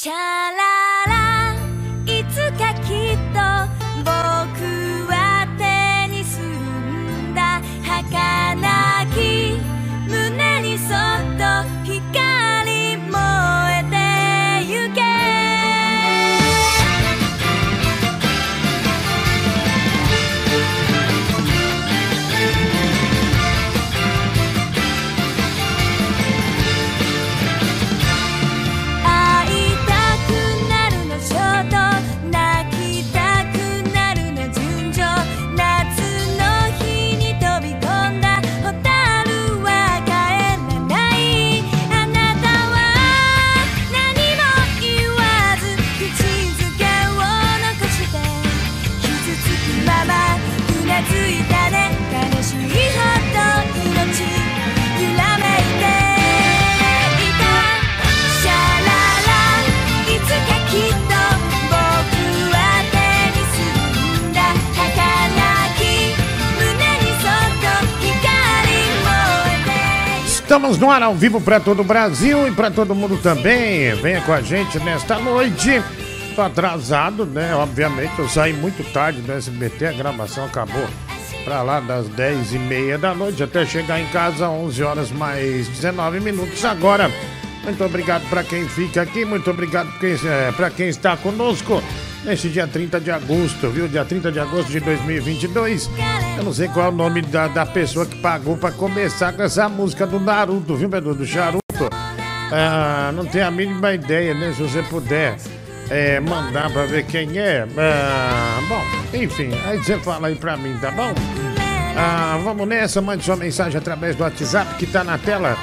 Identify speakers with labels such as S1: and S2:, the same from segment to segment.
S1: シャラ
S2: Estamos no ar ao vivo para todo o Brasil e para todo mundo também. Venha com a gente nesta noite. Tô atrasado, né? Obviamente, eu saí muito tarde do SBT, a gravação acabou para lá das 10 e meia da noite até chegar em casa 11 horas mais 19 minutos agora. Muito obrigado para quem fica aqui, muito obrigado para quem está conosco neste dia 30 de agosto, viu? Dia 30 de agosto de 2022. Eu não sei qual é o nome da, da pessoa que pagou para começar com essa música do Naruto, viu, Pedro? Do Charuto. Ah, não tenho a mínima ideia, né? Se você puder é, mandar para ver quem é. Ah, bom, enfim, aí você fala aí para mim, tá bom? Ah, vamos nessa, mande sua mensagem através do WhatsApp que tá na tela.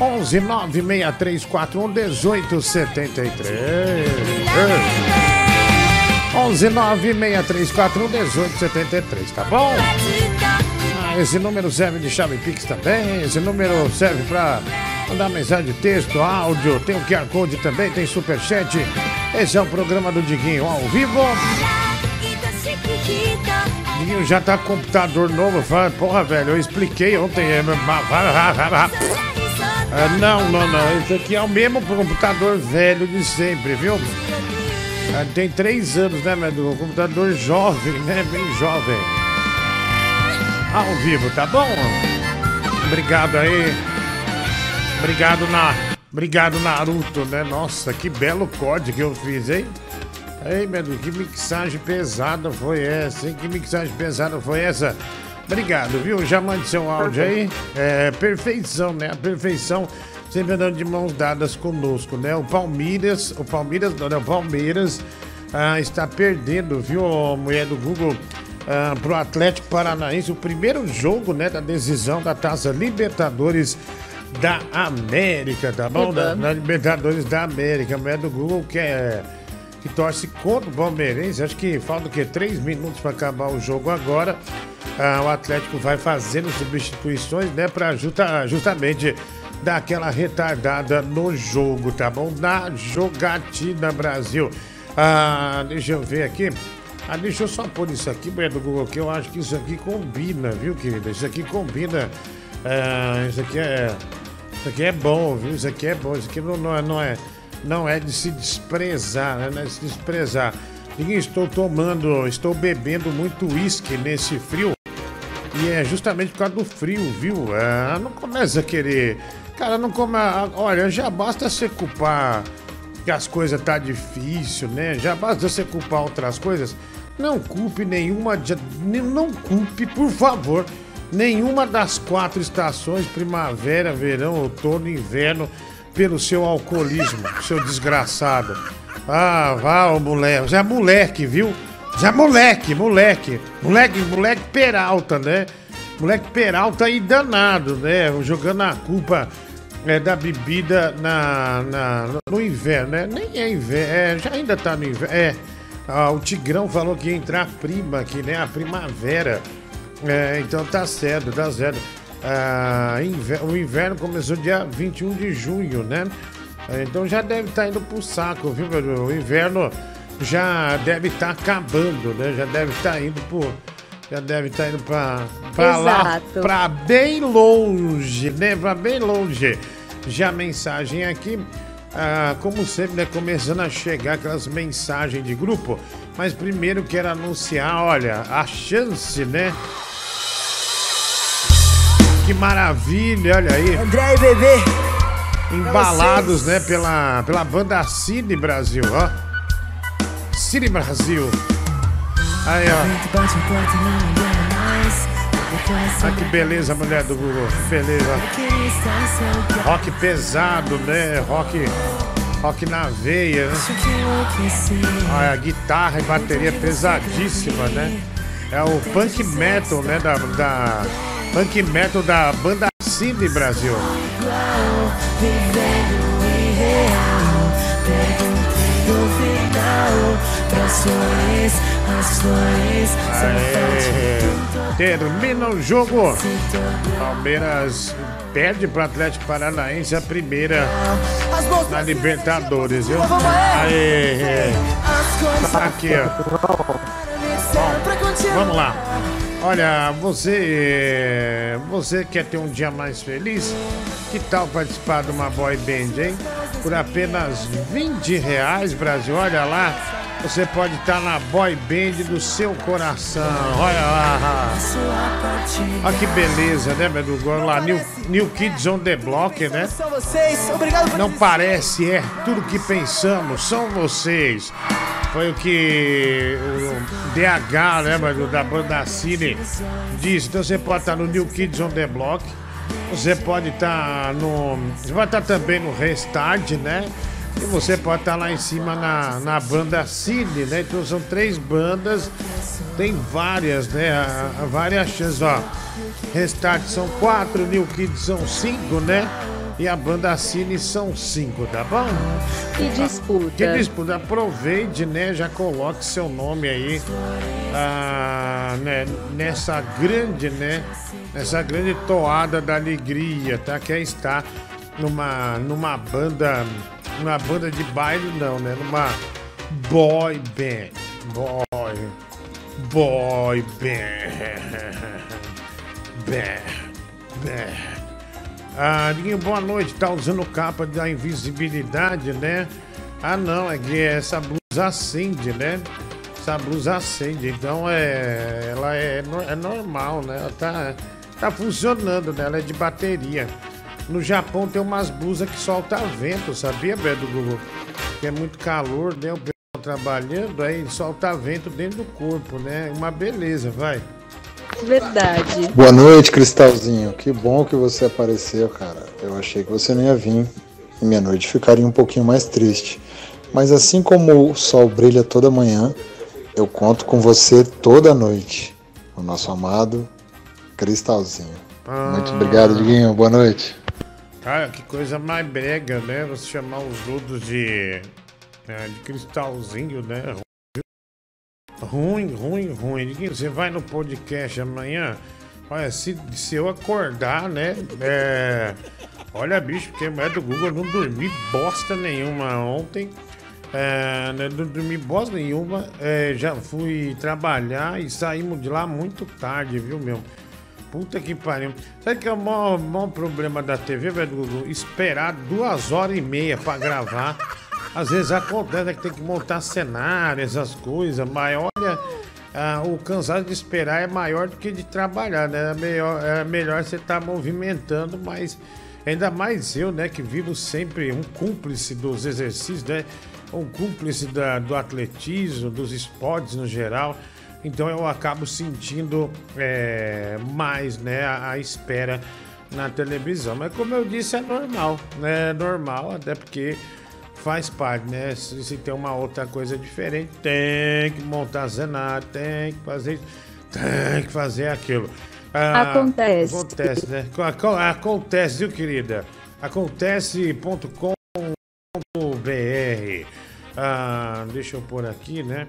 S2: 11 96341 1873. 11963411873, tá bom? Ah, esse número serve de chave Pix também. Esse número serve para mandar mensagem de texto, áudio. Tem o QR Code também, tem superchat. Esse é o programa do Diguinho ao vivo. Diguinho já tá com computador novo. Fala, porra, velho, eu expliquei ontem. É, é, não, não, não. Esse aqui é o mesmo computador velho de sempre, viu? Ah, tem três anos, né, meu? Um computador jovem, né? Bem jovem. Ao vivo, tá bom? Obrigado aí. Obrigado, na... Obrigado, Naruto, né? Nossa, que belo código que eu fiz, hein? Ei, meu que mixagem pesada foi essa, hein? Que mixagem pesada foi essa? Obrigado, viu? Já mande seu áudio aí. É, perfeição, né? A perfeição sempre andando de mãos dadas conosco, né? O Palmeiras, o Palmeiras, não, né? o Palmeiras ah, está perdendo, viu, mulher do Google, ah, pro Atlético Paranaense, o primeiro jogo, né, da decisão da Taça Libertadores da América, tá bom? Da, da Libertadores da América, a mulher do Google que é que torce contra o Palmeirense. Acho que falta o quê? Três minutos para acabar o jogo agora. Ah, o Atlético vai fazendo substituições, né? Para justa, justamente dar aquela retardada no jogo, tá bom? Na jogatina Brasil. Ah, deixa eu ver aqui. Ah, deixa eu só pôr isso aqui, do Google, que eu acho que isso aqui combina, viu, querida? Isso aqui combina. Ah, isso aqui é. Isso aqui é bom, viu? Isso aqui é bom. Isso aqui não, não é, não é, não é de se desprezar, né? Não é de se desprezar. Ninguém estou tomando, estou bebendo muito uísque nesse frio. E é justamente por causa do frio, viu? Ah, não começa a querer. Cara, não come. Olha, já basta você culpar que as coisas tá difícil, né? Já basta você culpar outras coisas. Não culpe nenhuma. Não culpe, por favor, nenhuma das quatro estações primavera, verão, outono inverno pelo seu alcoolismo, seu desgraçado. Ah, vá, ô moleque. Você é moleque, viu? Você é moleque, moleque. Moleque, moleque Peralta, né? Moleque Peralta e danado, né? Jogando a culpa é, da bebida na, na- no inverno, né? Nem é inverno, é, já ainda tá no inverno. É, ah, o Tigrão falou que ia entrar a prima aqui, né? A primavera. É, então tá certo, tá certo. Ah, inver- o inverno começou dia 21 de junho, né? Então já deve estar indo pro saco, viu? O inverno já deve estar acabando, né? Já deve estar indo pro. Já deve estar indo pra, pra lá, pra bem longe, né? Pra bem longe. Já a mensagem aqui. Ah, como sempre, né, começando a chegar aquelas mensagens de grupo. Mas primeiro quero anunciar, olha, a chance, né? Que maravilha, olha aí.
S3: André e Bebê.
S2: Embalados, né, pela, pela banda Cine Brasil, ó. Cine Brasil. Aí, ó.
S3: A.
S2: Ah, que beleza, mulher do Google. Beleza. Rock pesado, né? Rock, rock na veia, né? Olha, guitarra e bateria pesadíssima, né? É o punk metal, né? Da, da punk metal da banda Cine Brasil. Aê. Termina o jogo. Palmeiras perde para o Atlético Paranaense a primeira na Libertadores, viu? Aê. Aqui, ó. Vamos lá. Olha, você você quer ter um dia mais feliz? Que tal participar de uma boy band, hein? Por apenas 20 reais, Brasil. Olha lá, você pode estar na boy band do seu coração. Olha lá. Olha que beleza, né? Olha lá, New, New Kids on the Block, né?
S3: São vocês. Obrigado
S2: Não parece, é tudo que pensamos, são vocês. Foi o que o DH, né, mano, da banda Cine disse. Então você pode estar no New Kids on the Block. Você pode estar no. Você vai estar também no Restart, né? E você pode estar lá em cima na, na banda Cine, né? Então são três bandas, tem várias, né? Várias chances, ó. Restart são quatro, New Kids são cinco, né? E a banda Cine são cinco, tá bom?
S4: Que disputa.
S2: Que disputa, aproveite, né? Já coloque seu nome aí ah, né, nessa grande, né? Nessa grande toada da alegria, tá? Que é estar numa, numa banda, numa banda de baile, não, né? Numa boy band. Boy. Boy band. Band. Band. Ah, Diguinho, boa noite. Tá usando capa da invisibilidade, né? Ah, não, é que essa blusa acende, né? Essa blusa acende, então é, ela é, no- é normal, né? Ela tá, tá funcionando, né? Ela é de bateria. No Japão tem umas blusas que soltam vento, sabia, Beto Google? Que é muito calor, né? O pessoal trabalhando, aí solta vento dentro do corpo, né? Uma beleza, vai.
S4: Verdade.
S5: Boa noite, Cristalzinho. Que bom que você apareceu, cara. Eu achei que você não ia vir e minha noite ficaria um pouquinho mais triste. Mas assim como o sol brilha toda manhã, eu conto com você toda noite. O nosso amado Cristalzinho. Muito obrigado, Diguinho. Boa noite.
S2: Cara, que coisa mais brega, né? Você chamar os outros de, é, de cristalzinho, né? Ruim, ruim, ruim. Você vai no podcast amanhã? Olha, se, se eu acordar, né? É, olha, bicho, porque é do Google, não dormi bosta nenhuma ontem. É, né, não dormi bosta nenhuma. É, já fui trabalhar e saímos de lá muito tarde, viu, meu? Puta que pariu. Sabe que é o maior, maior problema da TV, velho, Gugu? Esperar duas horas e meia pra gravar. Às vezes acontece né, que tem que montar cenário, essas coisas, mas olha, ah, o cansado de esperar é maior do que de trabalhar, né? É melhor, é melhor você estar movimentando, mas ainda mais eu, né, que vivo sempre um cúmplice dos exercícios, né? Um cúmplice da, do atletismo, dos esportes no geral. Então eu acabo sentindo é, mais né, a, a espera na televisão. Mas como eu disse, é normal, né? É normal, até porque faz parte, né? Se, se tem uma outra coisa diferente, tem que montar cenário, tem que fazer isso, tem que fazer aquilo. Ah,
S4: Acontece.
S2: Acontece, né? Aco- Acontece, viu, querida? Acontece.com.br. Ah, deixa eu pôr aqui, né?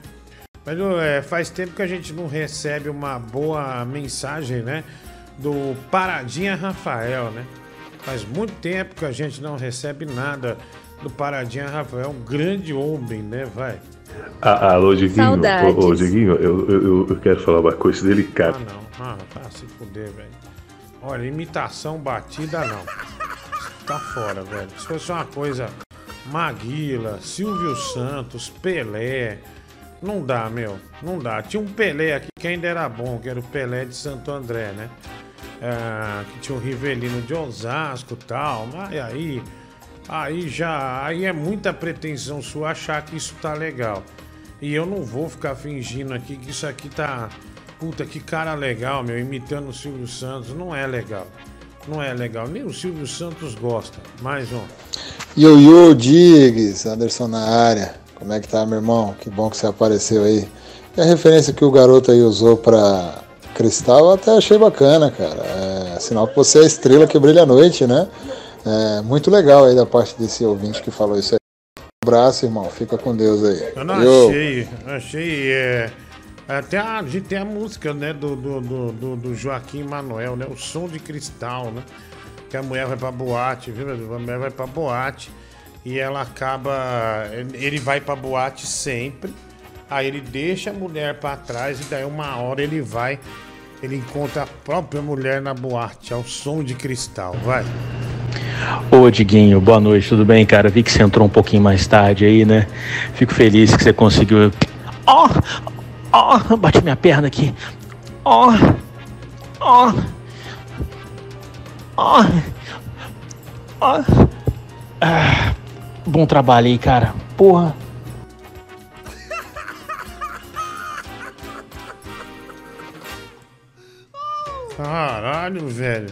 S2: Mas é, faz tempo que a gente não recebe uma boa mensagem, né? Do Paradinha Rafael, né? Faz muito tempo que a gente não recebe nada do Paradinha Rafael. Um grande homem, né? Vai.
S6: Ah, alô, Diguinho. Ô, ô, Diguinho, eu, eu, eu quero falar uma coisa
S2: Ah,
S6: delicada.
S2: não. Ah, tá se fuder, velho. Olha, imitação batida, não. Tá fora, velho. Se fosse uma coisa Maguila, Silvio Santos, Pelé. Não dá, meu. Não dá. Tinha um Pelé aqui que ainda era bom, que era o Pelé de Santo André, né? Ah, que tinha o Rivelino de Osasco e tal. Mas aí. Aí já. Aí é muita pretensão sua achar que isso tá legal. E eu não vou ficar fingindo aqui que isso aqui tá. Puta, que cara legal, meu, imitando o Silvio Santos. Não é legal. Não é legal. Nem o Silvio Santos gosta. Mais um.
S5: Yo, yo, Diggs, Anderson na área. Como é que tá, meu irmão? Que bom que você apareceu aí. E a referência que o garoto aí usou pra Cristal, eu até achei bacana, cara. É sinal que você é a estrela que brilha à noite, né? É muito legal aí da parte desse ouvinte que falou isso aí. Um abraço, irmão. Fica com Deus aí.
S2: Eu não
S5: Yo.
S2: achei, achei. É, até a, a gente tem a música, né, do, do, do, do- Joaquim Manuel, né? O som de cristal, né? Que a mulher vai pra boate, viu? A mulher vai pra boate e ela acaba. Ele vai pra boate sempre. Aí ele deixa a mulher pra trás e daí uma hora ele vai. Ele encontra a própria mulher na boate, ao som de cristal, vai.
S7: Ô Diguinho, boa noite, tudo bem, cara? Vi que você entrou um pouquinho mais tarde aí, né? Fico feliz que você conseguiu. Ó! Ó! bati minha perna aqui. Ó! Ó! Ó! Ó! Ah, bom trabalho aí, cara. Porra.
S2: Caralho, velho.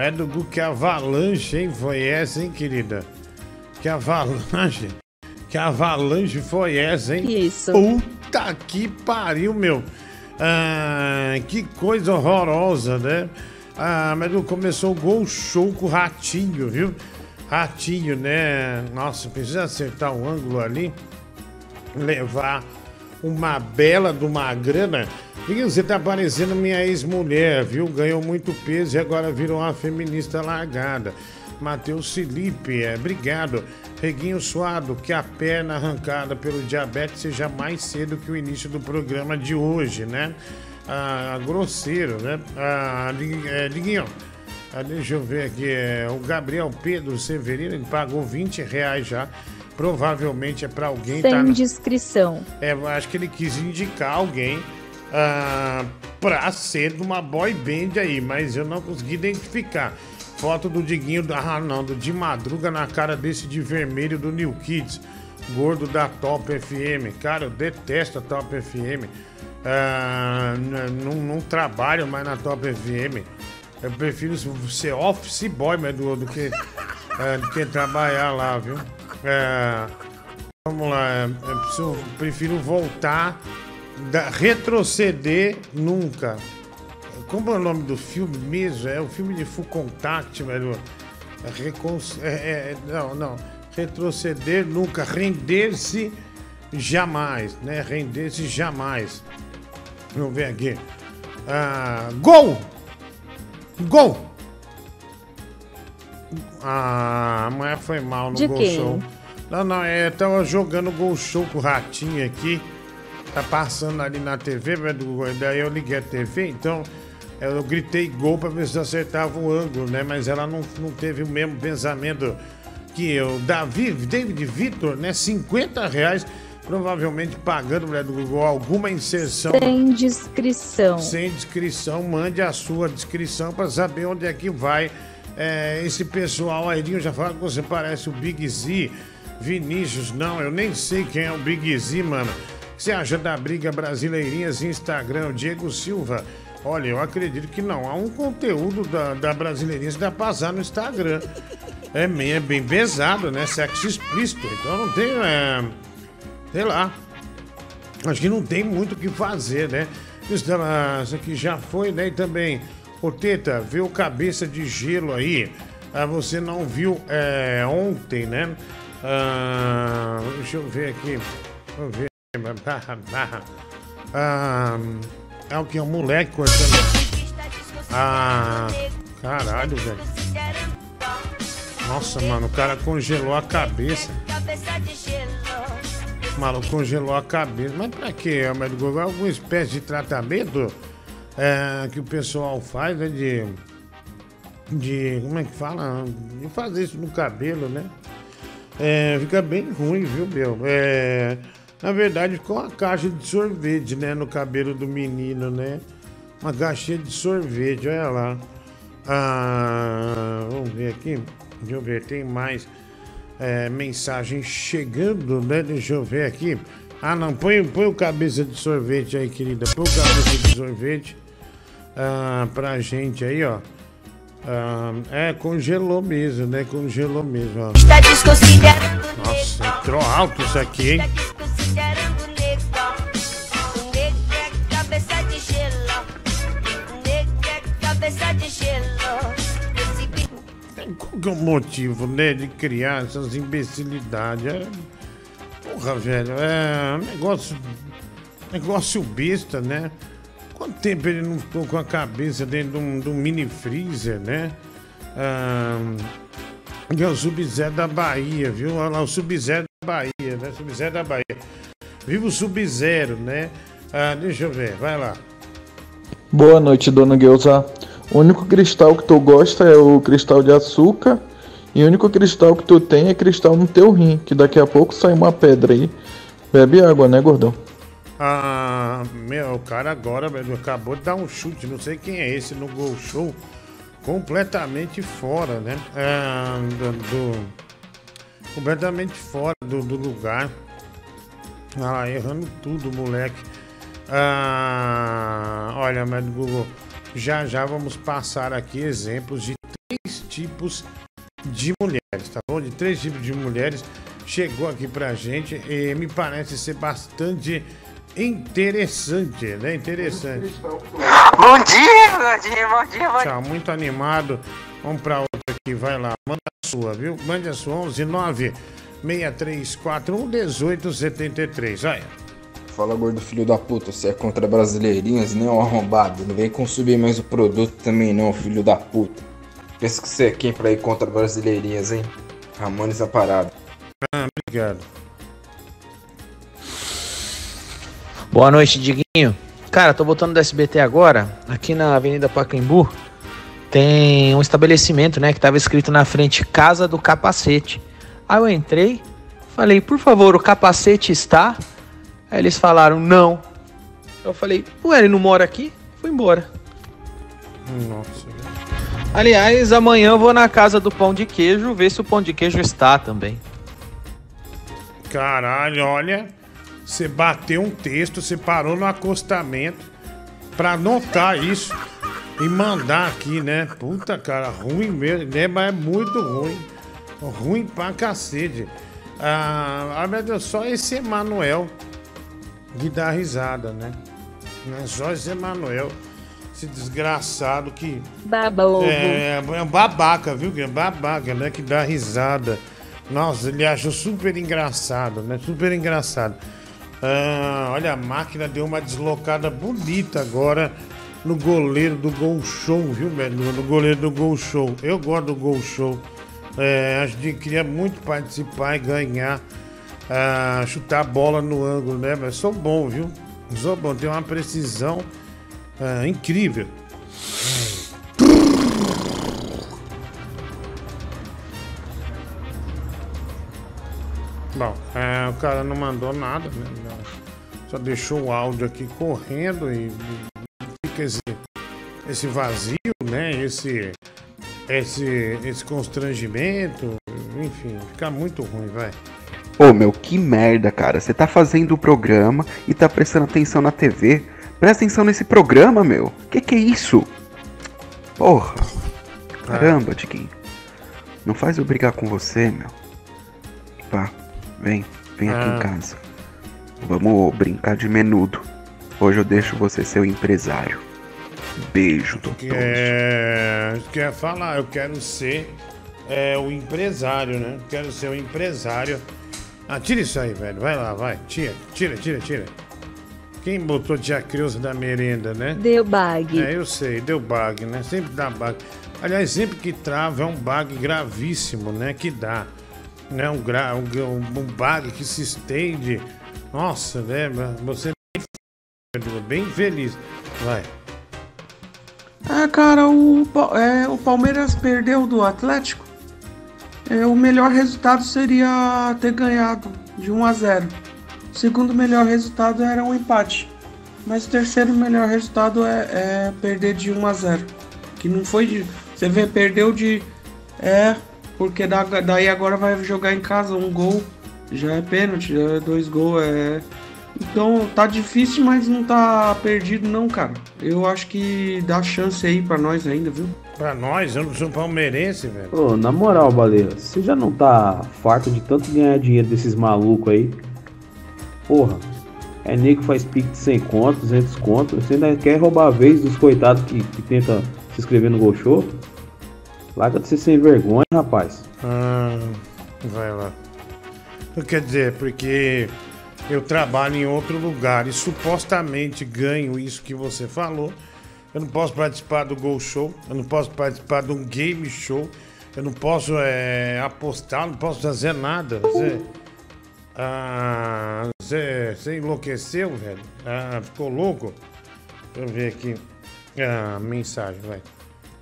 S2: É do Gu, que avalanche, hein? Foi essa, hein, querida? Que avalanche. Que avalanche foi essa, hein?
S4: Isso.
S2: Puta que pariu, meu. Ah, que coisa horrorosa, né? Ah, mas não começou o gol show com o Ratinho, viu? Ratinho, né? Nossa, precisa acertar o ângulo ali. Levar uma bela de uma grana. Diguinho, você tá parecendo minha ex-mulher, viu? Ganhou muito peso e agora virou uma feminista largada. Matheus Felipe, é, obrigado. Reguinho Suado, que a perna arrancada pelo diabetes seja mais cedo que o início do programa de hoje, né? Ah, grosseiro, né? Ah, Dig- é, ah, deixa eu ver aqui. é, o Gabriel Pedro Severino, ele pagou 20 reais já. Provavelmente é pra alguém tá
S4: Sem
S2: na-
S4: descrição.
S2: é, eu acho que ele quis indicar alguém ah, pra ser de uma boy band aí, mas eu não consegui identificar. Foto do Diguinho, ah não, do de madruga na cara desse de vermelho do New Kids, gordo da Top FM. Cara, eu detesto a Top FM. Ah, n- não, não trabalho mais na Top FM. Eu prefiro ser office boy mas do, do que, ah, do que trabalhar lá, viu? É, Vamos lá, eu preciso- prefiro voltar, da- retroceder nunca. Como é o nome do filme mesmo? É o filme de Full Contact, velho. É recon- é- é- não, não. Retroceder nunca. Render-se jamais, né? Render-se jamais. Vamos ver aqui. Ah, gol! Gol! Ah, mulher foi mal no
S4: De
S2: gol
S4: quem?
S2: show. Não, não, é, eu tava jogando gol show com o ratinho aqui. Tá passando ali na TV, velho, daí eu liguei a TV, então eu gritei gol pra ver se acertava o ângulo, né? Mas ela não, não teve o mesmo pensamento que eu. Davi, David Vitor, né? 50 reais, provavelmente pagando, velho, do Google alguma inserção.
S4: Sem descrição.
S2: Sem descrição, mande a sua descrição para saber onde é que vai é, esse pessoal aí. Já falo que você parece o Big Z, Vinícius. Não, eu nem sei quem é o Big Z, mano. Você acha da briga Brasileirinhas Instagram? Diego Silva. Olha, eu acredito que não. Há um conteúdo da, da Brasileirinhas pra passar no Instagram. É, bem- é bem pesado, né? Sexo explícito. Então não tem. É, sei lá. Acho que não tem muito o que fazer, né? Isso, ah, isso aqui já foi, né? E também, ô Teta, vê o cabeça de gelo aí. Ah, você não viu é, ontem, né? Ah, deixa eu ver aqui. Eu ver. Ah, é o que? É um moleque cortando. Ah, caralho, velho. Nossa, mano, o cara congelou a cabeça. O maluco congelou a cabeça. Mas pra quê? É alguma espécie de tratamento é, que o pessoal faz, né? De. De. Como é que fala? De fazer isso no cabelo, né? É, fica bem ruim, viu, meu? É, na verdade, ficou uma caixa de sorvete, né, no cabelo do menino, né? Uma caixinha de sorvete, olha lá. Ah, vamos ver aqui. Deixa eu ver, tem mais é, mensagens chegando, né? Deixa eu ver aqui. Ah, não, põe, põe o cabeça de sorvete aí, querida. Põe o cabeça de sorvete ah, pra gente aí, ó. Ah, é, congelou mesmo, né? Congelou mesmo, ó.
S1: Está desconsiderando o
S2: Nossa, entrou alto isso aqui, hein? Qual que é o motivo, né, de criar essas imbecilidades? É... Porra, velho, é negócio. Negócio besta, né? Quanto tempo ele não ficou com a cabeça dentro de um, de um mini freezer, né? Ah, é o Sub-Zero da Bahia, viu? Olha lá, o Sub-Zero da Bahia, né? Sub-Zero da Bahia. Viva o Sub-Zero, né? Ah, deixa eu ver, vai lá.
S8: Boa noite, dona Gueuza. O único cristal que tu gosta é o cristal de açúcar. E o único cristal que tu tem é cristal no teu rim, que daqui a pouco sai uma pedra aí. Bebe água, né, gordão?
S2: Ah, meu, o cara agora velho, acabou de dar um chute, não sei quem é esse no Gol Show, completamente fora, né? Ah, do, do- completamente fora do, do lugar. Ah, errando tudo, moleque. Ah, olha, mas Google, já já vamos passar aqui exemplos de três tipos de mulheres, tá bom? De três tipos de mulheres. Chegou aqui pra gente e me parece ser bastante interessante, né? Interessante.
S9: Bom dia, bom dia, bom dia, bom dia.
S2: Tchau, muito animado. Vamos pra outra aqui, vai lá. Manda a sua, viu? Mande a sua 11 9 6341 1873. Olha.
S10: Fala, gordo filho da puta, você é contra brasileirinhas, nem um arrombado. Não vem consumir mais o produto também não, filho da puta. Pensa que você é quem pra ir contra brasileirinhas, hein? Ramones a parada.
S2: Ah, obrigado.
S11: Boa noite, Diguinho. Cara, tô voltando do SBT agora, aqui na Avenida Pacaembu. Tem um estabelecimento, né, que tava escrito na frente Casa do Capacete. Aí eu entrei, falei, por favor, o capacete está? Aí eles falaram, não. Eu falei, ué, ele não mora aqui? Fui embora.
S2: Nossa.
S11: Aliás, amanhã eu vou na casa do pão de queijo ver se o pão de queijo está também.
S2: Caralho, olha. Você bateu um texto, você parou no acostamento pra anotar isso e mandar aqui, né? Puta, cara, ruim mesmo, né? Mas é muito ruim. Ruim pra cacete. Ah, ah, meu Deus, só esse Emanuel que dá risada, né? É só esse Emanuel, esse desgraçado que
S4: Baba ovo.
S2: é, é babaca, viu? Que é babaca, né? Que dá risada. Nossa, ele achou super engraçado, né? Super engraçado. Ah, olha, a máquina deu uma deslocada bonita agora no goleiro do Gol Show, viu, velho? No goleiro do Gol Show. Eu gosto do Gol Show. É, acho que queria muito participar e ganhar, ah, chutar a bola no ângulo, né? Mas sou bom, viu? Sou bom, tenho uma precisão ah, incrível. Bom, é, o cara não mandou nada, né? Só deixou o áudio aqui correndo e fica esse, esse vazio, né? Esse, esse, esse constrangimento, enfim, fica muito ruim, vai.
S12: Ô meu, que merda, cara. Você tá fazendo o programa e tá prestando atenção na TV. Presta atenção nesse programa, meu. Que que é isso? Porra. Caramba, Tiquinho. Não faz eu brigar com você, meu. Vá, vem, vem aqui
S2: Ah.
S12: em casa. Vamos brincar de menudo. Hoje eu deixo você ser o empresário. Beijo, doutor.
S2: É, quer falar, eu quero ser é, o empresário, né? Quero ser o empresário. Ah, tira isso aí, velho. Vai lá, vai. Tira, tira, tira, tira. Quem botou tia Creuza da merenda, né?
S4: Deu bag.
S2: É, eu sei, deu bug, né? Sempre dá bug. Aliás, sempre que trava é um bug gravíssimo, né? Que dá. Né? Um, gra... um, um bug que se estende. Nossa, né? Você é bem feliz. Vai.
S13: Ah, cara, o, é, o Palmeiras perdeu do Atlético. É, o melhor resultado seria ter ganhado de 1 a 0. O segundo melhor resultado era um empate. Mas o terceiro melhor resultado é, é perder de 1 a 0. Que não foi de. Você vê, perdeu de. É, porque da- daí agora vai jogar em casa um gol. Já é pênalti, já é dois gols. É... Então tá difícil, mas não tá perdido não, cara. Eu acho que dá chance aí pra nós ainda, viu?
S2: Pra nós, eu não sou palmeirense, velho.
S14: Ô, na moral, Baleia, você já não tá farto de tanto ganhar dinheiro desses malucos aí? Porra, é nego que faz pique de 100 conto, 200 conto, você ainda quer roubar a vez dos coitados que, que tenta se inscrever no Gol Show? Larga de ser sem vergonha, rapaz.
S2: Ah, vai lá. Quer dizer, porque eu trabalho em outro lugar e supostamente ganho isso que você falou. Eu não posso participar do Gol Show, eu não posso participar de um game show, eu não posso é, apostar, não posso fazer nada. Você, ah, você, você enlouqueceu, velho? Ah, ficou louco? Deixa eu ver aqui. Ah, mensagem, vai.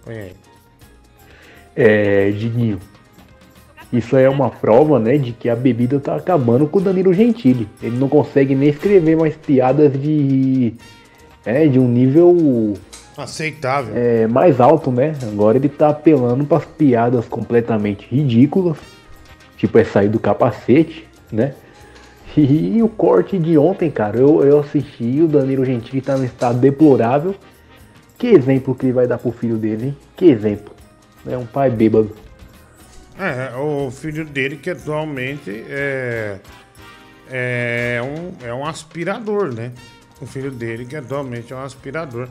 S2: Põe aí.
S15: É, Diguinho. Isso aí é uma prova, né, de que a bebida tá acabando com o Danilo Gentili. Ele não consegue nem escrever mais piadas de. É, de um nível
S2: Aceitável.
S15: é, mais alto, né? Agora ele tá apelando pras piadas completamente ridículas. Tipo, é sair do capacete, né? E o corte de ontem, cara, eu, eu assisti, o Danilo Gentili tá num estado deplorável. Que exemplo que ele vai dar pro filho dele, hein? Que exemplo. É um pai bêbado.
S2: É, o filho dele que atualmente é, é, um, é um aspirador, né? O filho dele que atualmente é um aspirador.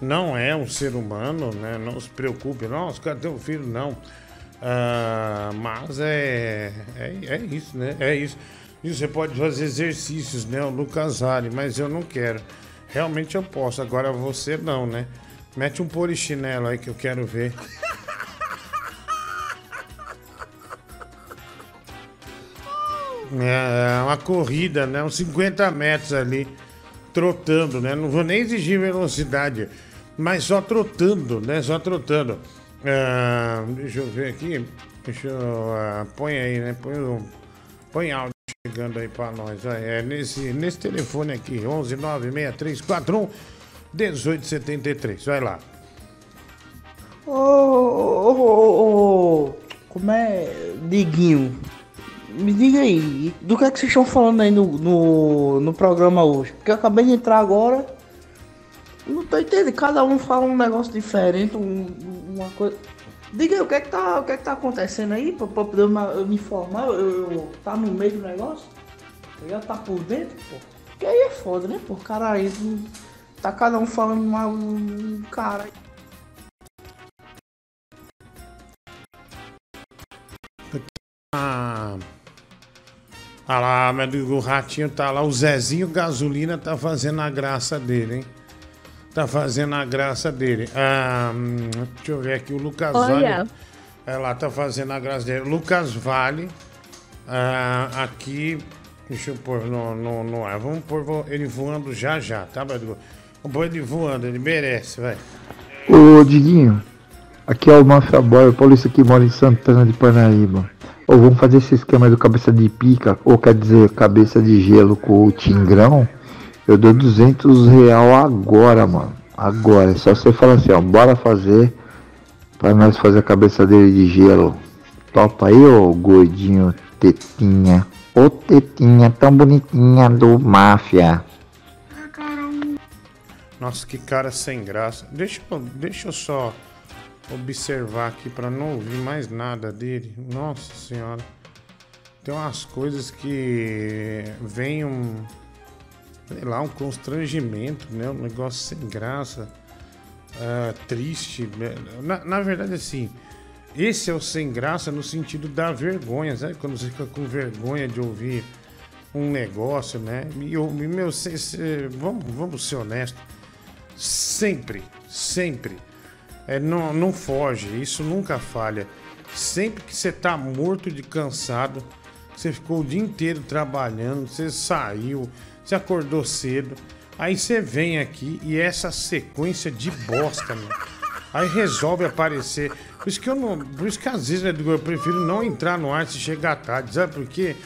S2: Não é um ser humano, né? Não se preocupe. Nossa, cadê o filho? Não. Ah, mas é, é, é isso, né? É isso. E você pode fazer exercícios, né? O Lucas Vale, mas eu não quero. Realmente eu posso, agora você não, né? Mete um polichinelo aí que eu quero ver. É uma corrida, né? Uns 50 metros ali, trotando, né? Não vou nem exigir velocidade, mas só trotando, né? Só trotando. Ah, deixa eu ver aqui. Deixa eu. ah, põe aí, né? Põe, o- põe áudio chegando aí pra nós. vai. É nesse, nesse telefone aqui, 11 96341 1873. Vai lá.
S16: Ô, ô, ô, ô, como é, Diguinho? Me diga aí, do que é que vocês estão falando aí no, no, no programa hoje? Porque eu acabei de entrar agora, não tô entendendo, cada um fala um negócio diferente, um- uma coisa... Diga aí, o que é que tá, o que é que tá acontecendo aí, pra, pra poder eu me informar, eu, eu- tá no meio do negócio? Já tá por dentro, pô? Que aí é foda, né, pô? Cara, aí tá cada um falando uma, um cara...
S2: Ah, ah lá, mas o ratinho tá lá, o Zezinho Gasolina tá fazendo a graça dele, hein? Tá fazendo a graça dele. Ah, hum, deixa eu ver aqui, o Lucas
S4: Olha.
S2: Vale. É lá, tá fazendo a graça dele. Lucas Vale, ah, aqui, deixa eu pôr no, no, no ar. Vamos pôr ele voando já já, tá, Badu? Vamos pôr ele voando, ele merece, vai.
S17: Ô Diguinho, aqui é o Mafia Boy, o paulista que mora em Santana de Parnaíba. Ou vamos fazer esse esquema do cabeça de pica, ou quer dizer, cabeça de gelo com o Tingrão. Eu dou 200 real agora, mano. Agora, é só você falar assim, ó, bora fazer pra nós fazer a cabeça dele de gelo. Topa aí, ô gordinho tetinha. Ô tetinha tão bonitinha do Máfia.
S2: Nossa, que cara sem graça. Deixa eu, deixa eu só observar aqui pra não ouvir mais nada dele. Nossa senhora. Tem umas coisas que vem um. Sei lá, um constrangimento, né? Um negócio sem graça. ah, triste. né? Na, na verdade, assim. Esse é o sem graça no sentido da vergonha, sabe? Quando você fica com vergonha de ouvir um negócio, né? E eu, meu, cê- cê- vamos, vamos ser honestos. Sempre, sempre. É, não, não foge, isso nunca falha. Sempre que você tá morto de cansado, você ficou o dia inteiro trabalhando, você saiu, você acordou cedo, aí você vem aqui e essa sequência de bosta, meu. Aí resolve aparecer. Por isso que eu não. Por isso que às vezes, Edu, eu prefiro não entrar no ar se chegar tarde. Sabe por quê?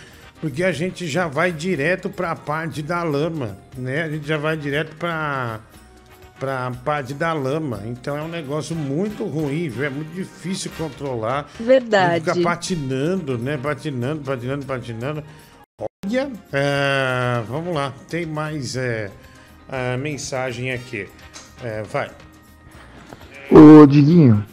S2: Porque a gente já vai direto pra parte da lama, né? A gente já vai direto pra, pra parte da lama. Então é um negócio muito ruim, viu? É muito difícil controlar.
S4: Verdade.
S2: Fica patinando, né? Patinando, patinando, patinando. É, vamos lá. Tem mais é, mensagem aqui. É, vai.
S17: Ô Diguinho,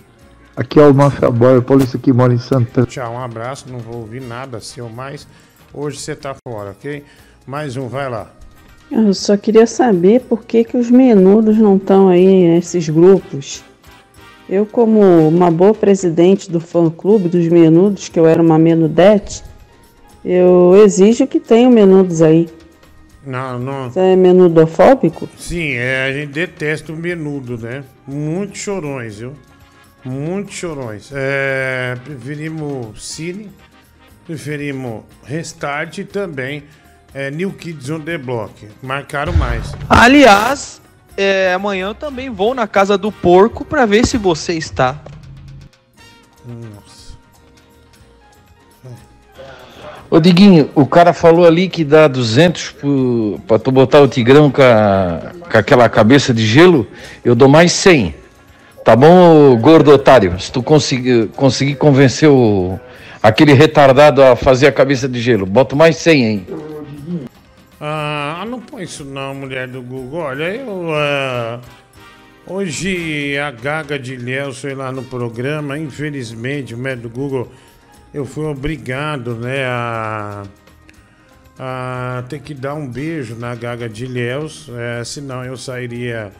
S17: aqui é o Mafia Boy, o polícia que mora em Santana.
S2: Tchau, um abraço. Não vou ouvir nada seu mais. Hoje você tá fora, ok? Mais um, vai lá.
S18: Eu só queria saber por que, que os menudos não estão aí nesses grupos. Eu, como uma boa presidente do fã-clube dos menudos, que eu era uma menudete, eu exijo que tenham menudos aí.
S2: Não, não.
S18: Você é menudofóbico?
S2: Sim, é, a gente detesta o menudo, né? Muitos chorões, viu? Muitos chorões. É, preferimos Cine, preferimos Restart e também é, New Kids on the Block. Marcaram mais.
S11: Aliás, é, amanhã eu também vou na casa do porco pra ver se você está.
S2: Nossa.
S19: Ô Diguinho, o cara falou ali que dá 200 pro, pra tu botar o tigrão com, a- com aquela cabeça de gelo, eu dou mais 100. Tá bom, gordo otário? Se tu conseguir, conseguir convencer o, aquele retardado a fazer a cabeça de gelo, boto mais 100, hein?
S2: Ah, não põe isso não, mulher do Google. Olha, eu. ah, hoje a Gaga de Léo foi lá no programa, infelizmente, o médico do Google, eu fui obrigado, né, a. a ter que dar um beijo na Gaga de Léus, é, senão eu sairia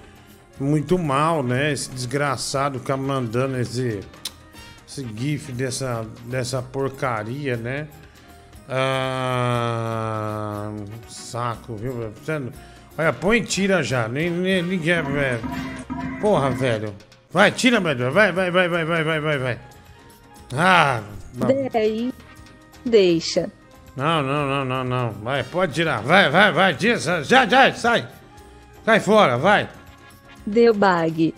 S2: muito mal, né? Esse desgraçado ficar mandando esse, esse gif dessa, dessa porcaria, né? Ah, saco, viu? Olha, põe tira já. Ninguém. Porra, velho. Vai, tira, velho. Vai, vai, vai, vai, vai, vai, vai, vai. Ah, não.
S4: Daí, deixa.
S2: Não, não, não, não, não. Vai, pode tirar. Vai, vai, vai, tira. Já, já, sai. Sai fora, vai.
S4: Deu bag.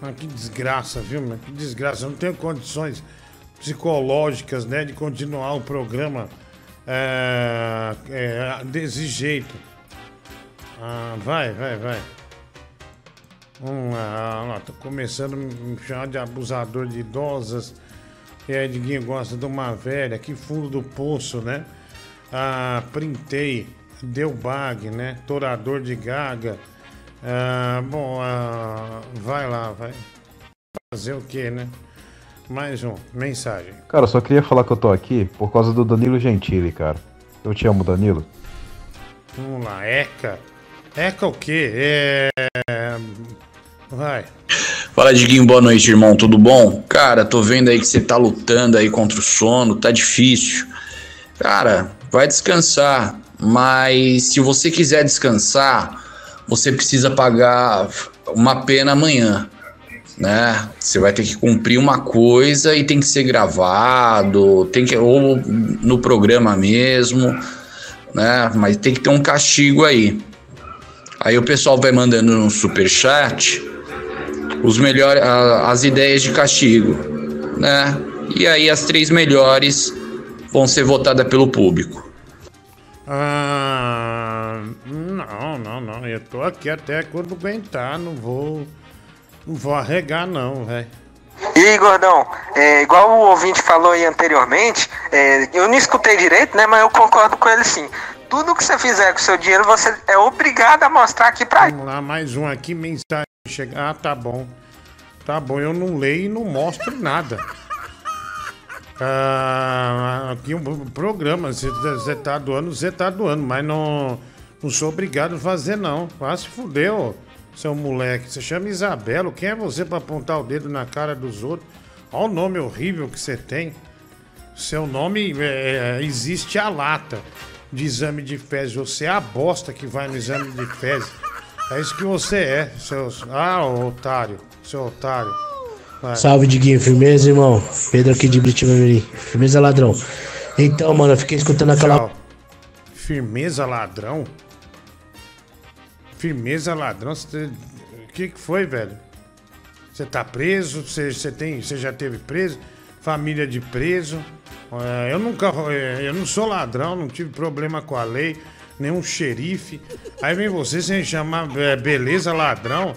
S2: Ah, que desgraça, viu, meu? Que desgraça. Eu não tenho condições psicológicas, né, de continuar o programa é, é, desse jeito. Ah, vai, vai, vai. Vamos lá, lá, tô começando a me chamar de abusador de idosas. E aí, Diguinho gosta de uma velha, que fundo do poço, né? Ah, printei, deu bag, né? Torador de gaga. Ah, bom, ah, vai lá, vai. Fazer o quê, né? Mais um, mensagem.
S20: Cara, eu só queria falar que eu tô aqui por causa do Danilo Gentili, cara. Eu te amo, Danilo.
S2: Vamos lá, Eca. Eca o quê? É. Vai.
S21: Fala, Diguinho, boa noite, irmão, tudo bom? Cara, tô vendo aí que você tá lutando aí contra o sono, tá difícil. Cara, vai descansar, mas se você quiser descansar, você precisa pagar uma pena amanhã, né? Você vai ter que cumprir uma coisa e tem que ser gravado, tem que ou no programa mesmo, né? Mas tem que ter um castigo aí. Aí o pessoal vai mandando no super chat os melhores as ideias de castigo, né? E aí as três melhores vão ser votadas pelo público.
S2: Ah, não, não, não. Eu tô aqui até quando aguentar. Não vou. Não vou arregar, não, velho.
S9: E aí, gordão, é, igual o ouvinte falou aí anteriormente, é, eu não escutei direito, né? Mas eu concordo com ele sim. Tudo que você fizer com seu dinheiro, você é obrigado a mostrar aqui pra
S2: Vamos lá, mais um aqui, mensagem. Chega... Ah, tá bom. Tá bom, eu não leio e não mostro nada. Ah, aqui um programa, você tá doando, você tá doando, mas não, não sou obrigado a fazer, não. Ah, se fudeu, seu moleque. Você chama Isabela, quem é você pra apontar o dedo na cara dos outros? Olha o nome horrível que você tem. Seu nome é, é, existe a lata de exame de fezes. Você é a bosta que vai no exame de fezes. É isso que você é, seus. Ah, otário, seu otário. Vai.
S22: Salve, Diguinho. Firmeza, irmão? Pedro aqui de Britiba Mirim. Firmeza, ladrão. Então, mano, eu fiquei escutando aquela.
S2: Tchau. Firmeza ladrão? Firmeza ladrão? Você- O que, que foi, velho? Você tá preso? Você, você, tem, você já teve preso? Família de preso? É, eu nunca. é, Eu não sou ladrão, não tive problema com a lei, nenhum xerife. Aí vem você sem chamar é, beleza ladrão.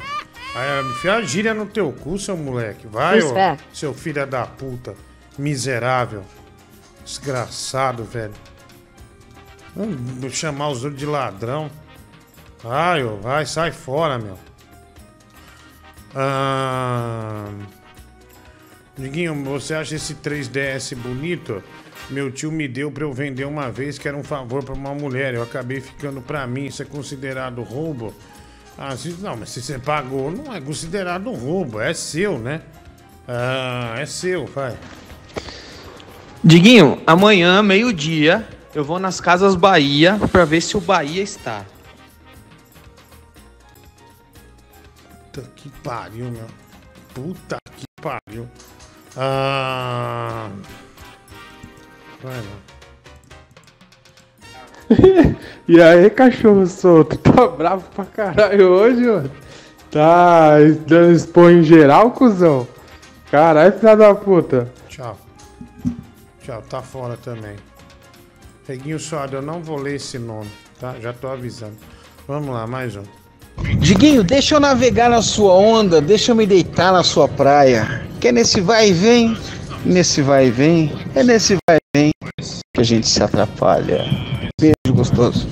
S2: Aí, enfia a gíria no teu cu, seu moleque. Vai, ô, seu filho da puta. Miserável. Desgraçado, velho. Vamos chamar os outros de ladrão. Vai, ô, vai, sai fora, meu. Ah, Diguinho, você acha esse 3DS bonito? Meu tio me deu pra eu vender uma vez que era um favor pra uma mulher. Eu acabei ficando pra mim. Isso é considerado roubo? Ah, se, não, mas se você pagou, não é considerado roubo. É seu, né? Ah, é seu, vai.
S23: Diguinho, amanhã, meio-dia, eu vou nas Casas Bahia pra ver se o Bahia está.
S2: Puta que pariu, meu. Puta que pariu. Ah. Vai lá.
S24: E aí, cachorro solto, tá bravo pra caralho hoje, mano? Tá dando expor em geral, cuzão? Caralho, filha da puta.
S2: Tchau. Tchau, tá fora também. Reguinho Suado, eu não vou ler esse nome, tá? Já tô avisando. Vamos lá, mais um.
S25: Diguinho, deixa eu navegar na sua onda, deixa eu me deitar na sua praia. Que é nesse vai e vem, nesse vai e vem, é nesse vai e vem que a gente se atrapalha. Beijo gostoso.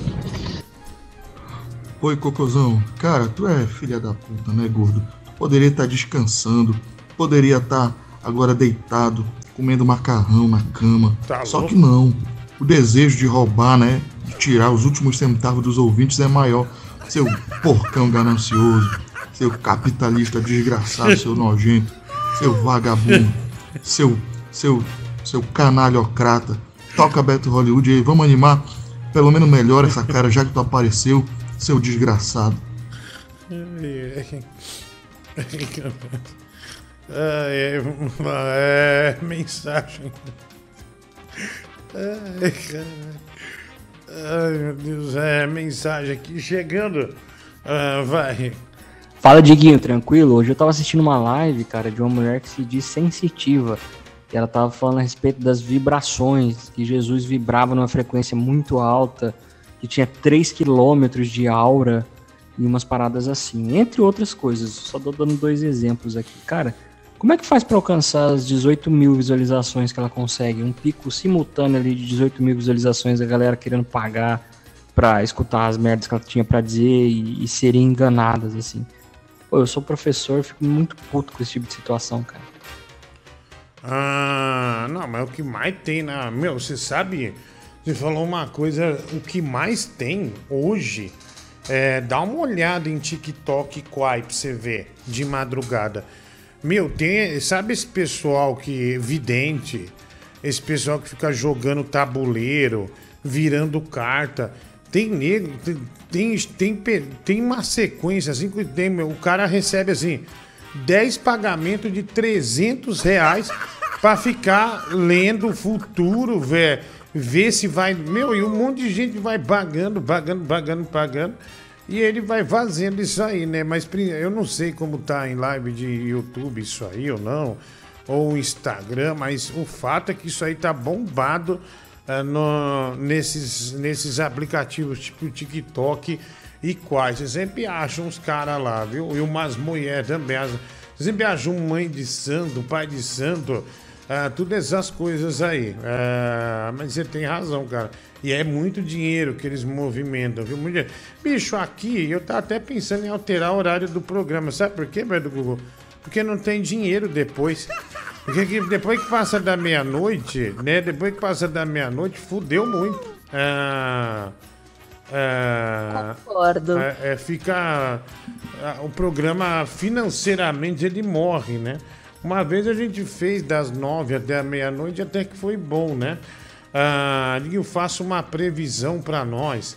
S26: Oi, Cocôzão. Cara, tu é filha da puta, né, gordo? Poderia estar descansando, poderia estar agora deitado, comendo macarrão na cama.
S2: Tá
S26: Só
S2: louco?
S26: que não. O desejo de roubar, né? De tirar os últimos centavos dos ouvintes é maior. Seu porcão ganancioso, seu capitalista desgraçado, seu nojento, seu vagabundo, seu, seu, seu canalhocrata. Toca Beto Hollywood aí, vamos animar. Pelo menos melhora essa cara já que tu apareceu, seu desgraçado.
S2: É, é, é, mensagem. Ai, cara. Ai, meu Deus, é mensagem aqui chegando. Ah, vai.
S27: Fala, Diguinho, tranquilo? Hoje eu tava assistindo uma live, cara, de uma mulher que se diz sensitiva. E ela tava falando a respeito das vibrações, que Jesus vibrava numa frequência muito alta, que tinha 3 quilômetros de aura e umas paradas assim, entre outras coisas. Só tô dando dois exemplos aqui. Cara, como é que faz pra alcançar as 18 mil visualizações que ela consegue? Um pico simultâneo ali de 18 mil visualizações, a galera querendo pagar pra escutar as merdas que ela tinha pra dizer e, e serem enganadas, assim. Pô, eu sou professor, fico muito puto com esse tipo de situação, cara.
S2: Ah, não, mas o que mais tem na. Meu, você sabe? Você falou uma coisa. O que mais tem hoje é. Dá uma olhada em TikTok e Quai pra você ver de madrugada. Meu, tem. Sabe esse pessoal que. Vidente? Esse pessoal que fica jogando tabuleiro, virando carta. Tem nego. Tem, tem, tem, tem uma sequência assim que tem, o cara recebe assim. 10 pagamentos de 300 reais pra ficar lendo o futuro, velho. Ver se vai. Meu, e um monte de gente vai pagando, pagando, pagando, pagando. E ele vai fazendo isso aí, né? Mas eu não sei como tá em live de YouTube isso aí ou não. Ou Instagram, mas o fato é que isso aí tá bombado ah, no- nesses, nesses aplicativos tipo TikTok e quais. Você sempre acha uns caras lá, viu? E umas mulheres também. As- sempre acha um mãe de santo, pai de santo, ah, todas essas coisas aí. Ah, mas você tem razão, cara. E é muito dinheiro que eles movimentam, viu? Muito dinheiro. Bicho, aqui eu tava até pensando em alterar o horário do programa. Sabe por quê, do Google? Porque não tem dinheiro depois. Porque que- depois que passa da meia-noite, né? Depois que passa da meia-noite, fudeu muito. Ah, ah,
S28: Concordo.
S2: é, é, fica. ah, O programa financeiramente ele morre, né? Uma vez a gente fez das nove até a meia-noite, até que foi bom, né? Ah, eu faço uma previsão para nós.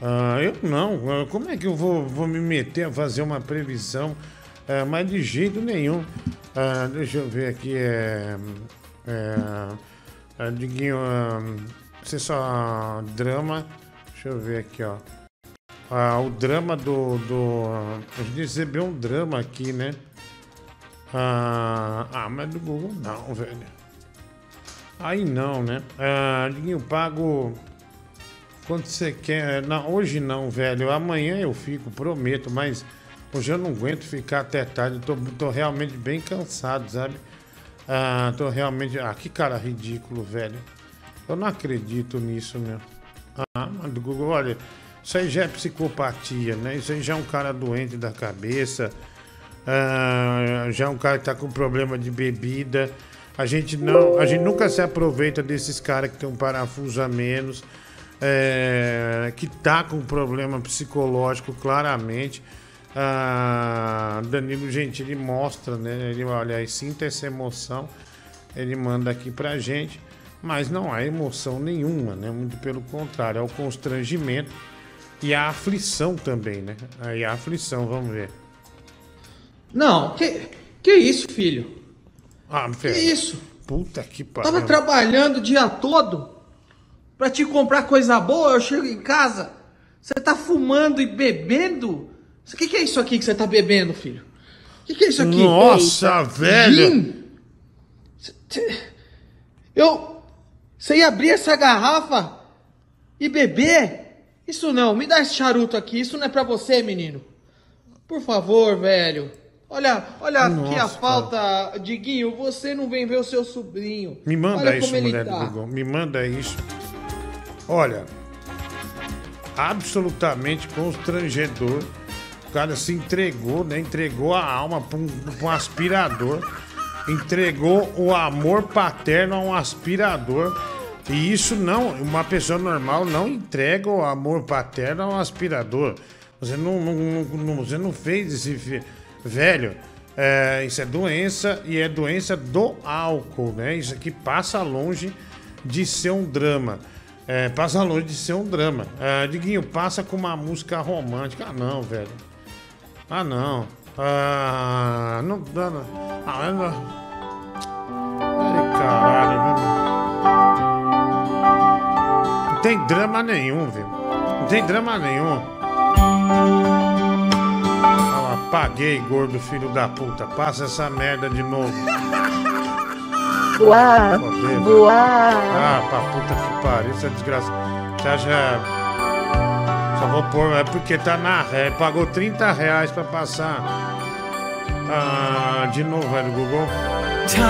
S2: Ah, eu não. Ah, Como é que eu vou, vou me meter a fazer uma previsão? Ah, mas de jeito nenhum. Ah, deixa eu ver aqui. É, é, Diguinho, ah, você só drama. Deixa eu ver aqui, ó. Ah, o drama do, do. A gente recebeu um drama aqui, né? Ah, ah, mas do Google não, velho. Aí não, né? Ah, pago. Quanto você quer? Não, hoje não, velho. Amanhã eu fico, prometo, mas hoje eu não aguento ficar até tarde. Tô, tô realmente bem cansado, sabe? Ah, tô realmente. Ah, que cara ridículo, velho. Eu não acredito nisso, meu. Ah, do Google, olha, isso aí já é psicopatia, né? Isso aí já é um cara doente da cabeça. Ah, já é um cara que tá com problema de bebida. A gente não, a gente nunca se aproveita desses caras que tem um parafuso a menos, é, que tá com problema psicológico claramente. Ah, Danilo Gentili mostra, né? Ele olha aí, sinta essa emoção. Ele manda aqui pra gente, mas não há emoção nenhuma, né? Muito pelo contrário, é o constrangimento e a aflição também, né? Aí a aflição, vamos ver.
S13: Não, que, que isso, filho?
S2: Ah,
S13: Que isso?
S2: Puta que
S13: Tava
S2: pariu.
S13: trabalhando o dia todo pra te comprar coisa boa, eu chego em casa, você tá fumando e bebendo? O que, que é isso aqui que você tá bebendo, filho? O que, que é isso aqui?
S2: Nossa, velho!
S13: Gin? Cê- Eu. Você ia abrir essa garrafa e beber? Isso não, me dá esse charuto aqui, isso não é pra você, menino. Por favor, velho. Olha, olha aqui a
S2: Nossa,
S13: falta, Diguinho, você não vem ver o seu sobrinho.
S2: Me manda
S13: olha
S2: isso, mulher
S13: tá.
S2: do Google. Me manda isso. Olha, absolutamente constrangedor. O cara se entregou, né? Entregou a alma para um, um aspirador. Entregou o amor paterno a um aspirador. E isso não, uma pessoa normal não entrega o amor paterno a um aspirador. Você não- não- não- você não fez esse. Velho, é, isso é doença e é doença do álcool, né? Isso aqui passa longe de ser um drama. É, passa longe de ser um drama. É, Diguinho, passa com uma música romântica. Ah, não, velho. Ah, não. Ah, não dá. não. Ah, não. Ai, caralho, viu? Não tem drama nenhum, viu? Não tem drama nenhum. Apaguei, gordo filho da puta. Passa essa merda de novo. Foder, velho.
S4: voar.
S2: Ah, pra puta que pariu, essa desgraça. Você acha. Só vou pôr, é porque tá na ré. Pagou 30 reais pra passar. Ah, de novo, velho, Google.
S29: Time,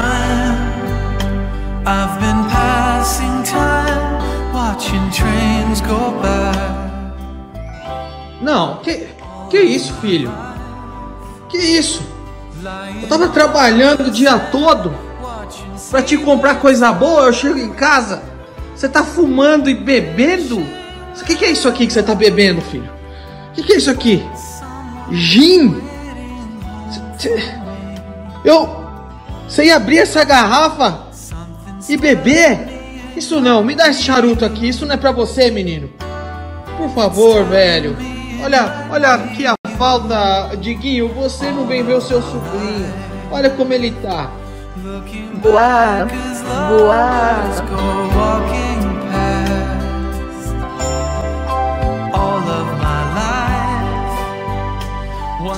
S29: I've been passing time, watching trains go by.
S13: Não, que, que isso, filho? Que isso? Eu tava trabalhando o dia todo pra te comprar coisa boa, eu chego em casa, você tá fumando e bebendo? O que, que é isso aqui que você tá bebendo, filho? O que, que é isso aqui? Gin? Eu. Você ia abrir essa garrafa e beber? Isso não, me dá esse charuto aqui, isso não é pra você, menino. Por favor, velho. Olha, olha aqui a falta, Diguinho, você não vem ver o seu sobrinho. Olha como ele tá.
S29: My life.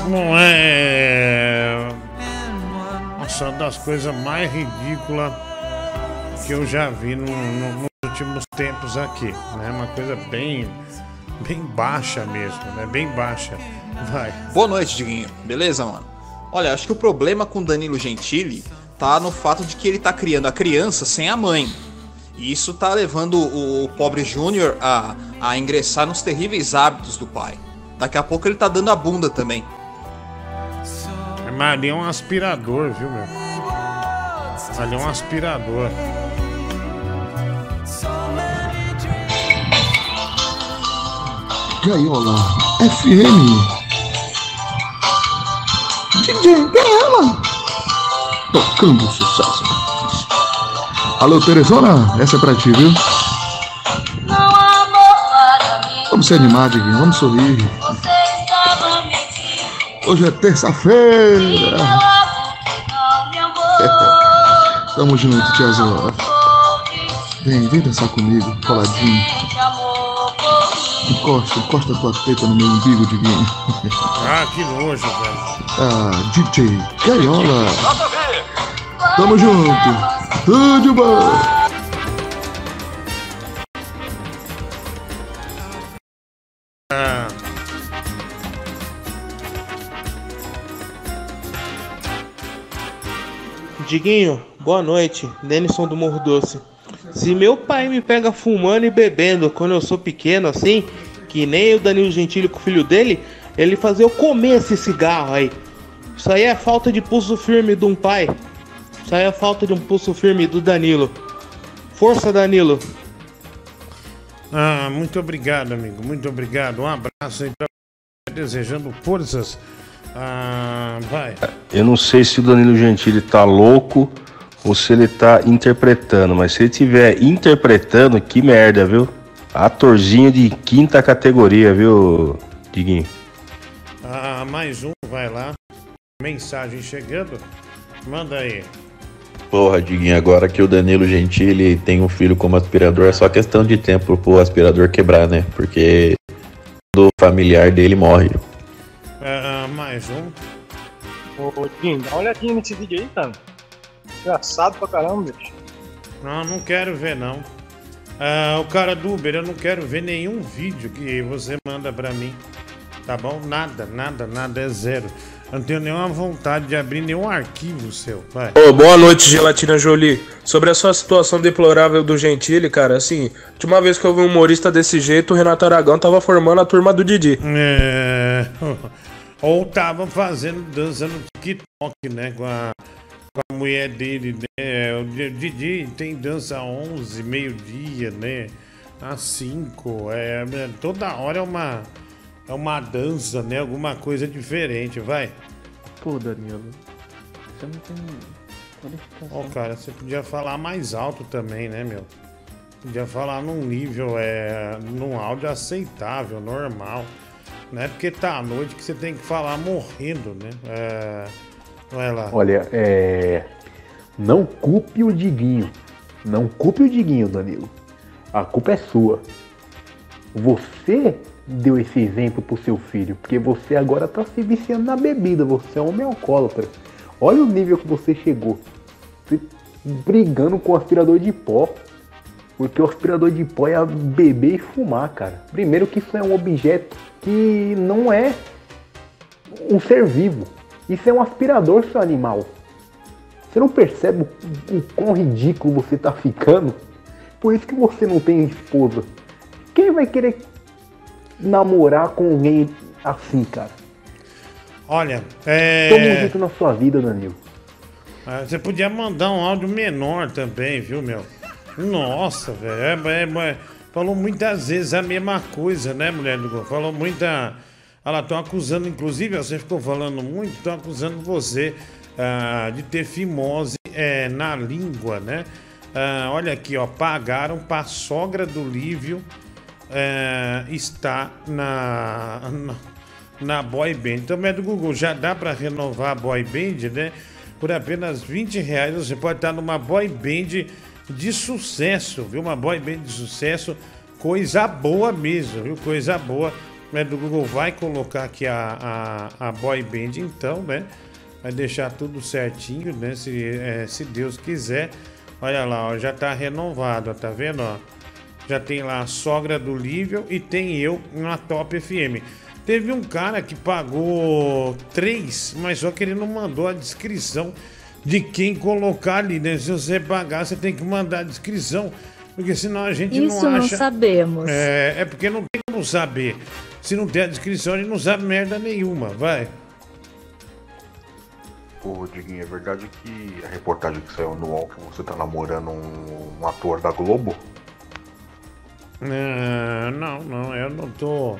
S2: Não é. Nossa, uma das coisas mais ridículas que eu já vi no- no- nos últimos tempos aqui. Né? Uma coisa bem. bem baixa mesmo, né? Bem baixa. Vai.
S30: Boa noite, Diguinho. Beleza, mano? Olha, acho que o problema com Danilo Gentili tá no fato de que ele tá criando a criança sem a mãe. E isso tá levando o, o pobre Júnior a, a ingressar nos terríveis hábitos do pai. Daqui a pouco ele tá dando a bunda também.
S2: Mas ali é um aspirador, viu, meu? Ali é um aspirador.
S31: Gaiola FM. DJ Gaiola. Tocando sucesso. Alô, Teresona, essa é pra ti, viu? Vamos se animar, Diguinho, vamos sorrir. Hoje é terça-feira. Tamo junto, tiazona. Vem, vem dançar comigo, coladinho. encosta, encosta a tua teta no meu umbigo, Diguinho.
S2: Ah, que nojo, velho.
S31: Ah, DJ Gaiola. Tamo junto. Tudo bom.
S32: Diguinho, boa noite. Denison do Morro Doce. Se meu pai me pega fumando e bebendo quando eu sou pequeno assim, que nem o Danilo Gentili com o filho dele, ele fazer eu comer esse cigarro aí. Isso aí é falta de pulso firme de um pai. Isso aí é falta de um pulso firme do Danilo. Força, Danilo.
S2: ah, muito obrigado, amigo. Muito obrigado. Um abraço aí pra você, desejando forças. Ah, vai.
S33: Eu não sei se o Danilo Gentili tá louco ou se ele tá interpretando, mas se ele tiver interpretando, que merda, viu? Atorzinho de quinta categoria, viu, Diguinho?
S2: Ah, mais um, vai lá. Mensagem chegando. Manda aí.
S34: Porra, Diguinho, agora que o Danilo Gentili tem um filho como aspirador, é só questão de tempo pro aspirador quebrar, né? Porque do familiar dele morre.
S2: Ah, mais um.
S35: Ô, Dinho, dá uma olhadinha nesse vídeo aí, cara. Engraçado pra caramba, bicho.
S2: Não, não quero ver não. Ah, o cara do Uber, eu não quero ver nenhum vídeo que você manda pra mim. Tá bom? Nada, nada, nada, é zero. Eu não tenho nenhuma vontade de abrir nenhum arquivo seu. Vai.
S36: Ô, boa noite, Gelatina Jolie. Sobre a sua situação deplorável do Gentili, cara, assim, última vez que eu vi um humorista desse jeito, o Renato Aragão tava formando a turma do Didi.
S2: É... Ou tava fazendo dança no TikTok, né? Com a, com a mulher dele, né? O Didi tem dança 11, meio-dia, né? Às 5. É, toda hora é uma, é uma dança, né? Alguma coisa diferente, vai.
S15: Pô, Danilo. Você não tem qualificação.
S2: Ó, cara, você podia falar mais alto também, né, meu? Podia falar num nível, é, num áudio aceitável, normal. Não é porque tá à noite que você tem que falar morrendo, né? É, vai lá.
S15: Olha, é. Não culpe o Diguinho. Não culpe o Diguinho, Danilo. A culpa é sua. Você deu esse exemplo pro seu filho, porque você agora tá se viciando na bebida, você é um homem alcoólatra. Olha o nível que você chegou. Você brigando com o aspirador de pó. Porque o aspirador de pó é beber e fumar, cara. Primeiro que isso é um objeto que não é um ser vivo. Isso é um aspirador, seu animal. Você não percebe o, o quão ridículo você tá ficando? Por isso que você não tem esposa. Quem vai querer namorar com alguém assim, cara?
S2: Olha, é.
S15: Toma um jeito na sua vida, Danilo.
S2: Ah, Você podia mandar um áudio menor também, viu, meu? Nossa, velho. É, é, é, falou muitas vezes a mesma coisa, né, mulher do gol? Falou muita. Olha lá, estão acusando, inclusive, você ficou falando muito, estão acusando você ah, de ter fimose é, na língua, né? Ah, olha aqui, ó. Pagaram pra sogra do Lívio é, está na, na, na boy band. Então, é do Google, já dá pra renovar a boy band, né? Por apenas 20 reais você pode estar numa boy band de sucesso, viu? Uma boy band de sucesso, coisa boa mesmo, viu? Coisa boa. Né? Do Google vai colocar aqui a, a, a boy band, então, né? Vai deixar tudo certinho, né? Se, é, se Deus quiser. Olha lá, ó, já tá renovado, ó, tá vendo? Ó? Já tem lá a sogra do Lívio e tem eu na Top FM. Teve um cara que pagou três, mas só que ele não mandou a descrição de quem colocar ali, né? Se você pagar, você tem que mandar a descrição, porque senão a gente
S28: Isso
S2: não
S28: não
S2: acha.
S28: sabemos.
S2: É, é porque não tem como saber. Se não tem a descrição, a gente não sabe merda nenhuma, vai.
S37: Ô, Diguinho, é verdade que a reportagem que saiu no UOL que você tá namorando um, um ator da Globo?
S2: É, não, não, eu não tô.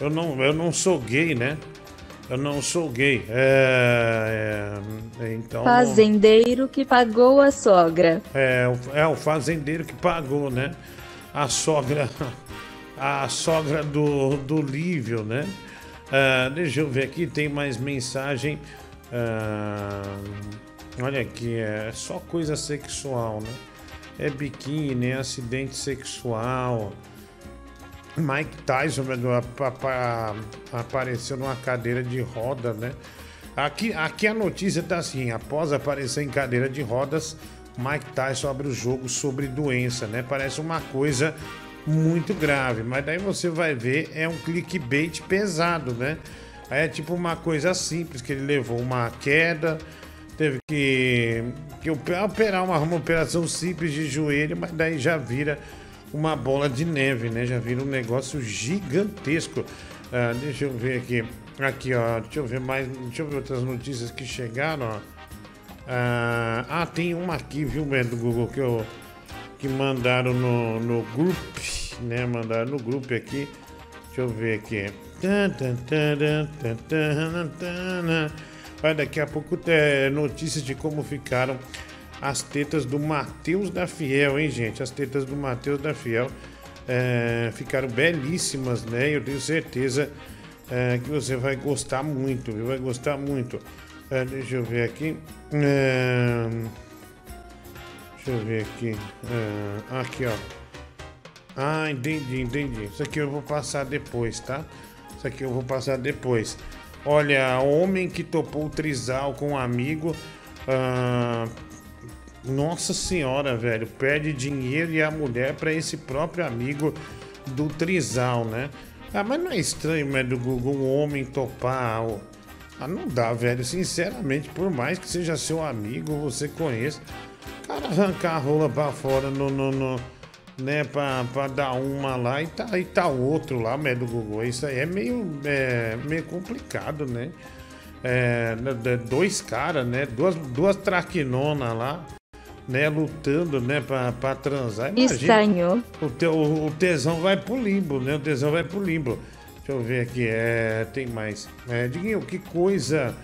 S2: Eu não, eu não sou gay, né? Eu não sou gay. É, é, então.
S28: Fazendeiro que pagou a sogra.
S2: É, o- é o fazendeiro que pagou, né? A sogra. A sogra do, do Lívio, né? Ah, deixa eu ver aqui, tem mais mensagem. Ah, olha aqui, é só coisa sexual, né? É biquíni, é acidente sexual. Mike Tyson apareceu numa cadeira de roda, né? Aqui, aqui a notícia tá assim: após aparecer em cadeira de rodas, Mike Tyson abre o jogo sobre doença, né? Parece uma coisa muito grave, mas daí você vai ver, é um clickbait pesado, né? É tipo uma coisa simples, que ele levou uma queda, teve que, que operar uma, uma operação simples de joelho, mas daí já vira uma bola de neve, né? Já vira um negócio gigantesco. Ah, deixa eu ver aqui. Aqui, ó. Deixa eu ver mais. Deixa eu ver outras notícias que chegaram, ó. Ah, ah, tem uma aqui, viu, do Google, que, eu, que mandaram no, no grupo, né? Mandaram no grupo aqui. Deixa eu ver aqui. Olha, daqui a pouco tem notícias de como ficaram as tetas do Matheus da Fiel, hein, gente? As tetas do Matheus da Fiel é, ficaram belíssimas, né? Eu tenho certeza é, que você vai gostar muito, viu? Vai gostar muito. É, deixa eu ver aqui. É, deixa eu ver aqui. É, aqui, ó. Ah, entendi, entendi. Isso aqui eu vou passar depois, tá? Isso aqui eu vou passar depois. Olha, homem que topou trisal com um amigo. ah, nossa senhora, velho. Perde dinheiro e a mulher para esse próprio amigo do trisal, né? Ah, mas não é estranho, né, do Google um homem topar. Ah, não dá, velho. Sinceramente, por mais que seja seu amigo, você conheça. Cara arrancar a rola pra fora no. no, no- né, pra, pra dar uma lá e tá, e tá outro lá, né, do Google. Isso aí é meio, é, meio complicado, né? É, né, de- dois caras, né? Duas, duas traquinonas lá, né? Lutando, né? Pra, pra transar. Imagina,
S28: Estranho.
S2: O, teu, o tesão vai pro limbo, né? O tesão vai pro limbo. Deixa eu ver aqui, é, tem mais. É, Diguinho, que coisa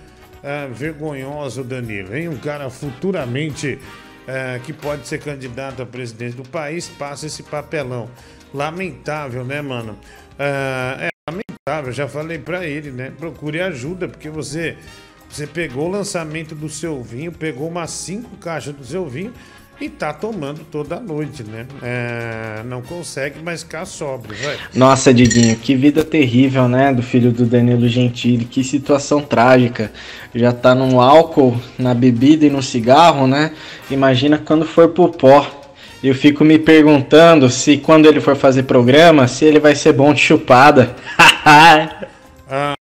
S2: ah, vergonhosa, o Danilo, hein? Um cara futuramente ah, que pode ser candidato a presidente do país passa esse papelão. Lamentável, né, mano? Ah, é lamentável, já falei pra ele, né? Procure ajuda, porque você, você pegou o lançamento do seu vinho, pegou umas cinco caixas do seu vinho e tá tomando toda noite, né? É, não consegue mais ficar sóbrio, velho.
S38: Nossa, Diguinho, que vida terrível, né? Do filho do Danilo Gentili. Que situação trágica. Já tá no álcool, na bebida e no cigarro, né? Imagina quando for pro pó. Eu fico me perguntando se quando ele for fazer programa, se ele vai ser bom de chupada.
S2: Ah,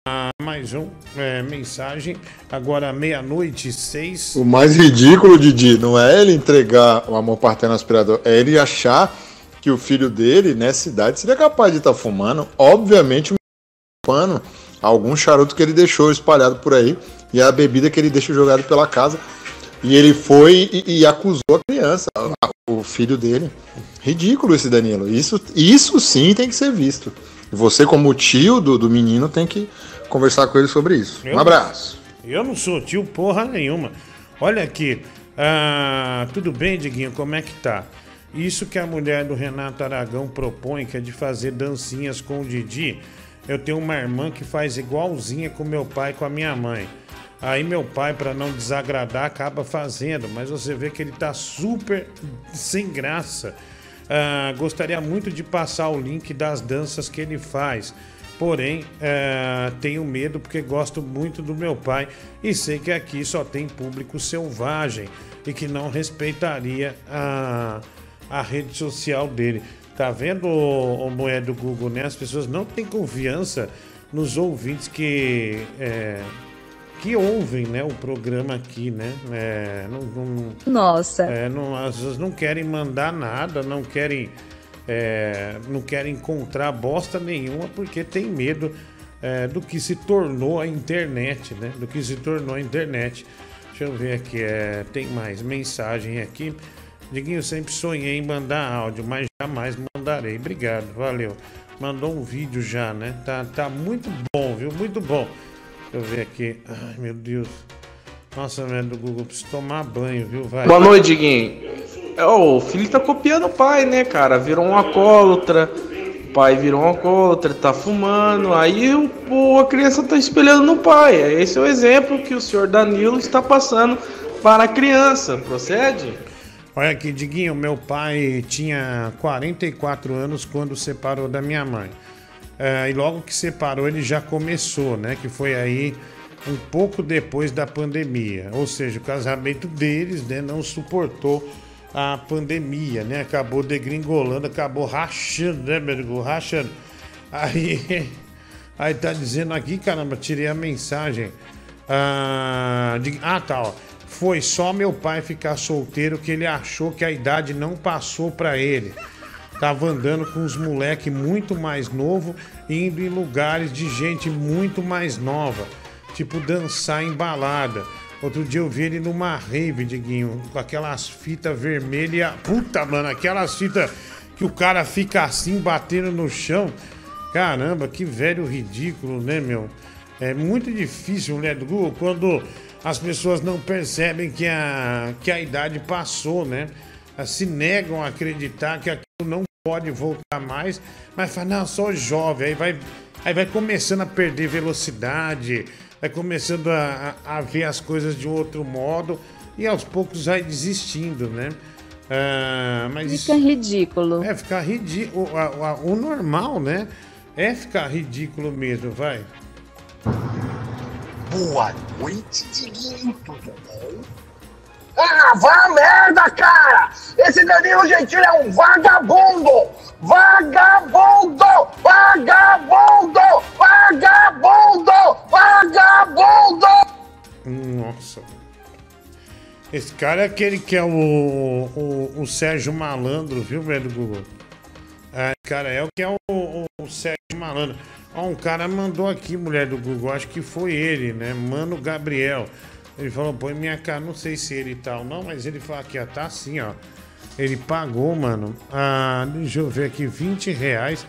S2: mais um é, mensagem. Agora meia-noite, seis.
S39: O mais ridículo, Didi, não é ele entregar o amor paterno aspirador, é ele achar que o filho dele, nessa idade, seria capaz de estar fumando, obviamente, fumando algum charuto que ele deixou espalhado por aí e a bebida que ele deixa jogado pela casa. E ele foi e, e acusou a criança, o filho dele. Ridículo esse Danilo. Isso, isso sim tem que ser visto. Você, como tio do, do menino, tem que conversar com ele sobre isso.
S2: Eu-
S39: Um abraço.
S2: Eu não sou tio porra nenhuma. Olha aqui. ah, tudo bem, Diguinho? Como é que tá? Isso que a mulher do Renato Aragão propõe, que é de fazer dancinhas com o Didi. Eu tenho uma irmã que faz igualzinha com meu pai e com a minha mãe. Aí meu pai, para não desagradar, acaba fazendo, mas você vê que ele tá super sem graça. Ah, gostaria muito de passar o link das danças que ele faz. Porém, eh, tenho medo porque gosto muito do meu pai e sei que aqui só tem público selvagem e que não respeitaria a, a rede social dele. Tá vendo, o, moeda do Google, né? As pessoas não têm confiança nos ouvintes que, eh, que ouvem né, o programa aqui, né? Eh, não- não,
S28: Nossa.
S2: é, não, as pessoas não querem mandar nada, não querem, é, não querem encontrar bosta nenhuma porque tem medo é, do que se tornou a internet, né? Do que se tornou a internet. Deixa eu ver aqui, é, tem mais mensagem aqui. Diguinho, sempre sonhei em mandar áudio, mas jamais mandarei. Obrigado, valeu. Mandou um vídeo já, né? Tá, tá muito bom, viu? Muito bom. Deixa eu ver aqui. Ai, meu Deus. Nossa, velho, do Google, preciso tomar banho, viu? Vai.
S36: Boa noite, Diguinho. É, o filho tá copiando o pai, né, cara? Virou um alcoólatra. O pai virou um alcoólatra, tá fumando. Aí o, a criança tá espelhando no pai. Esse é o exemplo que o senhor Danilo está passando para a criança. Procede?
S2: Olha aqui, Diguinho, meu pai tinha 44 anos quando separou da minha mãe. É, e logo que separou, ele já começou, né? Que foi aí um pouco depois da pandemia. Ou seja, o casamento deles né, não suportou a pandemia, né? Acabou degringolando, acabou rachando, né, amigo? Rachando. Aí, aí tá dizendo aqui, caramba, tirei a mensagem. Ah, de- ah, tá, ó. Foi só meu pai ficar solteiro que ele achou que a idade não passou pra ele. Tava andando com uns moleque muito mais novo, indo em lugares de gente muito mais nova. Tipo dançar em balada. Outro dia eu vi ele numa rave, Diguinho, com aquelas fitas vermelhas. Puta, mano, aquelas fitas que o cara fica assim batendo no chão. Caramba, que velho ridículo, né, meu? É muito difícil, mulher do Google, quando as pessoas não percebem que a, que a idade passou, né? Se negam a acreditar que aquilo não pode voltar mais, mas fala, não, sou jovem, aí vai, aí vai começando a perder velocidade, vai começando a, a, a ver as coisas de um outro modo e aos poucos vai desistindo, né? Ah, mas
S28: Fica ridículo.
S2: é ficar ridículo. O, o normal, né? É ficar ridículo mesmo, vai.
S40: Boa noite, Diguinho, tudo bom? Ah, vá merda, cara! Esse Danilo Gentili é um vagabundo! Vagabundo! Vagabundo! Vagabundo! Vagabundo!
S2: Nossa. Esse cara é aquele que é o, o, o Sérgio Malandro, viu, velho Google? É, cara, é o que é o, o- o Sérgio Malandro. Ó, um cara mandou aqui, mulher do Google, acho que foi ele, né? Mano Gabriel. Ele falou, põe minha cara, não sei se ele tal, não, mas ele falou aqui, ó, tá assim, ó. Ele pagou, mano, ah, deixa eu ver aqui, 20 reais.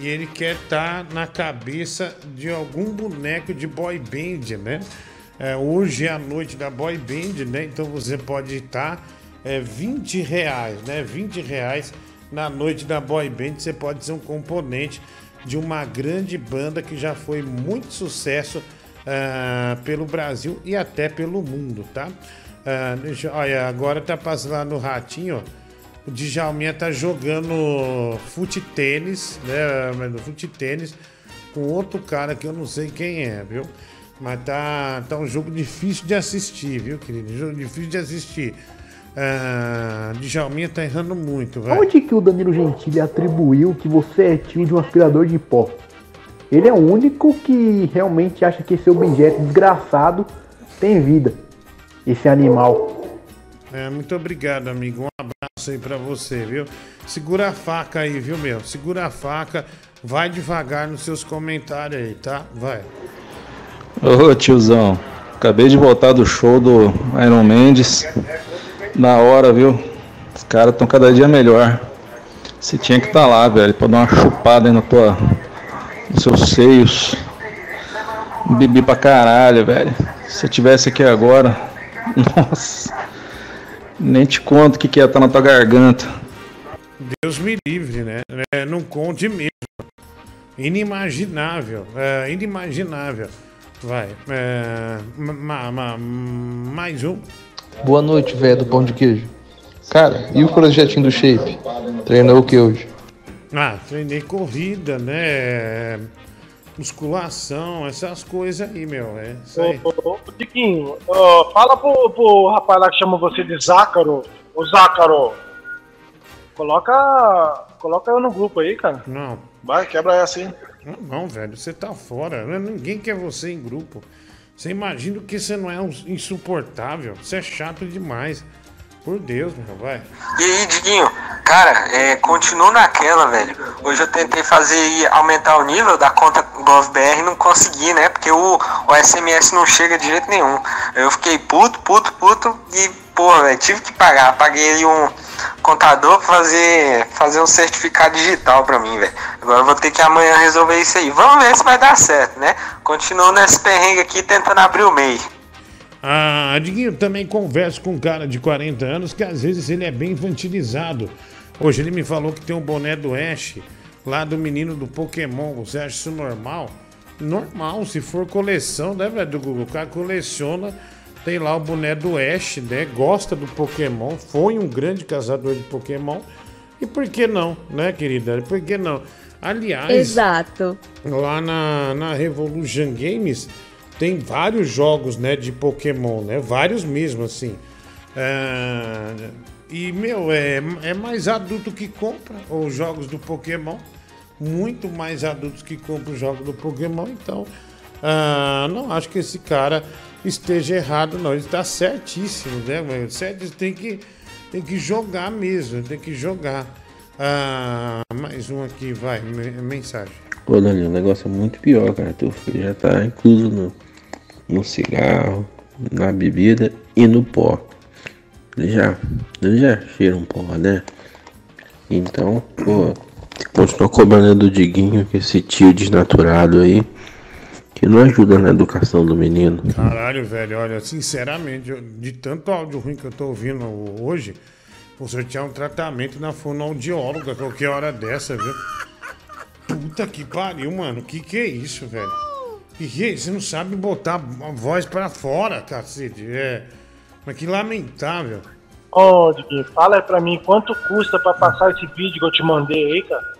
S2: E ele quer estar na cabeça de algum boneco de boy band, né? É, hoje é a noite da boy band, né? Então você pode estar é, 20 reais, né? 20 reais na noite da boy band. Você pode ser um componente de uma grande banda que já foi muito sucesso ah, pelo Brasil e até pelo mundo, tá? Ah, deixa, olha, agora tá passando lá no ratinho, ó. O Djalminha tá jogando fute tênis, né? Fute tênis com outro cara que eu não sei quem é, viu? Mas tá, tá um jogo difícil de assistir, viu, querido? Jogo difícil de assistir. Ah, Djalminha tá errando muito, vai.
S15: Onde que o Danilo Gentili atribuiu que você é tio de um aspirador de pó? Ele é o único que realmente acha que esse objeto desgraçado tem vida. Esse animal.
S2: É, muito obrigado, amigo. Um abraço aí pra você, viu? Segura a faca aí, viu, meu? Segura a faca. Vai devagar nos seus comentários aí, tá? Vai.
S8: Ô tiozão, acabei de voltar do show do Iron Mendes. Na hora, viu? Os caras estão cada dia melhor. Você tinha que estar lá, velho, pra dar uma chupada aí na tua, nos seus seios. Bebi pra caralho, velho. Se eu tivesse aqui agora, nossa, nem te conto o que, que ia estar na tua garganta.
S2: Deus me livre, né? É, não conte mesmo. Inimaginável. É, inimaginável. Vai. É, ma- ma- mais um.
S41: Boa noite, velho do pão de queijo. Cara, e o projetinho do Shape? Treinou o que hoje?
S2: Ah, treinei corrida, né? Musculação, essas coisas aí, meu. É isso aí.
S35: Ô, ô, ô, Tiquinho, ó, fala pro, pro rapaz lá que chama você de Zácaro. Ô Zácaro, coloca, coloca eu no grupo aí, cara.
S2: Não.
S35: Vai, quebra essa aí.
S2: Não, não, velho, você tá fora. né? Ninguém quer você em grupo. Você imagina que você não é um insuportável. Você é chato demais. Por Deus, meu, vai.
S42: E aí, Diguinho, cara, é, naquela, velho. Hoje eu tentei fazer aumentar o nível da conta GovBR e não consegui, né? Porque o, o SMS não chega de jeito nenhum. Eu fiquei puto, puto, puto e, porra, velho, tive que pagar. Paguei aí um contador pra fazer, fazer um certificado digital pra mim, velho. Agora eu vou ter que amanhã resolver isso aí. Vamos ver se vai dar certo, né? Continuo nesse perrengue aqui tentando abrir o MEI.
S2: Ah, Diguinho, também converso com um cara de 40 anos que às vezes ele é bem infantilizado. Hoje ele me falou que tem um boné do Ash, lá do menino do Pokémon. Você acha isso normal? Normal, se for coleção, né, velho, do Google? O cara coleciona, tem lá o boné do Ash, né? Gosta do Pokémon, foi um grande caçador de Pokémon. E por que não, né, querida? Por que não? Aliás,
S28: Exato.
S2: lá na, na Revolution Games tem vários jogos, né, de Pokémon, né? Vários mesmo, assim. É, E, meu, é, é mais adulto que compra os jogos do Pokémon. Muito mais adultos que compram os jogos do Pokémon. Então, ah, não acho que esse cara esteja errado, não. Ele está certíssimo, né, meu? Certo, tem que, tem que jogar mesmo, tem que jogar. Ah, mais um aqui, vai, me- mensagem.
S33: Pô, Danilo, o negócio é muito pior, cara. Filho já tá incluso no, no cigarro, na bebida e no pó. Ele já, ele já cheira um pó, né? Então, pô, continua cobrando do Diguinho, que esse tio desnaturado aí, que não ajuda na educação do menino.
S2: Caralho, velho, olha, sinceramente, de tanto áudio ruim que eu tô ouvindo hoje, vou sortear um tratamento na fonoaudióloga qualquer hora dessa, viu? Puta que pariu, mano. Que que é isso, velho? É isso? Você não sabe botar a voz pra fora, cacete. É. Mas que lamentável.
S35: Ô, Diguinho, fala aí pra mim quanto custa pra passar esse vídeo que eu te mandei aí, cara.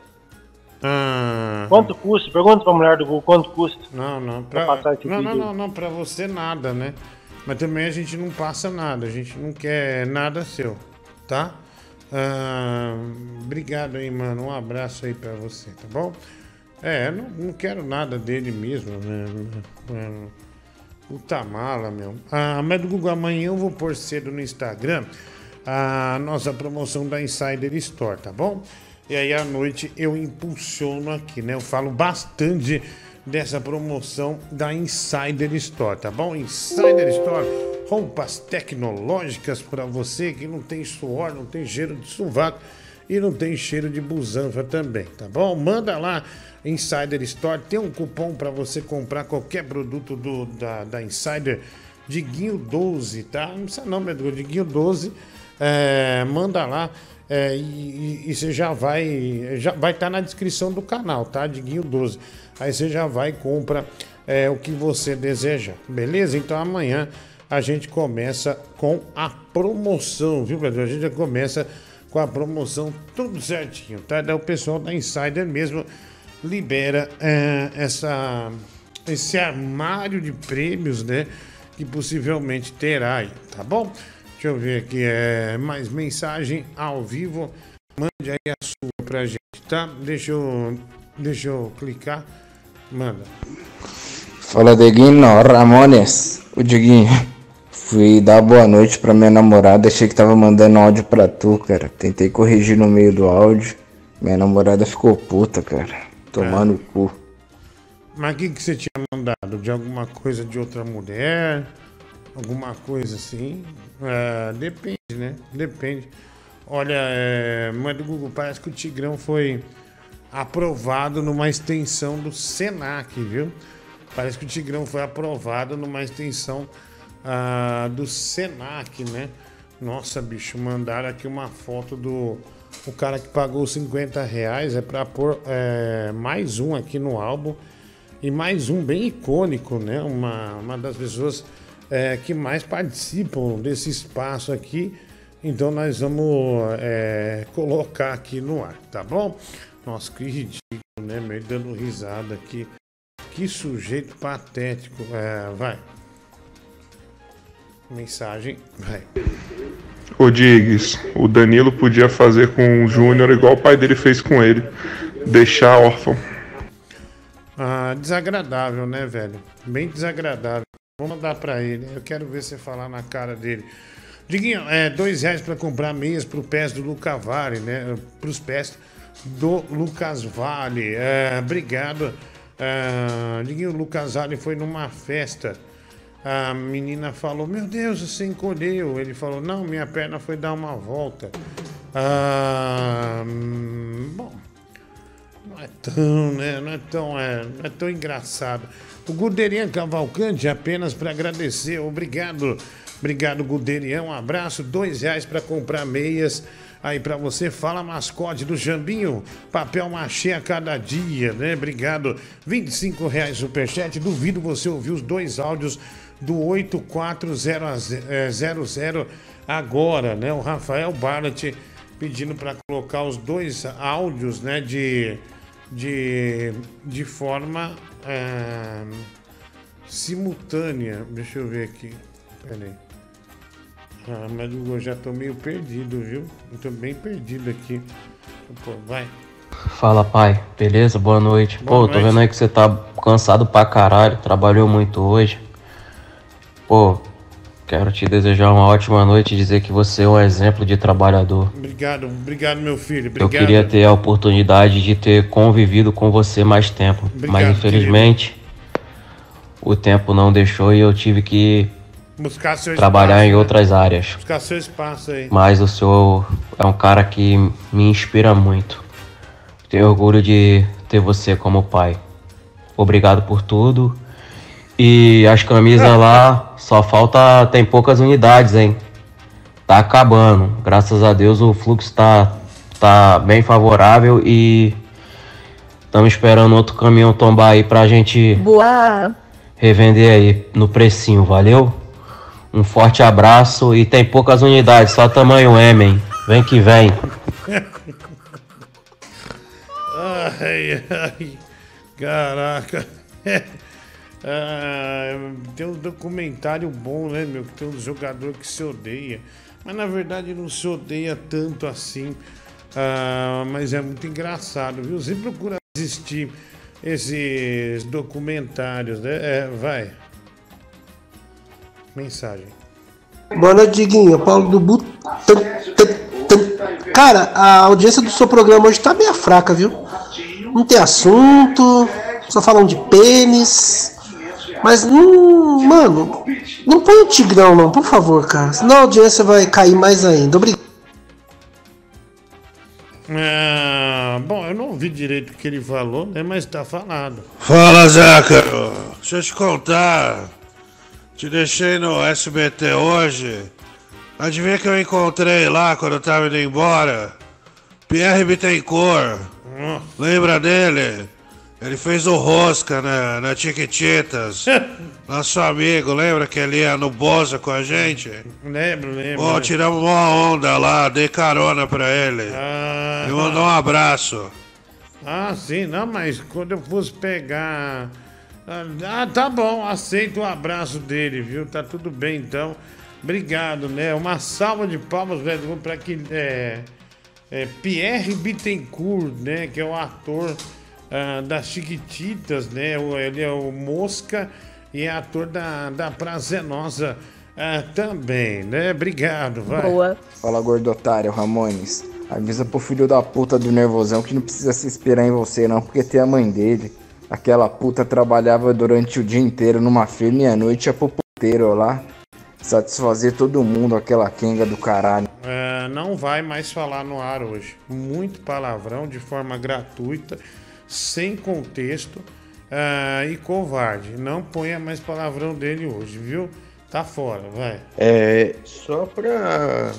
S2: Ah,
S35: Quanto custa? Pergunta pra mulher do Google quanto custa.
S2: Não, não.
S35: Pra
S2: Pra,
S35: passar esse
S2: não, não,
S35: vídeo.
S2: não, não, pra você nada, né? Mas também a gente não passa nada, a gente não quer nada seu, tá? Ah, obrigado aí, mano. Um abraço aí pra você, tá bom? É, não, não quero nada dele mesmo, né? É, Puta mala, meu. Ah, mas Google, amanhã eu vou pôr cedo no Instagram a nossa promoção da Insider Store, tá bom? E aí à noite eu impulsiono aqui, né? Eu falo bastante dessa promoção da Insider Store, tá bom? Insider Store, roupas tecnológicas para você que não tem suor, não tem cheiro de sovaco e não tem cheiro de busanfa também, tá bom? Manda lá Insider Store, tem um cupom para você comprar qualquer produto do, da, da Insider, Diguinho 12, tá? Não precisa não, Pedro, Diguinho 12, é, manda lá é, e, e- e você já vai, já vai estar na descrição do canal, tá? Diguinho 12. Aí você já vai e compra é, o que você deseja, beleza? Então amanhã a gente começa com a promoção, viu, Pedro? A gente já começa com a promoção tudo certinho, tá? Daí o pessoal da Insider mesmo libera é, essa, esse armário de prêmios, né? Que possivelmente terá aí, tá bom? Deixa eu ver aqui, é, mais mensagem ao vivo. Mande aí a sua pra gente, tá? Deixa eu, deixa eu clicar. Manda.
S43: Fala, Diguinho, Ramones. O Diguinho, fui dar boa noite pra minha namorada, achei que tava mandando áudio pra tu, cara. Tentei corrigir no meio do áudio, minha namorada ficou puta, cara. Tomando o cu.
S2: Mas o que, que você tinha mandado? De alguma coisa de outra mulher? Alguma coisa assim? É, depende, né? Depende. Olha, é, mas do Google, parece que o Tigrão foi aprovado numa extensão do Senac, viu? Parece que o Tigrão foi aprovado numa extensão ah, do Senac, né? Nossa, bicho, mandaram aqui uma foto do o cara que pagou 50 reais. É pra pôr é, mais um aqui no álbum. E mais um bem icônico, né? Uma, uma das pessoas é, que mais participam desse espaço aqui. Então nós vamos é, colocar aqui no ar, tá bom? Nossa, que ridículo, né? Meio dando risada aqui. Que sujeito patético. É, vai. Mensagem, vai.
S44: Ô Diggs, o Danilo podia fazer com o Júnior igual o pai dele fez com ele. Deixar órfão.
S2: Ah, desagradável, né, velho? Bem desagradável. Vou mandar pra ele. Eu quero ver você falar na cara dele. Diguinho, é dois reais pra comprar meias pro pés do Luca Vale, né? Pros pés do Lucas Vale. É, obrigado. É, Diguinho, o Lucas Vale foi numa festa. A menina falou: Meu Deus, você encolheu. Ele falou: Não, minha perna foi dar uma volta. Ah, hum, bom, não é tão, né? Não é tão, é, não é tão engraçado. O Guderian Cavalcante, apenas para agradecer. Obrigado. Obrigado, Guderian. Um abraço. Dois reais para comprar meias. Aí para você, fala mascote do Jambinho, papel machê a cada dia, né? Obrigado. 25 reais superchat. Duvido você ouvir os dois áudios do 8400 agora, né? O Rafael Barnett pedindo para colocar os dois áudios, né? De, de, de forma é, simultânea. Deixa eu ver aqui. Peraí. Ah, mas eu já tô meio perdido, viu? Eu tô bem perdido aqui. Pô, vai.
S45: Fala pai, beleza? Boa noite.
S2: Boa
S45: Pô, tô
S2: noite.
S45: vendo aí que você tá cansado pra caralho, trabalhou muito hoje. Pô, quero te desejar uma ótima noite e dizer que você é um exemplo de trabalhador.
S2: Obrigado, obrigado, meu filho.
S45: Eu
S2: Obrigado.
S45: queria ter a oportunidade de ter convivido com você mais tempo,
S2: Obrigado,
S45: mas infelizmente o tempo não deixou e eu tive que
S2: Buscar seu
S45: trabalhar
S2: espaço,
S45: em
S2: né?
S45: outras áreas.
S2: Buscar seu espaço aí.
S45: Mas o senhor é um cara que me inspira muito. Tenho orgulho de ter você como pai. Obrigado por tudo. E as camisas lá só falta. Tem poucas unidades, hein? Tá acabando. Graças a Deus o fluxo tá, tá bem favorável e estamos esperando outro caminhão tombar aí pra gente
S28: Boa.
S45: revender aí no precinho, valeu? Um forte abraço e tem poucas unidades, só tamanho M, hein? Vem que vem.
S2: Ai, ai, caraca. Ah, tem um documentário bom, né, meu? Que tem um jogador que se odeia. Mas na verdade não se odeia tanto assim. Ah, mas é muito engraçado, viu? Você procura assistir esses documentários, né? É, vai. Mensagem.
S46: Noite, Diguinho. Paulo do Butão. Cara, a audiência do seu programa hoje tá meio fraca, viu? Não tem assunto, só falam de pênis. Mas, hum, mano, não põe o Tigrão, não, por favor, cara. Senão a audiência vai cair mais ainda. Obrigado.
S2: Ah, bom, eu não ouvi direito o que ele falou, né? Mas tá falado.
S47: Fala, Zácaro. Deixa eu te contar. Te deixei no SBT hoje. Adivinha que eu encontrei lá quando eu tava indo embora? Pierre Bittencourt. Lembra dele? Ele fez o Rosca na, na Chiquititas. Nosso amigo, lembra que ele ia no Boza com a gente?
S2: Lembro, lembro.
S47: Bom, tiramos uma onda lá, dei carona pra ele.
S2: Ah.
S47: Me mandou um abraço.
S2: Ah, sim, não, mas quando eu fosse pegar. Ah, tá bom, aceito o abraço dele, viu? Tá tudo bem então. Obrigado, né? Uma salva de palmas, velho, pra que. É, é, Pierre Bittencourt, né? Que é o ator ah, das Chiquititas, né? Ele é o Mosca e é ator da, da Prazenosa ah, também, né? Obrigado, vai.
S43: Fala, gordo otário, Ramones. Avisa pro filho da puta do nervosão que não precisa se esperar em você, não, porque tem a mãe dele. Aquela puta trabalhava durante o dia inteiro numa feira e à noite ia pro puteiro lá. Satisfazer todo mundo, aquela quenga do caralho.
S2: É, não vai mais falar no ar hoje. Muito palavrão de forma gratuita, sem contexto é, e covarde. Não ponha mais palavrão dele hoje, viu? Tá fora, vai.
S48: É, só pra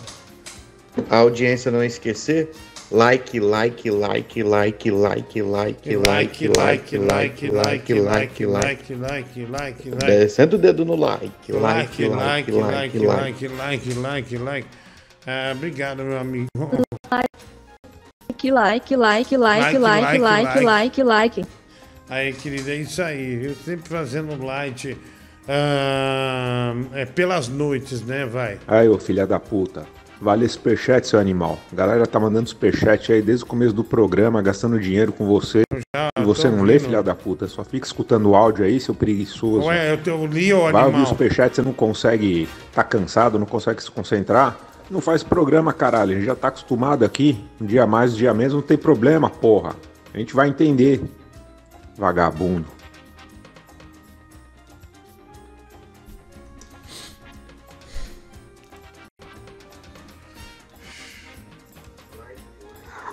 S48: a audiência não esquecer, like, like, like, like, like, like, like, like, like, like, like, like, like.
S2: like, like, like.
S48: Descendo o dedo no like, like,
S2: like,
S48: like,
S2: like,
S48: like, like.
S2: like. É, obrigado, meu amigo.
S28: Like, like, like, like,
S2: Like,
S28: like,
S2: like,
S28: like, like, like.
S2: Aí, querida, é isso aí. Eu sempre fazendo light ah, é, pelas noites, né? Vai.
S49: Aí, ô filha da puta. Vale esse superchat, seu animal. A galera tá mandando superchat aí desde o começo do programa, gastando dinheiro com você. e você não lê, filha da puta. Só fica escutando o áudio aí, seu preguiçoso.
S2: Ué, eu, te- eu li o
S49: Vai ouvir o
S2: animal.
S49: superchat, você não consegue. tá cansado, não consegue se concentrar. Não faz programa, caralho. A gente já tá acostumado aqui. Um dia mais, um dia menos, não tem problema, porra. A gente vai entender. Vagabundo.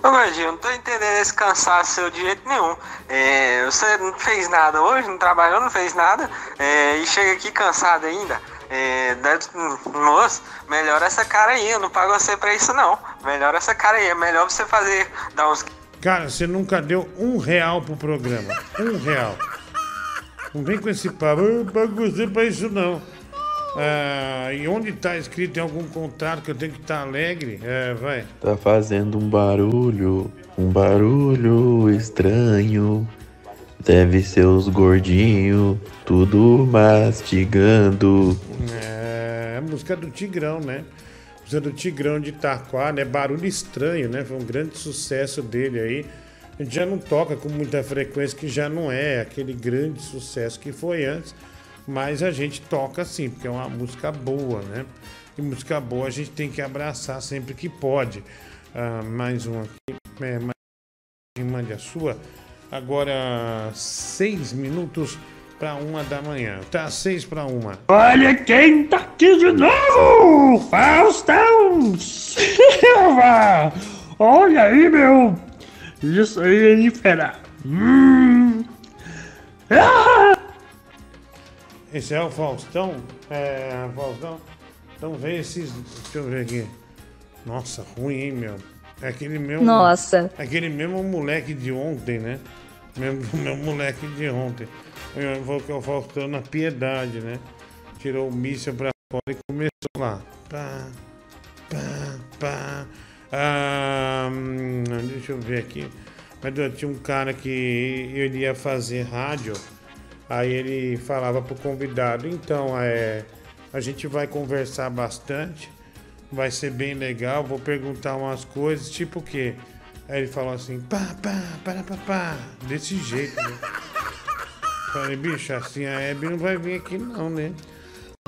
S42: Ô Gordinho, não tô entendendo esse cansaço seu de jeito nenhum. É, você não fez nada hoje, não trabalhou, não fez nada, é, e chega aqui cansado ainda. É, deve- moço, melhora essa cara aí, eu não pago você pra isso não. Melhora essa cara aí, é melhor você fazer, dar uns
S2: Cara, você nunca deu um real pro programa. Um real. Não vem com esse papo, eu pago você pra isso não. Ah, e onde tá escrito em algum contrato que eu tenho que estar alegre? É, vai.
S50: Tá fazendo um barulho, um barulho estranho. Deve ser os gordinhos, tudo mastigando.
S2: É, a música do Tigrão, né? Música do Tigrão de Itaquá, né? Barulho Estranho, né? Foi um grande sucesso dele aí. A gente já não toca com muita frequência, que já não é aquele grande sucesso que foi antes. Mas a gente toca sim, porque é uma música boa, né? E música boa a gente tem que abraçar sempre que pode. Ah, mais um aqui. É, mais... Mande a sua. Agora, seis minutos para uma da manhã. Tá, seis para uma.
S51: Olha quem tá aqui de novo! Faustão Silva! Olha aí, meu! Isso aí é diferente. Hum. Ah!
S2: Esse é o Faustão? É, Faustão? Então vê esses. Deixa eu ver aqui. Nossa, ruim, hein, meu? É aquele mesmo.
S28: Nossa.
S2: Aquele mesmo moleque de ontem, né? Mesmo, meu moleque de ontem. Eu vou que é o Faustão na piedade, né? Tirou o míssil pra fora e começou lá. Pá, pá, pá. Ah, hum, deixa eu ver aqui. Mas eu tinha um cara que ele ia fazer rádio. Aí ele falava pro convidado, então é, a gente vai conversar bastante, vai ser bem legal, vou perguntar umas coisas, tipo o quê? Aí ele falou assim, pá, pá, para, pá, pá, desse jeito, né? Falei, bicho, assim a Hebe não vai vir aqui não, né?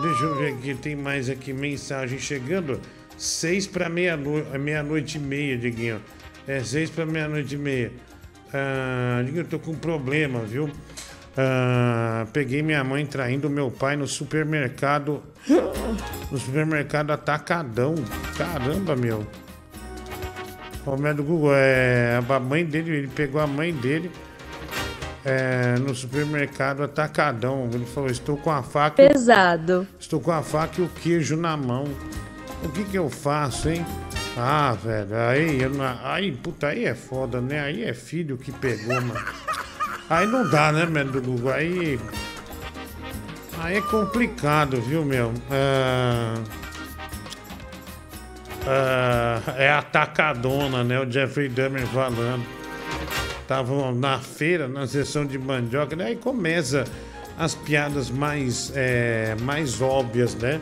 S2: Deixa eu ver aqui, tem mais aqui mensagem chegando. Seis para meia-noite, meia-noite e meia, Diguinho. É, seis para meia-noite e meia. Ah, Diguinho, eu tô com um problema, viu? Ah, peguei minha mãe traindo meu pai no supermercado. No supermercado Atacadão. Caramba, meu. O médico Google, é, a mãe dele, ele pegou a mãe dele é, no supermercado Atacadão. Ele falou: Estou com a faca.
S28: Pesado.
S2: Estou com a faca e o queijo na mão. O que que eu faço, hein? Ah, velho, aí, eu não- aí, puta, aí é foda, né? Aí é filho que pegou, mano. Aí não dá, né, médico Google? Aí. Aí é complicado, viu, meu? Ah, ah, é atacadona, né? O Jeffrey Dahmer falando. Estavam na feira, na sessão de mandioca, né? aí começa as piadas mais, é, mais óbvias, né?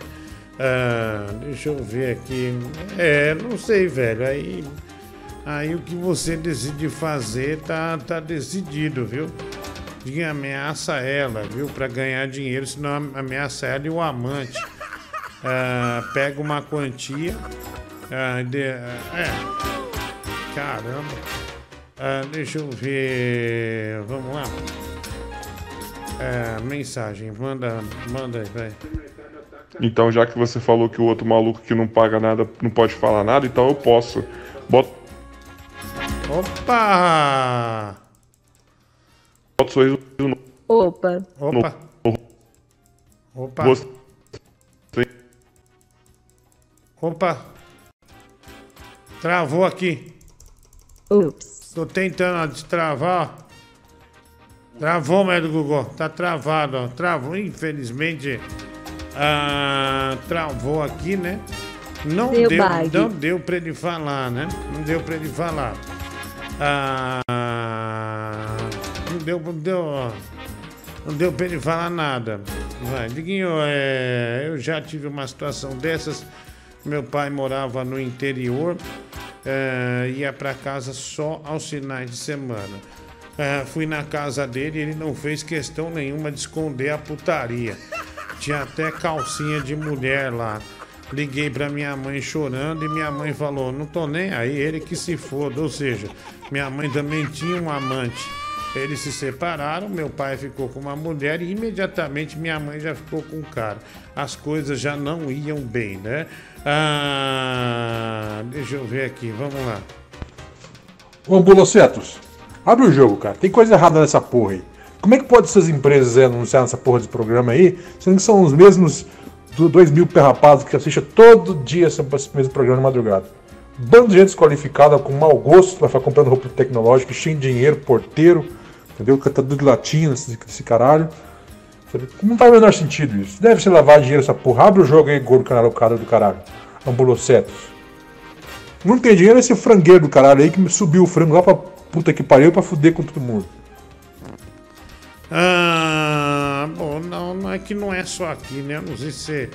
S2: Ah, deixa eu ver aqui. É, não sei, velho. Aí, aí o que você decide fazer tá, tá decidido, viu? E ameaça ela, viu? Pra ganhar dinheiro, senão ameaça ela e o amante. Ah, pega uma quantia. ah, de- é. Caramba. Ah, deixa eu ver. Vamos lá. É, mensagem. Manda, manda aí, vai.
S44: Então, já que você falou que o outro maluco que não paga nada não pode falar nada, então eu posso. Bota,
S2: Opa!
S44: bota o sorriso
S28: Opa.
S2: Opa. Opa. Opa. Travou aqui.
S28: Ups.
S2: Tô tentando ó, destravar. ó. Travou, médico Google. Tá travado, ó. Travou, infelizmente. Ah, travou aqui, né? Não
S28: Deu
S2: deu, não deu pra ele falar, né? Não deu pra ele falar. Ah, não deu, não deu, ó. Não deu pra ele falar nada. Vai, Diguinho, é, eu já tive uma situação dessas. Meu pai morava no interior, é, ia pra casa só aos finais de semana. É, fui na casa dele e ele não fez questão nenhuma de esconder a putaria. Tinha até calcinha de mulher lá. Liguei pra minha mãe chorando e minha mãe falou: Não tô nem aí, ele que se foda. Ou seja, minha mãe também tinha um amante. Eles se separaram, meu pai ficou com uma mulher e imediatamente minha mãe já ficou com um cara. As coisas já não iam bem, né? Ah, deixa eu ver aqui, vamos lá.
S47: Ô, Bulocetos, abre o jogo, cara. Tem coisa errada nessa porra aí. Como é que pode essas empresas anunciar nessa porra desse programa aí, sendo que são os mesmos do 2 mil perrapados que assistem todo dia esse mesmo programa de madrugada? Bando de gente desqualificada, com mau gosto, vai ficar comprando roupa tecnológica, cheio de dinheiro, porteiro, entendeu? Cantador de latim, esse, caralho. Não faz o menor sentido isso. Deve ser lavar dinheiro essa porra. Abre o jogo aí, gordo caralho do caralho. Ambulocetos. Não tem dinheiro esse frangueiro do caralho aí que subiu o frango lá pra puta que pariu pra fuder com todo mundo.
S2: Ah, bom, não, não é que não é só aqui, né? Não sei se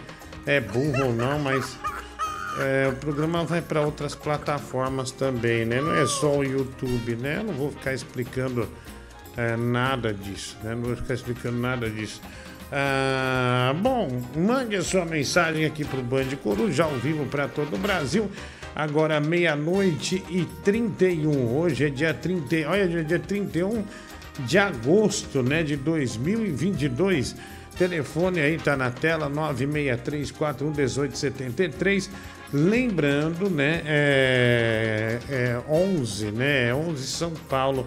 S2: é burro ou não, mas é, o programa vai para outras plataformas também, né? Não é só o YouTube, né? Não vou ficar explicando é, nada disso, né? Não vou ficar explicando nada disso. Ah, bom, mande a sua mensagem aqui pro Band Coruja ao vivo para todo o Brasil. Agora meia-noite e 31. Hoje é dia 30, olha, dia- dia 31 de agosto, né, de 2022. Telefone aí tá na tela 963411873. Lembrando, né, é, é 11, né? 11 São Paulo.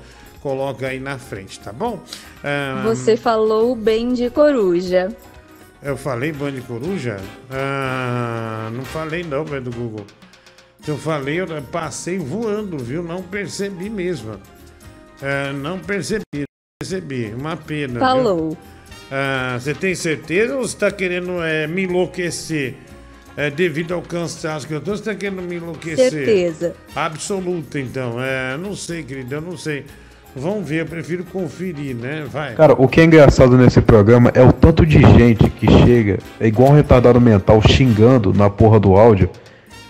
S2: Coloca aí na frente, tá bom? Ah,
S28: Você falou bem de coruja.
S2: eu falei Band Coruja? Ah, não falei não, velho do Google. Se eu falei, eu passei voando, viu? Não percebi mesmo. Ah, não percebi, não percebi. Uma pena.
S28: Falou.
S2: Ah, você tem certeza ou você está querendo eh, me enlouquecer? Eh, devido ao cansaço que eu tô, você está querendo me enlouquecer?
S28: Certeza.
S2: Absoluta, então. É, não sei, querido, eu não sei. Vamos ver, eu prefiro conferir, né? Vai.
S52: Cara, o que é engraçado nesse programa é o tanto de gente que chega, é igual um retardado mental, xingando na porra do áudio,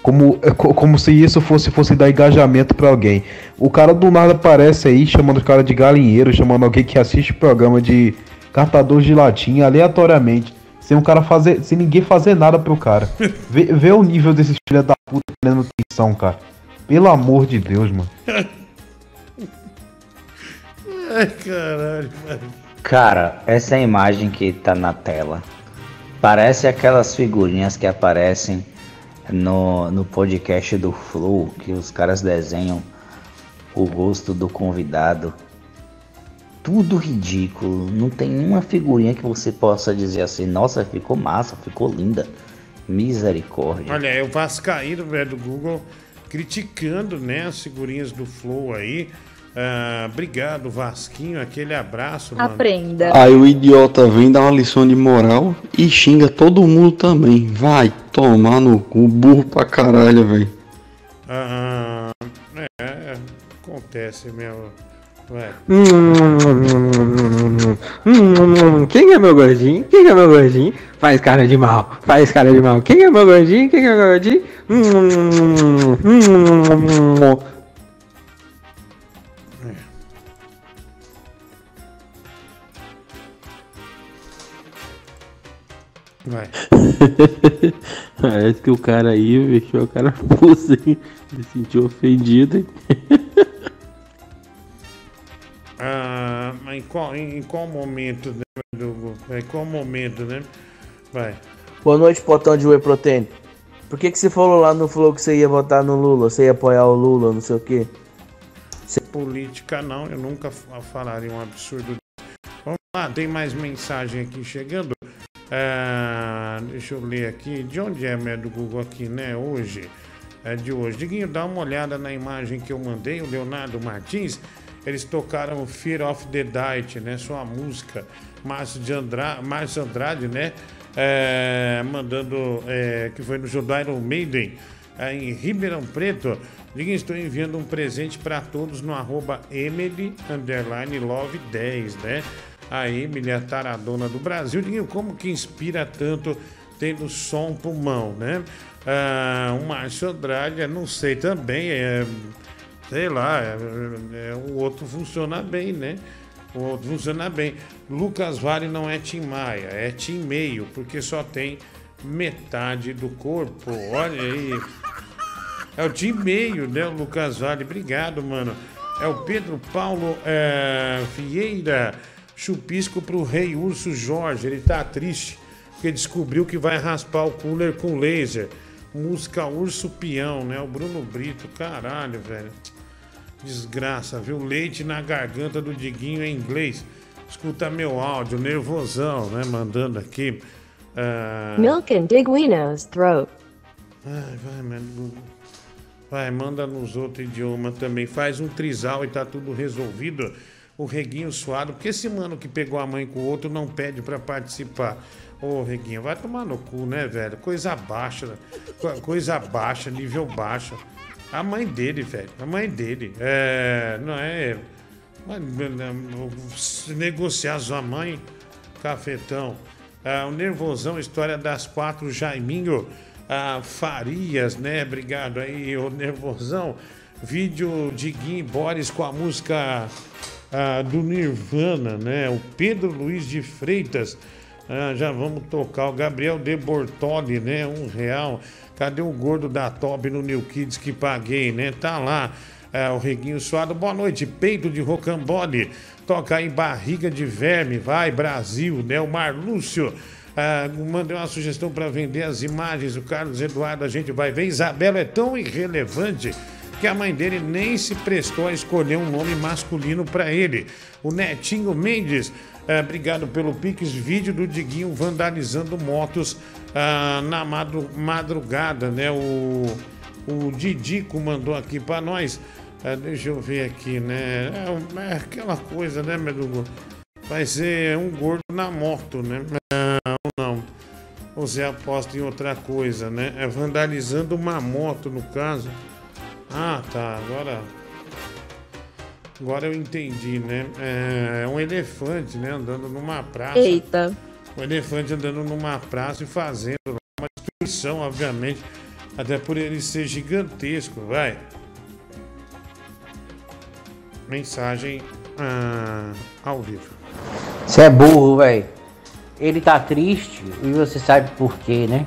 S52: como, é co- como se isso fosse, fosse dar engajamento pra alguém. O cara do nada aparece aí chamando o cara de galinheiro, chamando alguém que assiste o programa de catador de latinha aleatoriamente, sem um cara fazer, sem ninguém fazer nada pro cara. Vê, vê o nível desses filha da puta querendo atenção, cara. Pelo amor de Deus, mano.
S2: Ai, caralho, mano.
S53: Cara, essa imagem que tá na tela parece aquelas figurinhas que aparecem no, no podcast do Flow, que os caras desenham o rosto do convidado. Tudo ridículo, não tem nenhuma figurinha que você possa dizer assim, nossa, ficou massa, ficou linda. Misericórdia.
S2: Olha, é o Vascaíno, velho, do Google, criticando, né, as figurinhas do Flow aí. Ah, obrigado, Vasquinho, aquele abraço, mano.
S28: Aprenda.
S49: Aí o idiota vem dar uma lição de moral e xinga todo mundo também. Vai tomar no cu, burro pra caralho, velho.
S2: Ah, é, acontece mesmo. Vai.
S54: Quem é meu gordinho? Quem é meu gordinho? Faz cara de mal, faz cara de mal. Quem é meu gordinho? Quem é meu gordinho?
S2: Vai.
S55: Parece que o cara aí deixou a cara pulsa, hein? Se sentiu ofendido, hein?
S2: Ah, mas em qual, em, em qual momento, né, Dugo? Em qual momento, né? Vai.
S56: Boa noite, potão de whey protein. Por que, que você falou lá no Flow que você ia votar no Lula? Você ia apoiar o Lula, não sei o quê?
S2: Política não, eu nunca fa- falaria um absurdo. Vamos lá, tem mais mensagem aqui chegando. Ah, deixa eu ler aqui. De onde é né, do Google aqui, né? Hoje. É de hoje. Diguinho, dá uma olhada na imagem que eu mandei, o Leonardo Martins. Eles tocaram Fear of the Diet, né? Sua música. Márcio, de Andra... Márcio Andrade, né? É, mandando. é, que foi no show Maiden é, em Ribeirão Preto. Diguinho, estou enviando um presente para todos no arroba Emily Love 10, né? A Emily, a taradona do Brasil. Como que inspira tanto tendo som pulmão, né? Ah, o Márcio Andrade, não sei também, é, sei lá, é, é, o outro funciona bem, né? O outro funciona bem. Lucas Vale não é Tim Maia, é Tim Meio, porque só tem metade do corpo. Olha aí. É o Tim Meio, né? O Lucas Vale. Obrigado, mano. É o Pedro Paulo é, Vieira. Chupisco pro Rei Urso Jorge. Ele tá triste porque descobriu que vai raspar o cooler com laser. Música Urso Peão, né? O Bruno Brito. Caralho, velho. Desgraça, viu? Leite na garganta do Diguinho em inglês. Escuta meu áudio, nervosão, né? Mandando aqui. Ah,
S28: Milk and Diguino's throat.
S2: Ai, vai, mano. Vai, manda nos outros idiomas também. Faz um trisal e tá tudo resolvido. O Reguinho Suado, porque esse mano que pegou a mãe com o outro não pede pra participar. Ô, Reguinho, vai tomar no cu, né, velho? Coisa baixa, né? Co- coisa baixa, nível baixo. A mãe dele, velho, a mãe dele. É. Não é. Se negociar sua mãe, cafetão. Ah, o Nervosão, história das quatro, Jaiminho ah, Farias, né? Obrigado aí, o Nervosão. Vídeo de Gui Boris com a música ah, do Nirvana, né? O Pedro Luiz de Freitas. Ah, já vamos tocar. O Gabriel De Bortoli, né? Um real. Cadê o gordo da Top no New Kids que paguei, né? Tá lá. É, o Reguinho Suado, boa noite. Peito de rocambole. Toca aí barriga de verme. Vai, Brasil, né? O Marlúcio. Ah, mandei uma sugestão para vender as imagens. O Carlos Eduardo, a gente vai ver. Isabela é tão irrelevante que a mãe dele nem se prestou a escolher um nome masculino para ele. O Netinho Mendes, ah, obrigado pelo Pix, vídeo do Diguinho vandalizando motos ah, na madru- madrugada, né? O, o Didico mandou aqui para nós. Ah, deixa eu ver aqui, né? É, é aquela coisa, né, Medugo? Vai ser um gordo na moto, né? Não, não. Você aposta em outra coisa, né? É vandalizando uma moto, no caso. Ah, tá. Agora. Agora eu entendi, né? É um elefante, né? Andando numa praça.
S28: Eita.
S2: Um elefante andando numa praça e fazendo uma destruição, obviamente. Até por ele ser gigantesco, vai. Mensagem ah, ao vivo.
S57: Você é burro, velho. Ele tá triste e você sabe por quê, né?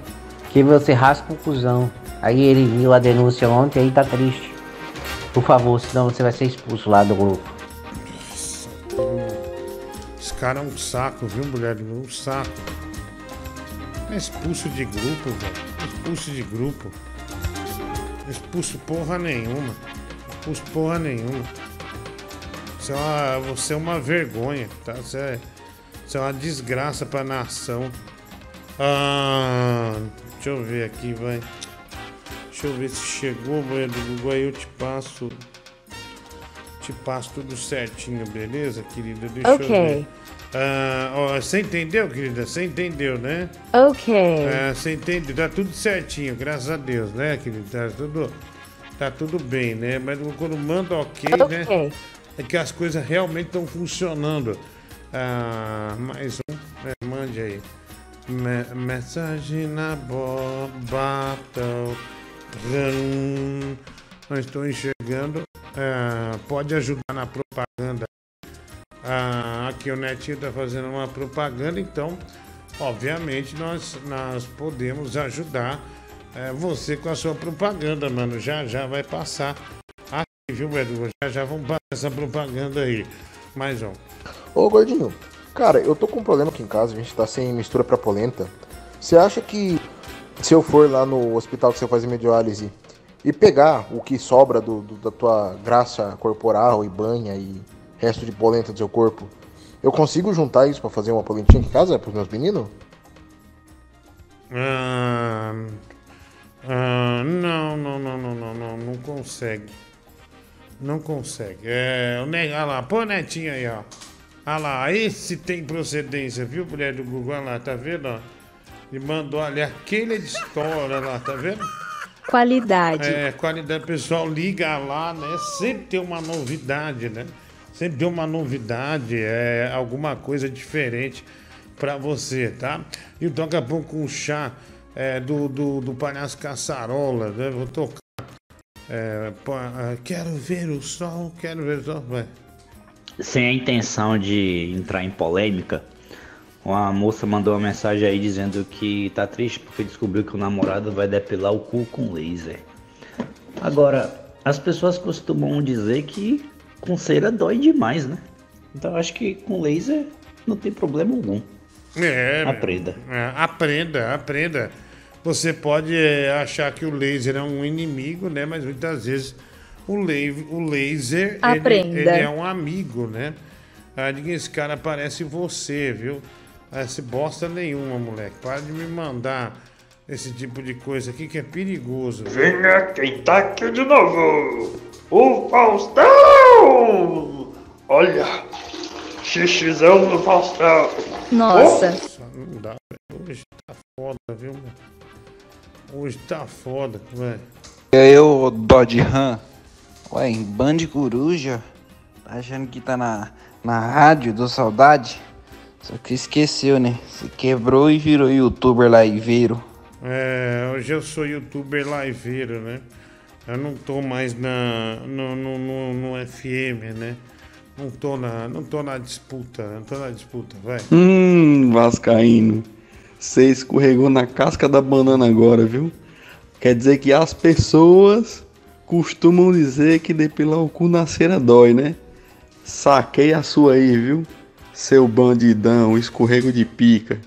S57: Que você raspa o cuzão. Aí ele viu a denúncia ontem e tá triste. Por favor, senão você vai ser expulso lá do grupo.
S2: Esse cara é um saco, viu, mulher? Um saco. É expulso de grupo, velho. Expulso de grupo. Expulso porra nenhuma. Expulso porra nenhuma. Você é uma, você é uma vergonha, tá? Você é, você é uma desgraça pra nação. Ah, deixa eu ver aqui, vai. Deixa eu ver se chegou, velho, do Google. Aí eu te passo. Te passo tudo certinho, beleza, querida? Deixa
S28: Ok.
S2: eu ver. Ah, ó, você entendeu, querida? Você entendeu, né?
S28: Ok.
S2: É, você entende? Tá tudo certinho, graças a Deus, né, querido? Tá tudo, tá tudo bem, né? Mas quando manda ok, né?
S28: Ok.
S2: É que as coisas realmente estão funcionando. Ah, mais um, é, mande aí. Me- mensagem na bo battle. Não estou enxergando. Ah, pode ajudar na propaganda. Ah, aqui o Netinho está fazendo uma propaganda, então, obviamente, nós, nós podemos ajudar eh, você com a sua propaganda, mano. Já já vai passar aqui, viu, Edu? Já já vamos passar essa propaganda aí. Mais um.
S58: Ô gordinho, cara, eu tô com um problema aqui em casa, a gente tá sem mistura pra polenta. Você acha que se eu for lá no hospital que você faz hemodiálise e pegar o que sobra do, do- da tua graxa corporal e banha e resto de polenta do seu corpo, eu consigo juntar isso pra fazer uma polentinha aqui em casa pros meus meninos?
S2: Ah, ah, não, não, não, não, não, não, não consegue. Não consegue. É, o. Olha lá, o netinho aí, ó. Olha lá, esse tem procedência, viu, mulher do Google? Olha lá, tá vendo? ó? Ele mandou ali aquele é de lá, tá vendo?
S28: Qualidade.
S2: É, qualidade pessoal, liga lá, né? Sempre tem uma novidade, né? Sempre tem uma novidade, é alguma coisa diferente pra você, tá? E o toca pão com chá é, do, do, do palhaço Caçarola, né? Vou tocar. É, pô, ah, quero ver o sol, quero ver o sol. Vai.
S53: Sem a intenção de entrar em polêmica, uma moça mandou uma mensagem aí dizendo que tá triste porque descobriu que o namorado vai depilar o cu com laser. Agora, as pessoas costumam dizer que com cera dói demais, né? Então acho que com laser não tem problema algum.
S2: É,
S53: Aprenda.
S2: é, aprenda, aprenda. Você pode é, achar que o laser é um inimigo, né? Mas muitas vezes o, la- o laser ele, ele é um amigo, né? Ah, diga, esse cara parece você, viu? Ah, Esse bosta nenhuma, moleque. Para de me mandar esse tipo de coisa aqui que é perigoso.
S51: Venha quem tá aqui de novo! O Faustão! Olha, xixizão do Faustão.
S28: Nossa.
S2: Não dá. Hoje tá foda, viu? Hoje tá foda, velho.
S59: E aí, ô Dodge Ram? Ué, em Band Coruja? Tá achando que tá na, na rádio do Saudade? Só que esqueceu, né? Se quebrou e virou youtuber liveiro.
S2: É, hoje eu sou youtuber liveiro, né? Eu não tô mais na, no, no, no, no FM, né? Não tô na, não tô na disputa, não tô na disputa, vai.
S49: Hum, Vascaíno. Você escorregou na casca da banana agora, viu? Quer dizer que as pessoas costumam dizer que depilar o cu na cera dói, né? Saquei a sua aí, viu? Seu bandidão, escorrego de pica.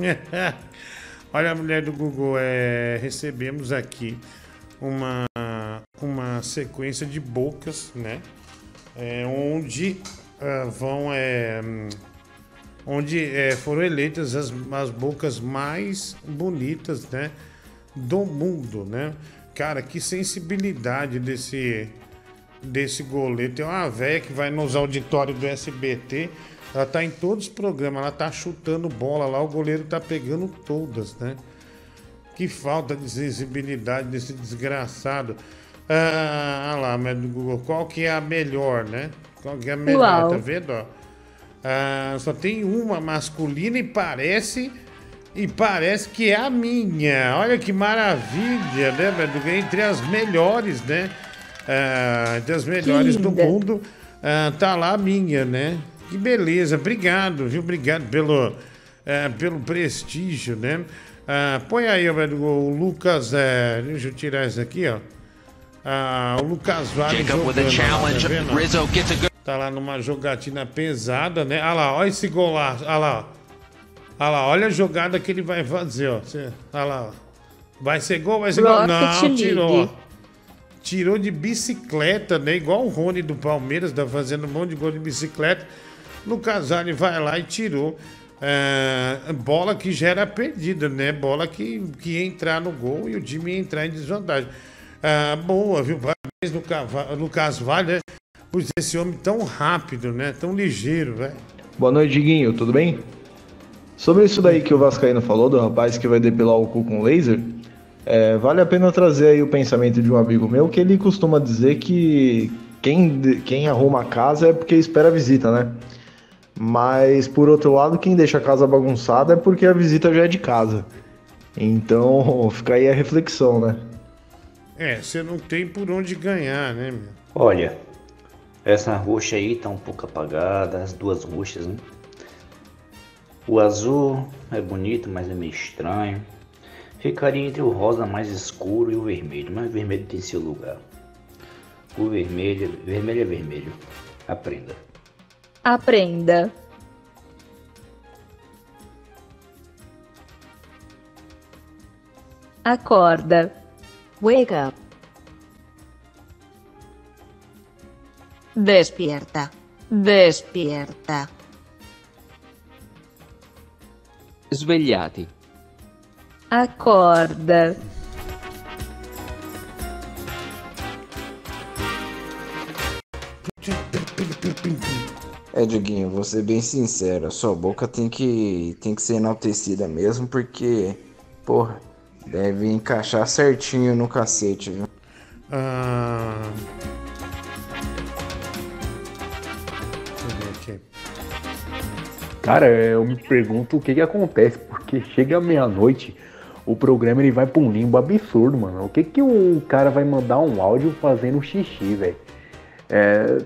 S2: Olha a mulher do Google, é, recebemos aqui uma, uma sequência de bocas, né? É, onde ah, vão é, onde é, foram eleitas as, as bocas mais bonitas, né, do mundo, né? Cara, que sensibilidade desse desse goleiro. Tem uma velha que vai nos auditórios do SBT, ela tá em todos os programas, ela tá chutando bola lá, o goleiro tá pegando todas, né? Que falta de sensibilidade desse desgraçado. Ah, lá, mas do Google, qual que é a melhor, né? Qual que é a melhor,
S28: Uau.
S2: tá vendo, ó? Ah, só tem uma masculina e parece e parece que é a minha. Olha que maravilha, né, Bedu? Entre as melhores, né? Ah, entre as melhores do mundo, ah, tá lá a minha, né? Que beleza, obrigado, viu? Obrigado pelo, ah, pelo prestígio, né? Ah, põe aí, Bedu, o Lucas. eh, deixa eu tirar isso aqui, ó. Ah, o Lucas Vale. Jogando tá. Tá lá numa jogatina pesada, né? Olha lá, olha esse golaço. Olha lá. Olha lá, olha a jogada que ele vai fazer, ó. Olha lá, ó. Vai ser gol, vai ser gol. Não, tirou. Tirou de bicicleta, né? Igual o Rony do Palmeiras, tá fazendo um monte de gol de bicicleta. No Casale vai lá e tirou. É, bola que já era perdida, né? Bola que, que ia entrar no gol e o time ia entrar em desvantagem. Ah, boa, viu? Parabéns no, Cava- no Casvalho, né? Por esse homem tão rápido, né? Tão ligeiro, velho.
S60: Boa noite, Diguinho, tudo bem? Sobre isso daí que o Vascaíno falou, do rapaz que vai depilar o cu com laser, é, vale a pena trazer aí o pensamento de um amigo meu, que ele costuma dizer que quem, quem arruma a casa é porque espera a visita, né? Mas, por outro lado, quem deixa a casa bagunçada é porque a visita já é de casa. Então, fica aí a reflexão, né?
S2: É, você não tem por onde ganhar, né, meu?
S53: Olha, essa roxa aí tá um pouco apagada, as duas roxas, né? O azul é bonito, mas é meio estranho. Ficaria entre o rosa mais escuro e o vermelho, mas o vermelho tem seu lugar. O vermelho, vermelho é vermelho. Aprenda.
S28: Aprenda. Acorda. Wake up.
S61: Despierta. Despierta.
S62: Svegliati.
S28: Acorda.
S43: É, Diguinho, vou ser bem sincero, a sua boca tem que, tem que ser enaltecida mesmo, porque, porra, deve encaixar certinho no cacete, viu?
S2: Ah...
S63: Cara, eu me pergunto o que que acontece, porque chega meia-noite, o programa ele vai pra um limbo absurdo, mano. O que que o cara vai mandar um áudio fazendo xixi, velho? É...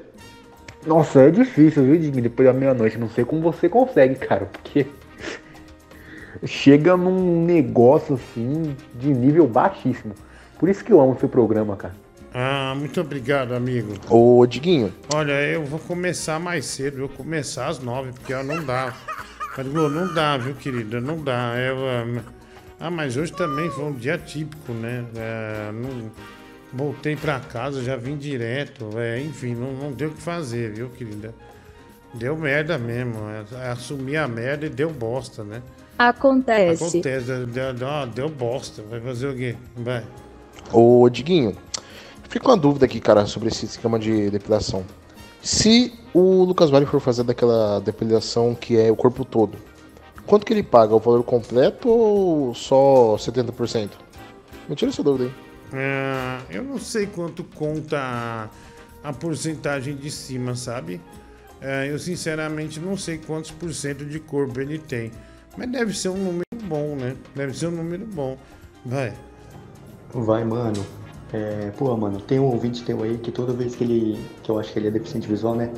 S63: Nossa, é difícil, viu, Diguinho? Depois da meia-noite, não sei como você consegue, cara, porque chega num negócio assim de nível baixíssimo. Por isso que eu amo seu programa, cara.
S2: Ah, muito obrigado, amigo.
S58: Ô, Diguinho.
S2: Olha, eu vou começar mais cedo, eu vou começar às nove, porque ó, não dá. Mas, não dá, viu, querida? Não dá. Eu, ah, ah, mas hoje também foi um dia típico, né? É, não, voltei pra casa, já vim direto. É, enfim, não, não deu o que fazer, viu, querida? Deu merda mesmo. é, assumi a merda e deu bosta, né?
S28: Acontece.
S2: Acontece, deu, deu, deu bosta. Vai fazer o quê? Vai.
S58: Ô, Diguinho, fica uma dúvida aqui, cara, sobre esse esquema de depilação. Se o Lucas Vale for fazer daquela depilação que é o corpo todo, quanto que ele paga? O valor completo ou só 70%? Me tira essa dúvida aí.
S2: É, eu não sei quanto conta a, a porcentagem de cima, sabe? É, eu sinceramente não sei quantos por cento de corpo ele tem. Mas deve ser um número bom, né? Deve ser um número bom. Vai.
S64: Vai, mano. É, porra, mano, tem um ouvinte teu aí que toda vez que ele. que eu acho que ele é deficiente visual, né?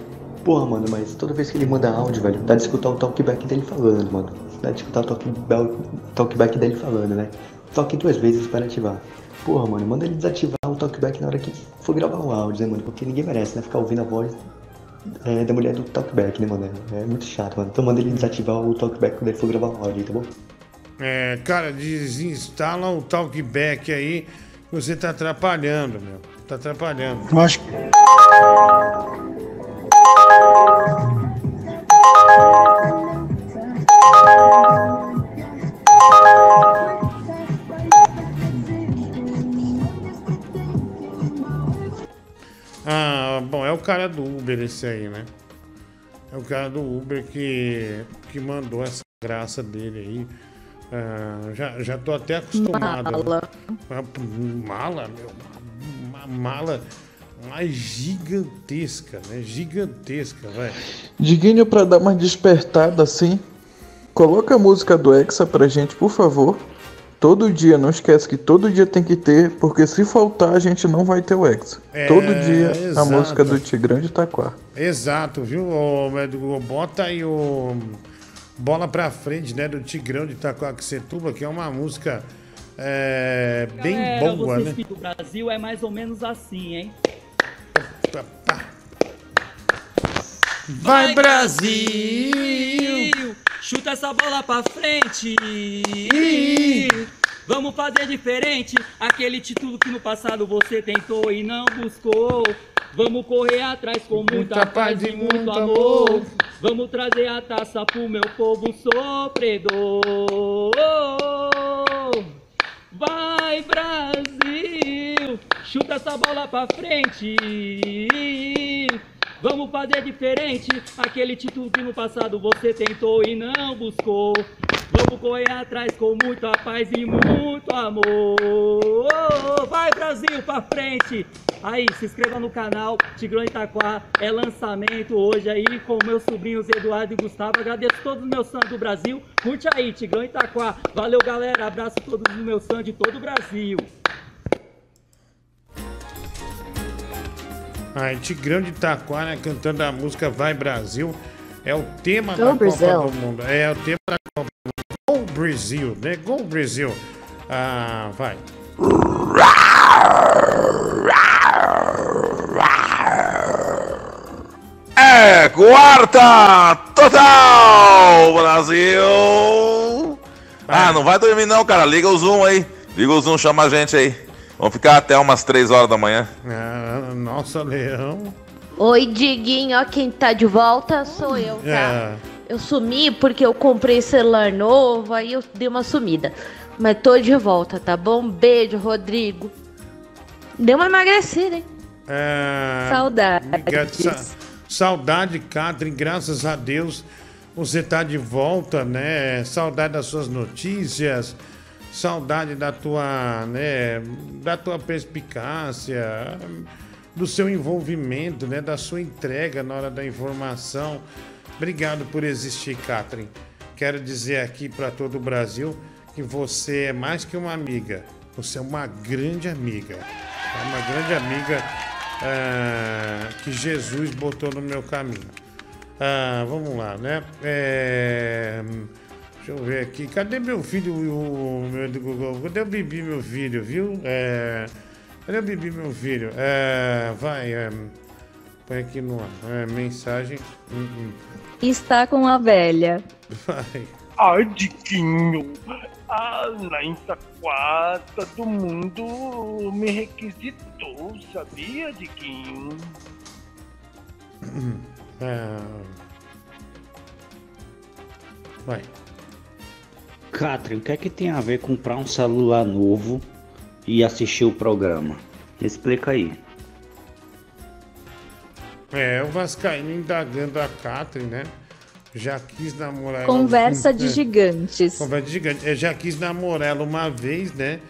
S64: Porra, mano, mas toda vez que ele manda áudio, velho, dá de escutar o talkback dele falando, mano. Dá de escutar o talkback, talkback dele falando, né? Toque duas vezes para ativar. Porra, mano, manda ele desativar o talkback na hora que for gravar o áudio, né, mano? Porque ninguém merece, né? Ficar ouvindo a voz é, da mulher do talkback, né, mano? É muito chato, mano. Então manda ele desativar o talkback quando ele for gravar o áudio, tá bom?
S2: É, cara, desinstala o talkback aí. Você tá atrapalhando, meu. Tá atrapalhando.
S65: Eu acho que.
S2: Ah, bom, é o cara do Uber esse aí, né? É o cara do Uber que, que mandou essa graça dele aí. Ah, já, já tô até acostumado.
S28: Mala.
S2: Ah, Mala, meu. Uma mala mais gigantesca, né? Gigantesca, velho.
S66: Diguinho, pra dar uma despertada assim, coloca a música do Hexa pra gente, por favor. Todo dia, não esquece que todo dia tem que ter, porque se faltar a gente não vai ter o Hexa.
S2: É,
S66: todo dia a
S2: exato.
S66: música do Tigrão de Itaquá.
S2: Exato, viu? Médico, bota aí o Bola pra frente, né? Do Tigrão de Itacoaxetuba, que é uma música é, bem
S67: Galera,
S2: boa,
S67: vocês
S2: né?
S67: que do Brasil é mais ou menos assim, hein?
S2: Vai,
S67: Brasil! Chuta essa bola pra frente! Vamos fazer diferente. Aquele título que no passado você tentou e não buscou. Vamos correr atrás com muita paz e muito amor. Vamos trazer a taça pro meu povo sofredor. Vai Brasil, chuta essa bola pra frente. Vamos fazer diferente. Aquele título que no passado você tentou e não buscou. Vamos correr atrás com muita paz e muito amor. Vai Brasil pra frente. Aí, se inscreva no canal Tigrão Itaquá. É lançamento hoje aí com meus sobrinhos Eduardo e Gustavo. Agradeço todos os meus fãs do Brasil. Curte aí, Tigrão Itaquá. Valeu, galera. Abraço a todos os meus fãs de todo o Brasil.
S2: Aí, Tigrão de Itaquá, né? Cantando a música Vai Brasil. É o tema
S28: Go
S2: da
S28: Brasil.
S2: Copa do Mundo. É o tema da Copa do Mundo. Go Brasil, né? Go Brasil. Ah, vai.
S68: É quarta total Brasil. Ah, não vai dormir não, cara. Liga o Zoom aí. Liga o Zoom, chama a gente aí. Vamos ficar até umas 3 horas da manhã.
S2: Ah, nossa, Leão.
S61: Oi, Diguinho, ó, quem tá de volta sou eu, tá?
S2: É.
S61: Eu sumi porque eu comprei celular novo, aí eu dei uma sumida. Mas tô de volta, tá bom? Beijo, Rodrigo. Deu uma emagrecida, hein?
S2: É, obrigado. Sa- saudade, Catherine, graças a Deus você tá de volta, né? Saudade das suas notícias, saudade da tua, né, da tua perspicácia, do seu envolvimento, né, da sua entrega na hora da informação. Obrigado por existir, Catherine. Quero dizer aqui para todo o Brasil que você é mais que uma amiga. Você é uma grande amiga. É uma grande amiga ah, que Jesus botou no meu caminho. Ah, vamos lá, né? É, deixa eu ver aqui. Cadê meu filho? O, meu do Google? Cadê o Bibi, meu filho, viu? É, cadê o Bibi, meu filho? É, vai, é, põe aqui no ar. É, mensagem. Hum, hum.
S28: Está com a velha.
S2: Vai.
S51: Ai, Diquinho. Ah, lá em Itaquá, todo mundo me requisitou, sabia, Diquinho?
S2: É, vai.
S53: Catherine, o que é que tem a ver comprar um celular novo e assistir o programa? Explica aí.
S2: É, o Vascaíno indagando a Catherine, né? Já quis namorar ela-
S28: Conversa de
S2: É.
S28: gigantes.
S2: Conversa de gigante. É, já quis namorar ela uma vez, né?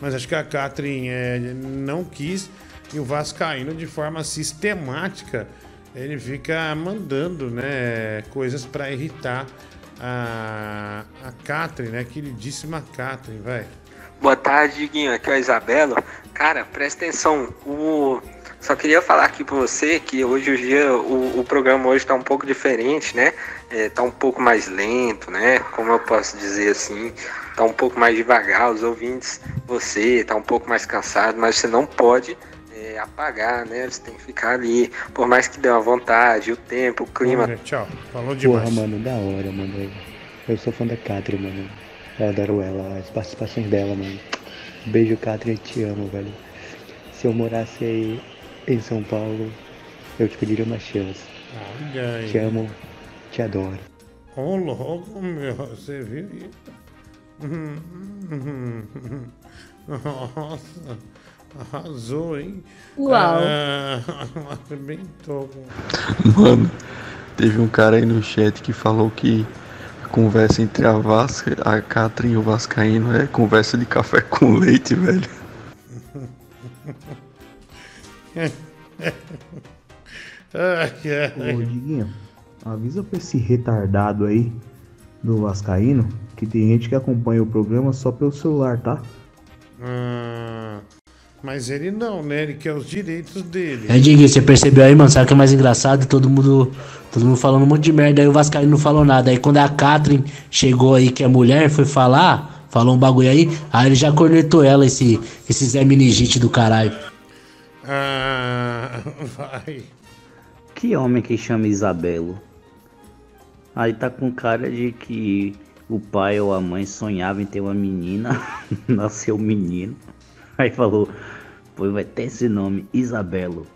S2: Mas acho que a Catherine é, não quis. E o Vascaíno, de forma sistemática, ele fica mandando, né? Coisas pra irritar a, a Catherine, né? Queridíssima Catherine, vai.
S42: Boa tarde, Diguinho. Aqui é o Isabelo. Cara, presta atenção. O... Só queria falar aqui pra você que hoje o dia, o, o programa hoje tá um pouco diferente, né? É, tá um pouco mais lento, né? Como eu posso dizer assim, tá um pouco mais devagar. Os ouvintes, você tá um pouco mais cansado, mas você não pode é, apagar, né? Você tem que ficar ali, por mais que dê uma vontade, o tempo, o clima.
S2: Tchau. Falou
S64: Porra,
S2: demais.
S64: mano, da hora, mano. Eu sou fã da Catherine, mano. Eu adoro ela, as participações dela, mano. Beijo, Catherine, te amo, velho. Se eu morasse aí em São Paulo, eu te pediria uma chance.
S2: Olha aí.
S64: Te amo, te adoro.
S2: Ô, louco, meu, você viu isso? Nossa, arrasou, hein?
S28: Uau.
S2: Ah, arrebentou.
S49: Mano, teve um cara aí no chat que falou que a conversa entre a Vasca, a Catherine e o Vascaíno é conversa de café com leite, velho.
S69: Ô, Diguinho, avisa pra esse retardado aí do Vascaíno que tem gente que acompanha o programa só pelo celular, tá?
S2: Ah, mas ele não, né? Ele quer os direitos dele.
S70: É, Diguinho, você percebeu aí, mano? Sabe o que é mais engraçado? Todo mundo, todo mundo falando um monte de merda, aí o Vascaíno não falou nada. Aí quando a Catherine chegou aí, que é mulher, foi falar, falou um bagulho aí, aí ele já cornetou ela, esse, esse Zé Meningite do caralho.
S2: Ah, vai.
S53: Que homem que chama Isabelo? Aí tá com cara de que o pai ou a mãe sonhava em ter uma menina, nasceu um menino. Aí falou, pô, vai ter esse nome, Isabelo.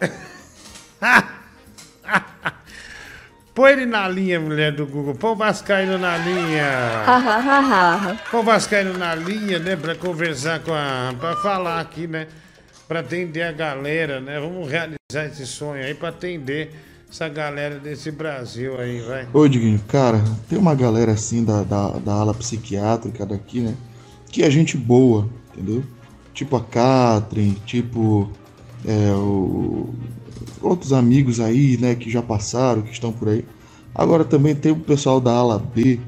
S2: Põe ele na linha, mulher do Google. Põe o Vascaíno na linha. Põe o Vascaíno na linha, né? Pra conversar com a. Pra falar aqui, né? Pra atender a galera, né? Vamos realizar esse sonho aí pra atender essa galera desse Brasil aí, vai.
S26: Ô, Diguinho, cara, tem uma galera assim da, da, da ala psiquiátrica daqui, né? Que é gente boa, entendeu? Tipo a Catherine, tipo é, o- outros amigos aí, né, que já passaram, que estão por aí. Agora também tem o pessoal da ala B,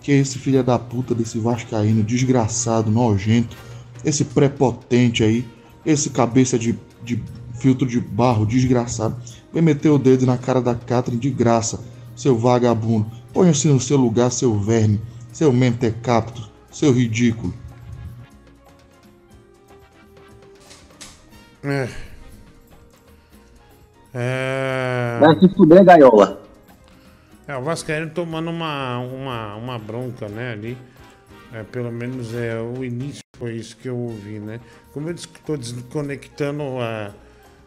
S26: que é esse filho da puta desse Vascaíno, desgraçado, nojento, esse prepotente aí, esse cabeça de, de filtro de barro, desgraçado. Vem meter o dedo na cara da Catherine de graça, seu vagabundo. Ponha-se no seu lugar, seu verme, seu mentecapto, seu ridículo.
S2: É. É...
S71: Vai se fuder, gaiola.
S2: É, o Vascaíno tomando uma, uma, uma bronca, né, ali. É, pelo menos é, o início foi isso que eu ouvi, né? Como eu estou desconectando é,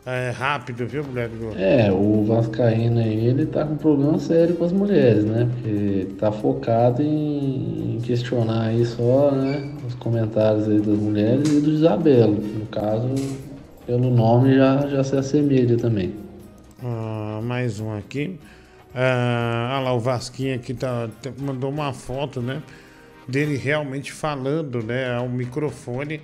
S2: é, rápido, viu, mulher?
S55: É, o Vascaíno aí, ele tá com um problema sério com as mulheres, né? Porque tá focado em em questionar aí só, né? Os comentários aí das mulheres e do Isabelo. No caso, pelo nome já, já se assemelha também.
S2: Ah, mais um aqui. Ah, olha lá, o Vasquinho aqui tá, mandou uma foto, né? Dele realmente falando, né? Ao microfone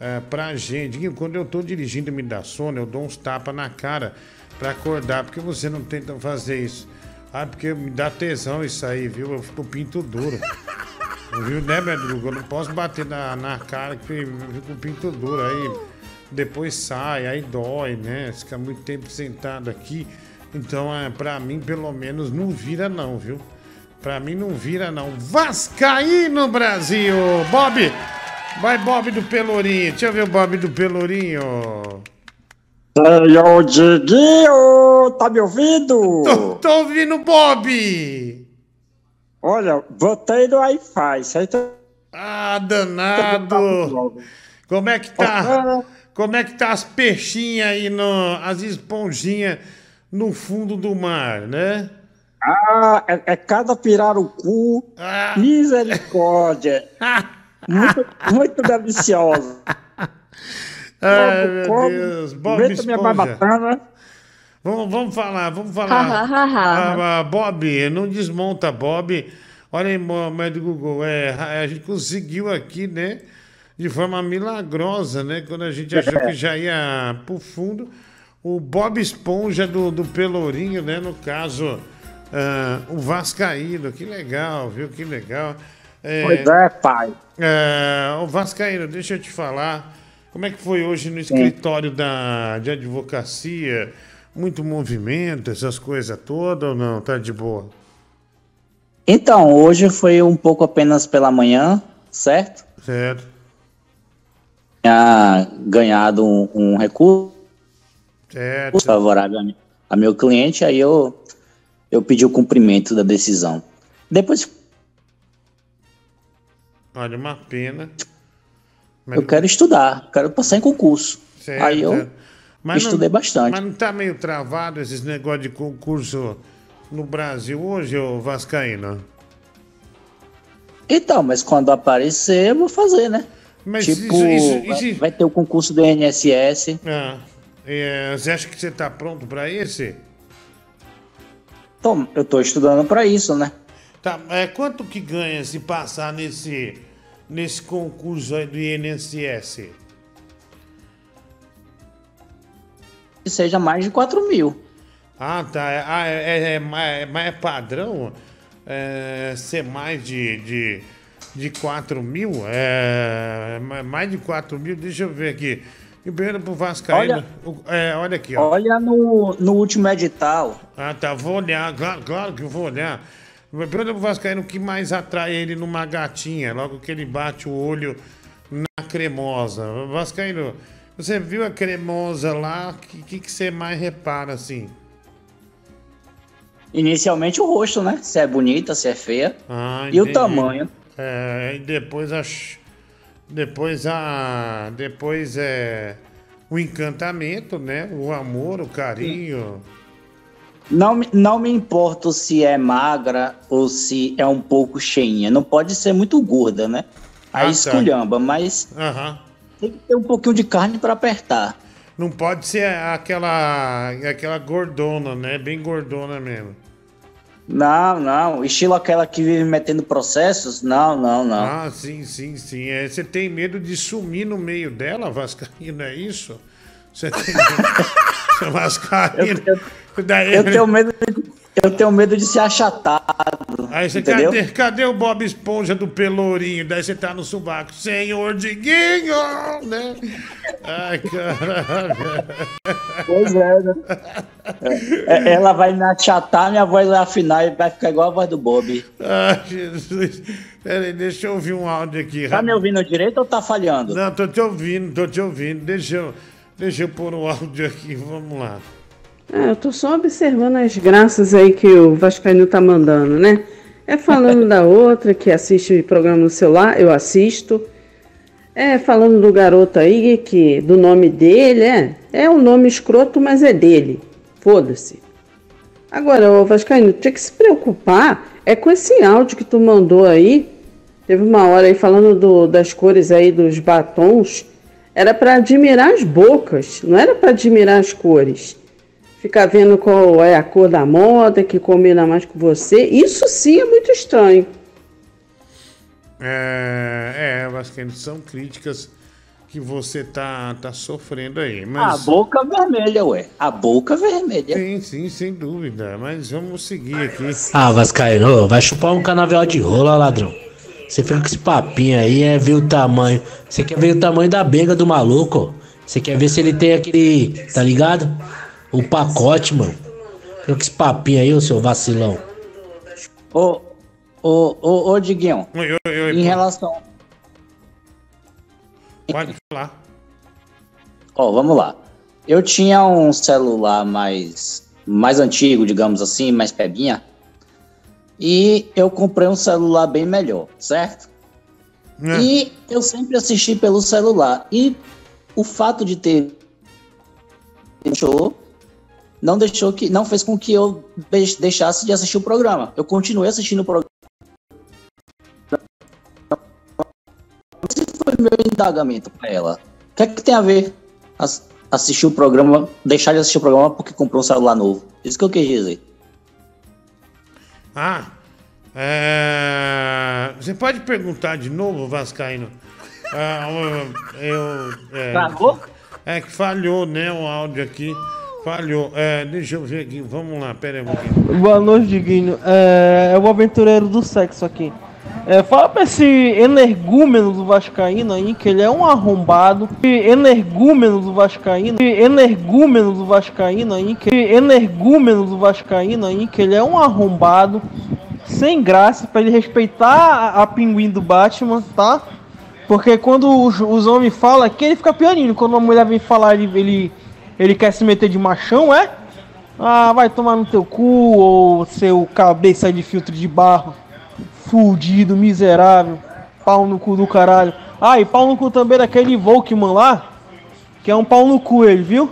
S2: ah, pra gente. Quando eu tô dirigindo e me dá sono, eu dou uns tapas na cara pra acordar. Por que você não tenta fazer isso? Ah, porque me dá tesão isso aí, viu? Eu fico pinto duro. Viu, né, Medrugo? Eu não posso bater na, na cara que fico pinto duro. Aí depois sai, aí dói, né? Fica muito tempo sentado aqui. Então, é, pra mim, pelo menos, não vira não, viu? Pra mim não vira não. Vascaíno, Brasil! Bob! Vai, Bob do Pelourinho. Deixa eu ver o Bob do Pelourinho.
S72: Senhor Diguinho, tá me ouvindo?
S2: Tô, tô ouvindo Bob!
S72: Olha, botei no Wi-Fi, aí tá...
S2: Ah, danado! Como é que tá? Como é que tá as peixinhas aí, no, as esponjinhas no fundo do mar, né?
S72: Ah, é, é cada pirarucu,
S2: Ah.
S72: misericórdia. muito, muito deliciosa.
S2: Ai, meu
S72: Como,
S2: Deus. Bob
S72: Aguenta minha
S2: Esponja.
S72: barbatana.
S2: Vamos, vamos falar, vamos
S28: ha,
S2: falar.
S28: ha, ha.
S2: Ah, ah, Bob, não desmonta, Bob. Olha aí, Mohamed Google, é, a gente conseguiu aqui, né? De forma milagrosa, né? Quando a gente achou que já ia pro fundo. O Bob Esponja do, do Pelourinho, né? No caso, ah, o Vascaíno. Que legal, viu? Que legal. É,
S65: Pois é, pai.
S2: é, o Vascaíno, deixa eu te falar. Como é que foi hoje no escritório da, de advocacia? Muito movimento, essas coisas todas ou não? Tá de boa?
S72: Então, hoje foi um pouco apenas pela manhã, certo?
S2: Certo.
S72: Tinha ganhado um, um recurso
S2: Certo.
S72: favorável a, a meu cliente, aí eu, eu pedi o cumprimento da decisão. Depois
S2: Olha, uma pena.
S72: eu quero estudar, quero passar em concurso.
S2: Certo,
S72: aí eu.
S2: Mas
S72: estudei
S2: não,
S72: bastante.
S2: Mas não tá meio travado esses negócios de concurso no Brasil hoje, ô Vascaíno?
S72: Então, mas quando aparecer, eu vou fazer, né?
S2: Mas
S72: tipo,
S2: isso- isso-
S72: vai,
S2: isso-
S72: vai ter o concurso do INSS.
S2: Ah, é, você acha que você tá pronto pra esse?
S72: Então, eu tô estudando para isso, né?
S2: Tá, é, quanto que ganha se passar nesse, nesse concurso aí do INSS?
S72: Que seja mais de 4 mil.
S2: Ah, tá. É, ah, é, é, é, é, é padrão é, ser mais de, de, de 4 mil? É, ma- mais de 4 mil? Deixa eu ver aqui. E primeiro pro Vascaíno.
S72: Olha-
S2: é, olha aqui, ó.
S72: Olha no, no último edital.
S2: Ah, tá. Vou olhar. Claro, claro que eu vou olhar. Pergunta pro Vascaíno o que mais atrai ele numa gatinha, logo que ele bate o olho na cremosa. Vascaíno, você viu a cremosa lá? O que, que, que você mais repara assim?
S72: Inicialmente o rosto, né? Se é bonita, se é feia.
S2: Ah,
S72: e o tamanho.
S2: É, e depois a. ch- Depois a. Depois é. O encantamento, né? O amor, o carinho.
S72: Não, me- não me importo se é magra ou se é um pouco cheinha. Não pode ser muito gorda, né? Aí
S2: Ah, tá.
S72: esculhamba, mas
S2: Aham.
S72: tem que ter um pouquinho de carne para apertar.
S2: Não pode ser aquela. aquela gordona, né? Bem gordona mesmo.
S72: Não, não. Estilo aquela que vive metendo processos? Não, não, não.
S2: Ah, sim, sim, sim. É, você tem medo de sumir no meio dela, Vascaíno, é isso? Você tem medo. Vascaíno. Daí-
S72: Eu tenho medo de, eu tenho medo de ser achatado.
S2: Aí você,
S72: entendeu?
S2: cadê, cadê o Bob Esponja do Pelourinho? Daí você tá no subaco. Senhor Diguinho, né? Ai, caralho.
S72: Pois é, né? É, Ela vai me achatar, minha voz vai afinar e vai ficar igual a voz do Bob.
S2: Ai, Jesus. Peraí, deixa eu ouvir um áudio aqui.
S72: Tá me ouvindo direito ou tá falhando?
S2: Não, tô te ouvindo, tô te ouvindo. Deixa eu, deixa eu pôr o áudio aqui, vamos lá.
S73: Ah, eu tô só observando as graças aí que o Vascaíno tá mandando, né? É falando da outra que assiste programa no celular, eu assisto. É falando do garoto aí que do nome dele, é, é um nome escroto, mas é dele. Foda-se. Agora, o Vascaíno, tinha que se preocupar é com esse áudio que tu mandou aí. Teve uma hora aí falando do- das cores aí dos batons. Era pra admirar as bocas, não era pra admirar as cores. Ficar vendo qual é a cor da moda que combina mais com você. Isso sim é muito estranho.
S2: É, é, Vascaíno, são críticas que você tá, tá sofrendo aí.
S72: A
S2: Mas...
S72: boca vermelha, ué. A boca vermelha.
S2: Sim, sim, sem dúvida. Mas vamos seguir aqui.
S74: Ah, Vascaíno, vai chupar um canavial de rola, ladrão. Você fica com esse papinho aí, é ver o tamanho. Você quer ver o tamanho da benga do maluco. Você quer ver se ele tem aquele, tá ligado? O pacote, mano. Fica com esse papinho aí, ô seu vacilão.
S72: Ô, ô, ô, ô, Diguinho. em relação.
S2: Pode falar.
S72: Ó, vamos lá. Eu tinha um celular mais, mais antigo, digamos assim, mais pebinha. E eu comprei um celular bem melhor, certo? E eu sempre assisti pelo celular. E o fato de ter deixou não deixou que não fez com que eu deix- deixasse de assistir o programa. Eu continuei assistindo o programa. Esse foi meu indagamento para ela. O que é que tem a ver? As- assistir o programa, deixar de assistir o programa porque comprou um celular novo. Isso que eu quis dizer.
S2: Ah, é... você pode perguntar de novo, Vascaíno? Ah, eu. eu é...
S65: Travou?
S2: É que falhou, né? O áudio aqui. Falhou. É, deixa eu ver aqui. Vamos lá, pera aí um pouquinho.
S70: Boa noite, Diguinho. É, é o aventureiro do sexo aqui. É, fala pra esse energúmeno do Vascaíno aí, que ele é um arrombado. Energúmeno do Vascaíno. Energúmeno do Vascaíno aí, que energúmeno do Vascaíno aí, que ele é um arrombado. Sem graça, pra ele respeitar a, a pinguim do Batman, tá? Porque quando os, os homens falam aqui, ele fica pianinho. Quando uma mulher vem falar, ele, ele, ele quer se meter de machão, é? Ah, vai tomar no teu cu, ou seu cabeça de filtro de barro. Fudido, miserável. Pau no cu do caralho. Ah, e pau no cu também daquele Volkman lá. Que é um pau no cu ele, viu?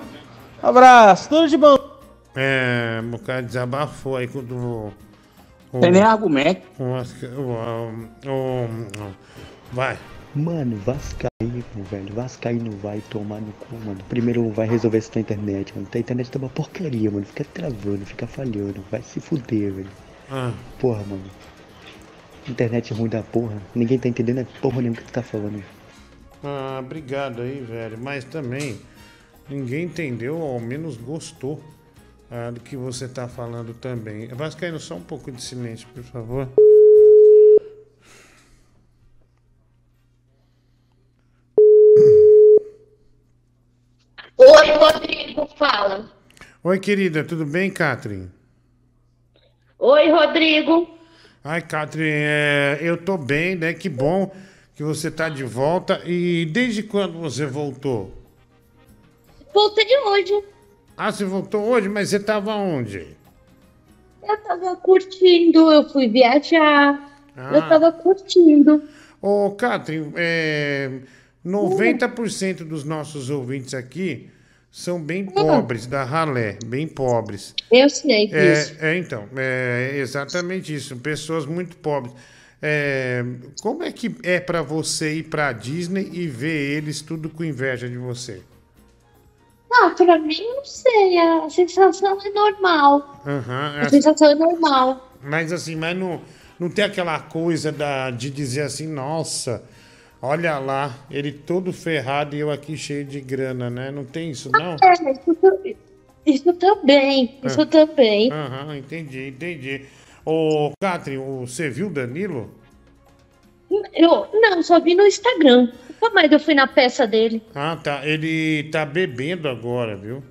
S70: Abraço, tudo de bom.
S2: É, o cara desabafou aí quando. o- o-
S72: Tem nem argumento.
S2: o o- o- o- Vai.
S64: Mano, Vascaíno, velho. Vascaíno vai tomar no cu, mano. Primeiro vai resolver isso na internet, mano. A internet tá uma porcaria, mano. Fica travando, fica falhando. Vai se fuder, velho.
S2: Ah.
S64: Porra, mano. Internet ruim da porra. Ninguém tá entendendo a porra nenhuma que tu tá falando.
S2: Ah, obrigado aí, velho. Mas também, ninguém entendeu, ou ao menos gostou ah, do que você tá falando também. Vascaíno, só um pouco de silêncio, por favor.
S61: Oi, Rodrigo, fala.
S2: Oi, querida, tudo bem, Catherine?
S61: Oi, Rodrigo.
S2: Ai, Catherine, é, eu tô bem, né? Que bom que você tá de volta. E desde quando você voltou?
S61: Voltei hoje.
S2: Ah, você voltou hoje, mas você tava onde?
S61: Eu tava curtindo, eu fui viajar.
S2: Ah.
S61: Eu tava curtindo.
S2: Ô, Catherine, é, 90% dos nossos ouvintes aqui são bem pobres, da ralé, bem pobres.
S61: Eu sei disso.
S2: É, é, então, é exatamente isso. Pessoas muito pobres. É, como é que é pra você ir pra Disney e ver eles tudo com inveja de você?
S61: Ah, pra mim, não sei. A sensação é normal.
S2: Aham,
S61: A
S2: é-
S61: sensação é normal.
S2: mas assim, mas não, não tem aquela coisa da, de dizer assim, nossa, olha lá, ele todo ferrado e eu aqui cheio de grana, né? Não tem isso, não?
S61: É, isso, tam- isso também. Isso
S2: Ah.
S61: também.
S2: Aham, entendi, entendi. Ô, Catherine, o- você viu o Danilo?
S61: Eu não, só vi no Instagram. Mais eu fui na peça dele.
S2: Ah, tá. Ele tá bebendo agora, viu?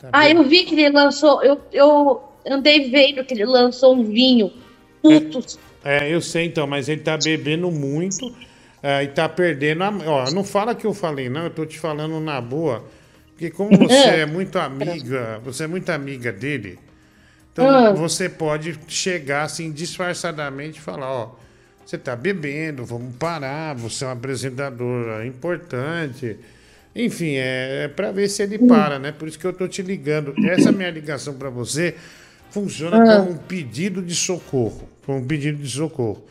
S2: Tá
S61: Ah,
S2: be-
S61: eu vi que ele lançou. Eu, eu andei vendo que ele lançou um vinho. Putos.
S2: É, eu sei então, mas ele tá bebendo muito é, e tá perdendo a. Ó, não fala que eu falei, não, eu tô te falando na boa. Porque como você é muito amiga, você é muito amiga dele, então
S61: Ah.
S2: você pode chegar assim disfarçadamente e falar, ó, você tá bebendo, vamos parar, você é um apresentador importante. Enfim, é, é para ver se ele para, né? Por isso que eu tô te ligando. Essa minha ligação para você funciona
S61: Ah.
S2: como um pedido de socorro. Como um pedido de socorro.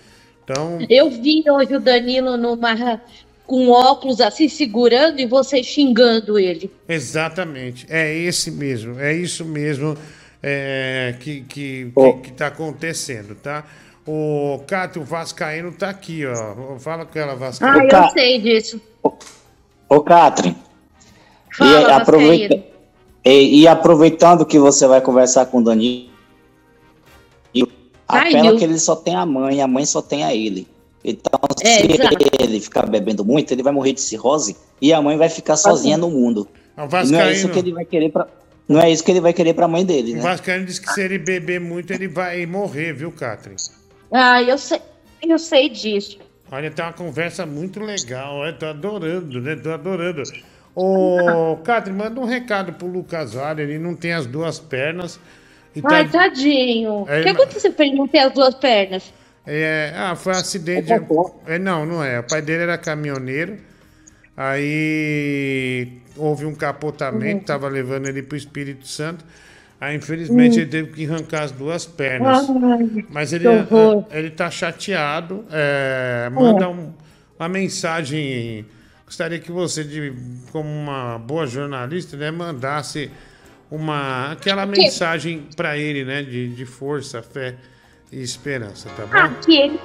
S2: Então,
S61: Eu vi hoje o Danilo numa, com óculos assim segurando e você xingando ele.
S2: exatamente. É esse mesmo. É isso mesmo é, que, que, que, que tá acontecendo, tá? O Cátia, o Vascaíno tá aqui, ó. Fala com ela,
S61: Ah,
S2: Vascaíno.
S61: eu sei disso.
S72: Ô, Catherine.
S61: Fala,
S72: e, aproveita,
S61: Vascaíno.
S72: e, e aproveitando que você vai conversar com o Danilo,
S61: Ai,
S72: apela que ele só tem a mãe, a mãe só tem a ele. Então,
S61: É,
S72: se
S61: exato.
S72: ele ficar bebendo muito, ele vai morrer de cirrose e a mãe vai ficar sozinha no mundo.
S2: O
S72: E não é isso que ele vai querer pra, não é isso que ele vai querer pra mãe dele,
S2: O
S72: né?
S2: Vascaíno disse que se ele beber muito, ele vai morrer, viu, Catherine?
S61: Ah, eu sei, eu sei disso.
S2: Olha, tá uma conversa muito legal, eu tô adorando, né? Tô adorando. Ô, Catherine, manda um recado pro Lucas Vale, ele não tem as duas pernas. E tá-
S61: Ai, tadinho.
S2: É,
S61: o que
S2: não-
S61: aconteceu pra ele não ter as duas pernas?
S2: É, ah, foi um acidente. É, não, não é. O pai dele era caminhoneiro. Aí houve um capotamento,
S61: Uhum.
S2: tava levando ele pro Espírito Santo. Aí, infelizmente,
S61: Hum.
S2: ele teve que arrancar as duas pernas.
S61: Ai,
S2: Mas
S61: que
S2: ele,
S61: horror.
S2: ele tá chateado. é, manda
S61: É.
S2: um- uma mensagem gostaria que você, de, como uma boa jornalista, né, mandasse uma aquela mensagem para ele, né, de, de força, fé e esperança, tá
S61: Ah,
S2: bom?
S61: que ele,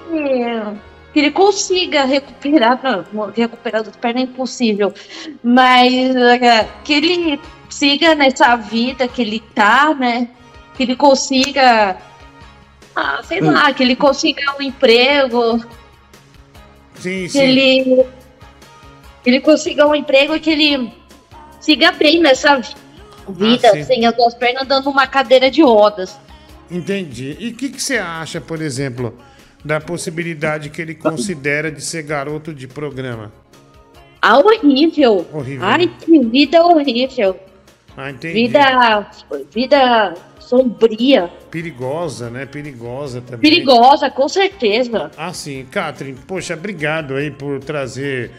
S61: que ele consiga recuperar, não, recuperar das pernas é impossível, mas eh, que ele siga nessa vida que ele tá, né? Que ele consiga, ah, sei lá, que ele consiga um emprego,
S2: Sim,
S61: que
S2: sim.
S61: ele, que ele consiga um emprego e que ele siga bem nessa vi- vida,
S2: Ah,
S61: sem as duas pernas, dando uma cadeira de rodas.
S2: Entendi. E o que, que você acha, por exemplo, da possibilidade que ele considera de ser garoto de programa?
S61: Ah, horrível.
S2: Horrível.
S61: Ai, que vida horrível.
S2: Ah, entendi.
S61: Vida, vida sombria,
S2: Perigosa, né? Perigosa também.
S61: perigosa, com certeza.
S2: Ah, sim. Catherine, poxa, obrigado aí por trazer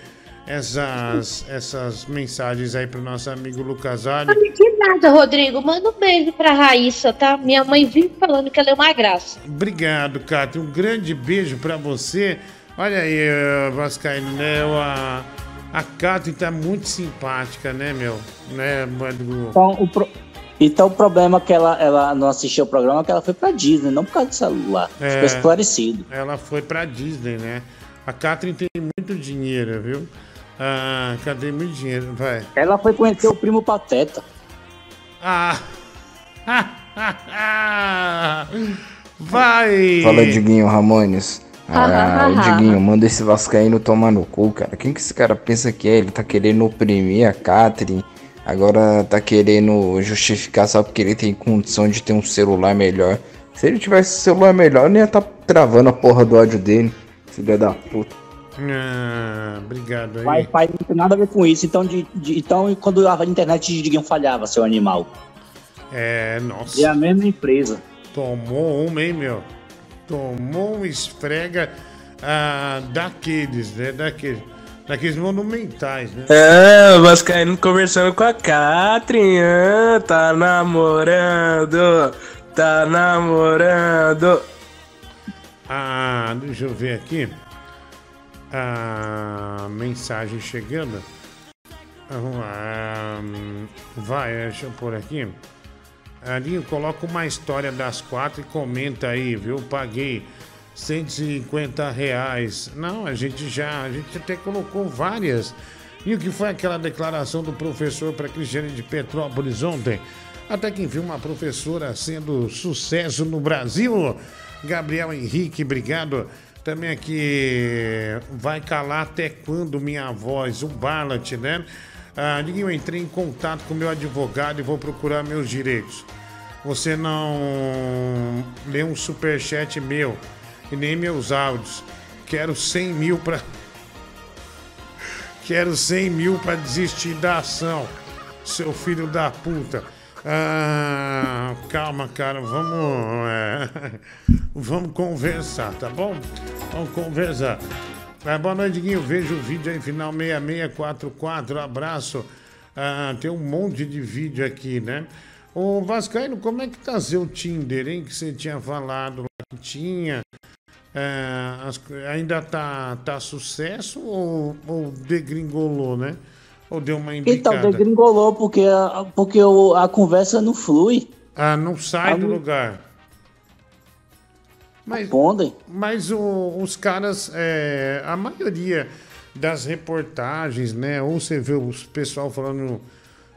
S2: essas, essas mensagens aí pro nosso amigo Lucas Ali.
S61: De nada, Rodrigo. Manda um beijo pra Raíssa, tá? Minha mãe vive falando que ela é uma graça.
S2: Obrigado, Catherine. Um grande beijo pra você. Olha aí, eh, Vascaíno, né? A, a Catherine tá muito simpática, né, meu? Né, Edu?
S72: Então o, pro- então, o problema é que ela, ela não assistiu o programa é que ela foi pra Disney, não por causa do celular.
S2: É.
S72: Ficou esclarecido.
S2: Ela foi pra Disney, né? A Catherine tem muito dinheiro, viu? Ah, cadê muito dinheiro? Vai.
S72: Ela foi conhecer o primo Pateta.
S2: Ah! Vai!
S58: Fala, Diguinho Ramones.
S2: Ah,
S58: Ah,
S2: ah,
S58: o
S2: ah.
S58: Diguinho, manda esse Vascaíno tomar no cu, cara. Quem que esse cara pensa que é? Ele tá querendo oprimir a Catherine. Agora tá querendo justificar só porque ele tem condição de ter um celular melhor. Se ele tivesse um celular melhor, não ia tá travando a porra do ódio dele. Filha da puta.
S2: Ah, obrigado aí.
S72: Wi-Fi não tem nada a ver com isso. Então, de, de- então quando a internet de Diguinho falhava, seu animal.
S2: É, nossa.
S72: É a mesma empresa.
S2: Tomou uma, hein, meu? Tomou um esfrega ah, daqueles, né? Daqueles, daqueles monumentais, né?
S75: É, o Vascaíno conversando com a Catrin, tá namorando, tá namorando.
S2: Ah, deixa eu ver aqui. A mensagem chegando. Vamos lá. hum, Vai, deixa eu pôr aqui. Alinho, coloca uma história das quatro e comenta aí, viu? Paguei 150 reais. Não, a gente já, a gente até colocou várias. E o que foi aquela declaração do professor para Cristiane de Petrópolis ontem? Até que enfim, uma professora sendo sucesso no Brasil. Gabriel Henrique, obrigado. Também aqui, vai calar até quando minha voz? O Barlat, né? Ah, eu entrei em contato com meu advogado e vou procurar meus direitos. Você não lê um superchat meu e nem meus áudios. Quero 100 mil para. Quero 100 mil para desistir da ação, seu filho da puta. Ah, calma, cara, vamos. é, vamos conversar, tá bom? Vamos conversar. Ah, boa noite, Guinho. Veja o vídeo aí, final 6644. Abraço. Ah, tem um monte de vídeo aqui, né? Ô, Vascaíno, como é que tá seu Tinder, hein? Que você tinha falado que tinha. É, as ainda tá, tá sucesso ou, ou degringolou, né? Ou deu uma
S72: Então,
S2: embicada?
S72: degringolou porque, a- porque o- a conversa não flui.
S2: Ah, não sai
S72: Ah,
S2: do
S72: não-
S2: lugar. Mas, mas o- os caras, é, a maioria das reportagens, né? Ou você vê o pessoal falando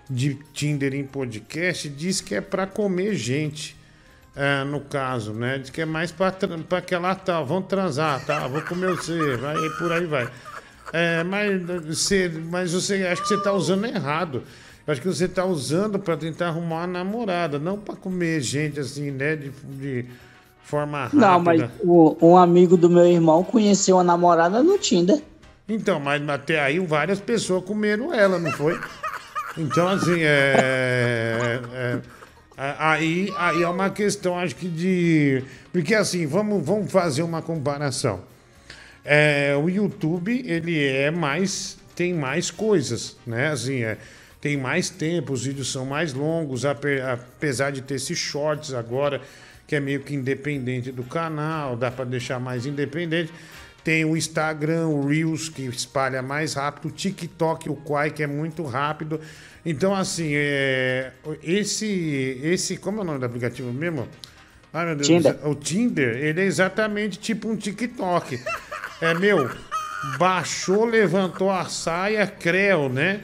S2: de Tinder em podcast, diz que é pra comer gente. é, no caso, né? Diz que é mais pra aquela tal, vão transar, tá? Vou comer você, vai e por aí vai. É, mas, você, mas você acho que você tá usando errado. Acho que você tá usando pra tentar arrumar uma namorada, não pra comer gente assim, né? De, de forma rápida.
S72: Não, mas o- um amigo do meu irmão conheceu uma namorada no Tinder.
S2: Então, mas até aí várias pessoas comeram ela, não foi? Então, assim, é. é- é- aí, aí é uma questão, acho que de. Porque assim, vamos, vamos fazer uma comparação. É, o YouTube, ele é mais. tem mais coisas, né? Assim, é, tem mais tempo, os vídeos são mais longos, ape- apesar de ter esses shorts agora, que é meio que independente do canal, dá para deixar mais independente. Tem o Instagram, o Reels, que espalha mais rápido. O TikTok, o Quai, que é muito rápido. Então, assim, é, esse, esse. Como é o nome do aplicativo mesmo? Ai, meu Deus.
S72: Tinder.
S2: O Tinder, ele é exatamente tipo um TikTok. É, meu, baixou, levantou a saia, creu, né?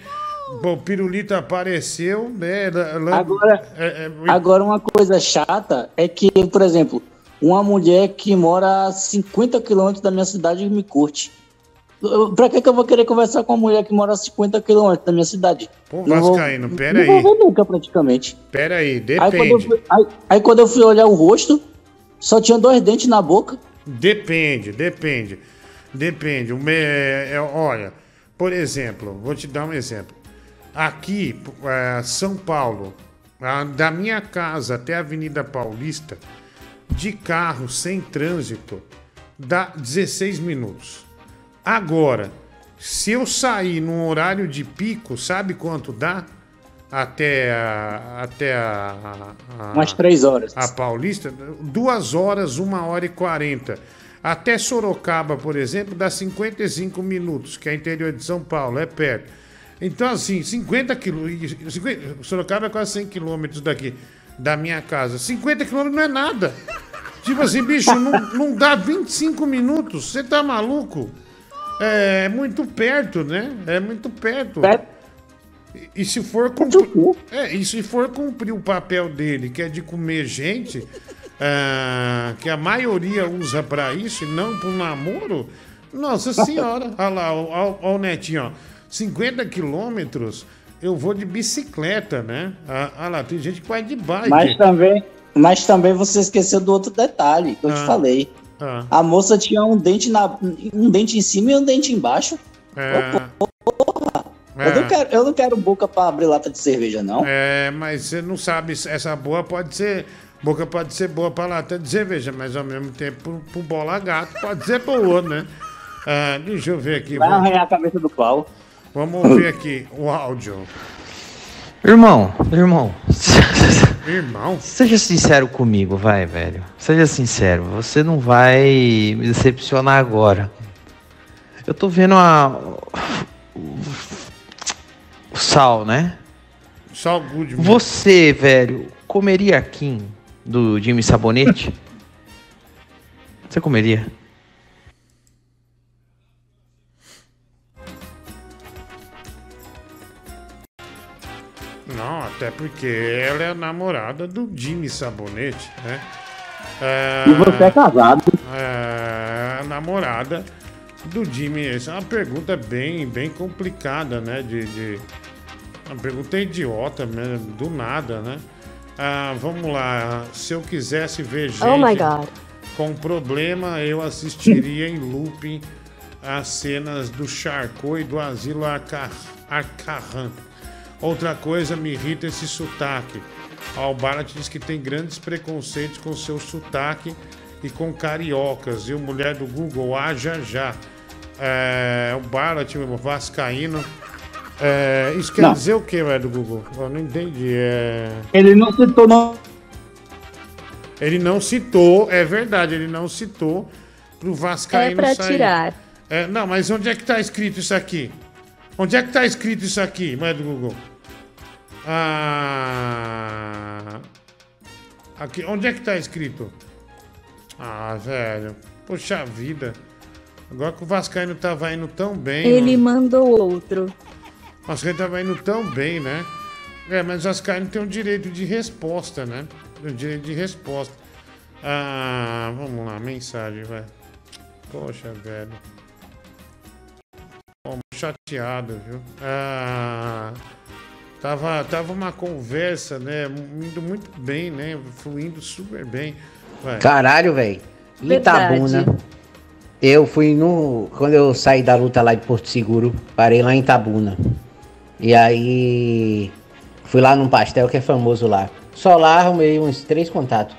S2: O pirulito apareceu, né?
S72: Agora,
S2: é- é-
S72: agora, uma coisa chata é que, por exemplo, uma mulher que mora a 50 quilômetros da minha cidade me curte. Pra que, que eu vou querer conversar com uma mulher que mora a 50 quilômetros da minha cidade?
S2: Pô,
S72: Não vou-
S2: Vascaíno, pera
S72: não
S2: aí.
S72: vou ver nunca, praticamente.
S2: Pera aí,
S72: Aí quando,
S2: depende.
S72: fui, aí, aí quando eu fui olhar o rosto, só tinha dois dentes na boca.
S2: Depende, depende. Depende. Me- é, olha, por exemplo, vou te dar um exemplo. Aqui, é, São Paulo, a- da minha casa até a Avenida Paulista, de carro sem trânsito, dá 16 minutos. Agora, se eu sair num horário de pico, sabe quanto dá? Até a, até a, a-
S72: Umas três horas.
S2: A Paulista, duas horas, uma hora e quarenta. Até Sorocaba, por exemplo, dá 55 minutos, que é interior de São Paulo, é perto. Então, assim, 50 quilômetros. Sorocaba é quase 100 quilômetros daqui, da minha casa. 50 quilômetros não é nada. Tipo assim, bicho, não, não dá 25 minutos. Você tá maluco? É muito perto, né? É muito perto. E, e se for cumprir, é, e se for cumprir o papel dele, que é de comer gente, ah, que a maioria usa pra isso e não pro namoro, nossa senhora, olha lá, olha, olha o netinho, ó, 50 quilômetros, eu vou de bicicleta, né? Ah, Olha lá, tem gente que vai de bike.
S72: Mas também, mas também você esqueceu do outro detalhe que eu te
S2: Ah.
S72: falei.
S2: Ah,
S72: A moça tinha um dente, na, um dente em cima e um dente embaixo.
S2: é,
S72: Eu, não quero, eu não quero boca pra abrir lata de cerveja, não.
S2: É, mas você não sabe, essa boa pode ser. Boca pode ser boa pra lata de cerveja, mas ao mesmo tempo pro, pro bola gato pode ser boa, né? Ah, deixa eu ver aqui.
S72: Vai
S2: vamos-
S72: arranhar a cabeça do pau.
S2: Vamos ouvir aqui o áudio.
S23: Irmão, irmão,
S2: Irmão?
S23: seja sincero comigo, vai, velho. Seja sincero, você não vai me decepcionar agora. Eu tô vendo a. O sal, né?
S2: Sal good.
S23: Você, velho, comeria Kim do Jimmy Sabonete? Você comeria?
S2: Não, até porque ela é a namorada do Jimmy Sabonete, né? É,
S72: E você é casado.
S2: É, a namorada do Jimmy. Essa é uma pergunta bem, bem complicada, né? De, de- uma pergunta idiota, né? do nada, né? Ah, vamos lá. Se eu quisesse ver gente
S28: Oh my God.
S2: com problema, eu assistiria em looping as cenas do Charcot e do Asilo Arca- Arcarran. Outra coisa me irrita esse sotaque. Ó, o Barat diz que tem grandes preconceitos com seu sotaque e com cariocas. E o mulher do Google, ah, já já. É, o Barat, o Vascaíno. É, isso quer
S72: Não.
S2: dizer o que, velho, do Google? Eu não entendi. É...
S72: Ele não citou não.
S2: Ele não citou, é verdade, ele não citou pro Vascaíno
S28: É pra
S2: sair.
S28: tirar.
S2: É, não, mas onde é que tá escrito isso aqui? Onde é que tá escrito isso aqui, mulher do Google? Ah. Aqui, onde é que tá escrito? Ah, velho. Poxa vida. Agora que o Vascaíno tava indo tão bem.
S28: Ele
S2: mano.
S28: mandou outro.
S2: O Vascaíno tava indo tão bem, né? É, mas o Vascaíno tem um direito de resposta, né? Tem um direito de resposta. Ah, vamos lá, mensagem, vai. Poxa, velho. Ó, chateado, viu? Ah, tava, tava uma conversa, né? Indo muito bem, né? Fluindo super bem. Vai.
S76: Caralho, velho. Itabuna. Eu fui no. Quando eu saí da luta lá de Porto Seguro, parei lá em Itabuna. E aí. Fui lá num pastel que é famoso lá. Só lá arrumei uns três contatos.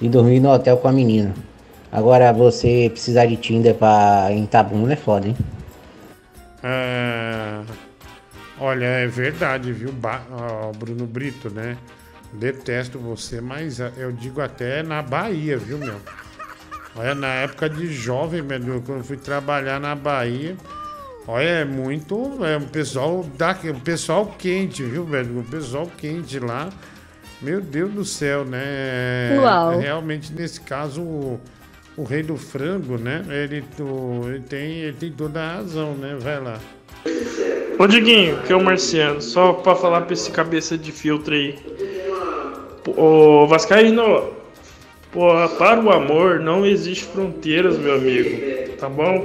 S76: E dormi no hotel com a menina. Agora você precisar de Tinder pra em Itabuna é foda, hein?
S2: É, Olha, é verdade, viu, Ba- ó, Bruno Brito, né? Detesto você, mas ah, eu digo até na Bahia, viu, meu? Olha, na época de jovem, meu, quando fui trabalhar na Bahia, olha, é muito. É um pessoal, da, um pessoal quente, viu, velho? Um pessoal quente lá. Meu Deus do céu, né?
S28: Uau.
S2: Realmente, nesse caso, o, o rei do frango, né? Ele, o- ele, tem, ele tem toda a razão, né? Vai lá.
S77: Ô Diguinho, que é o Marciano, só pra falar pra esse cabeça de filtro aí. Ô Vascaíno, pô, para o amor não existe fronteiras, meu amigo. Tá bom?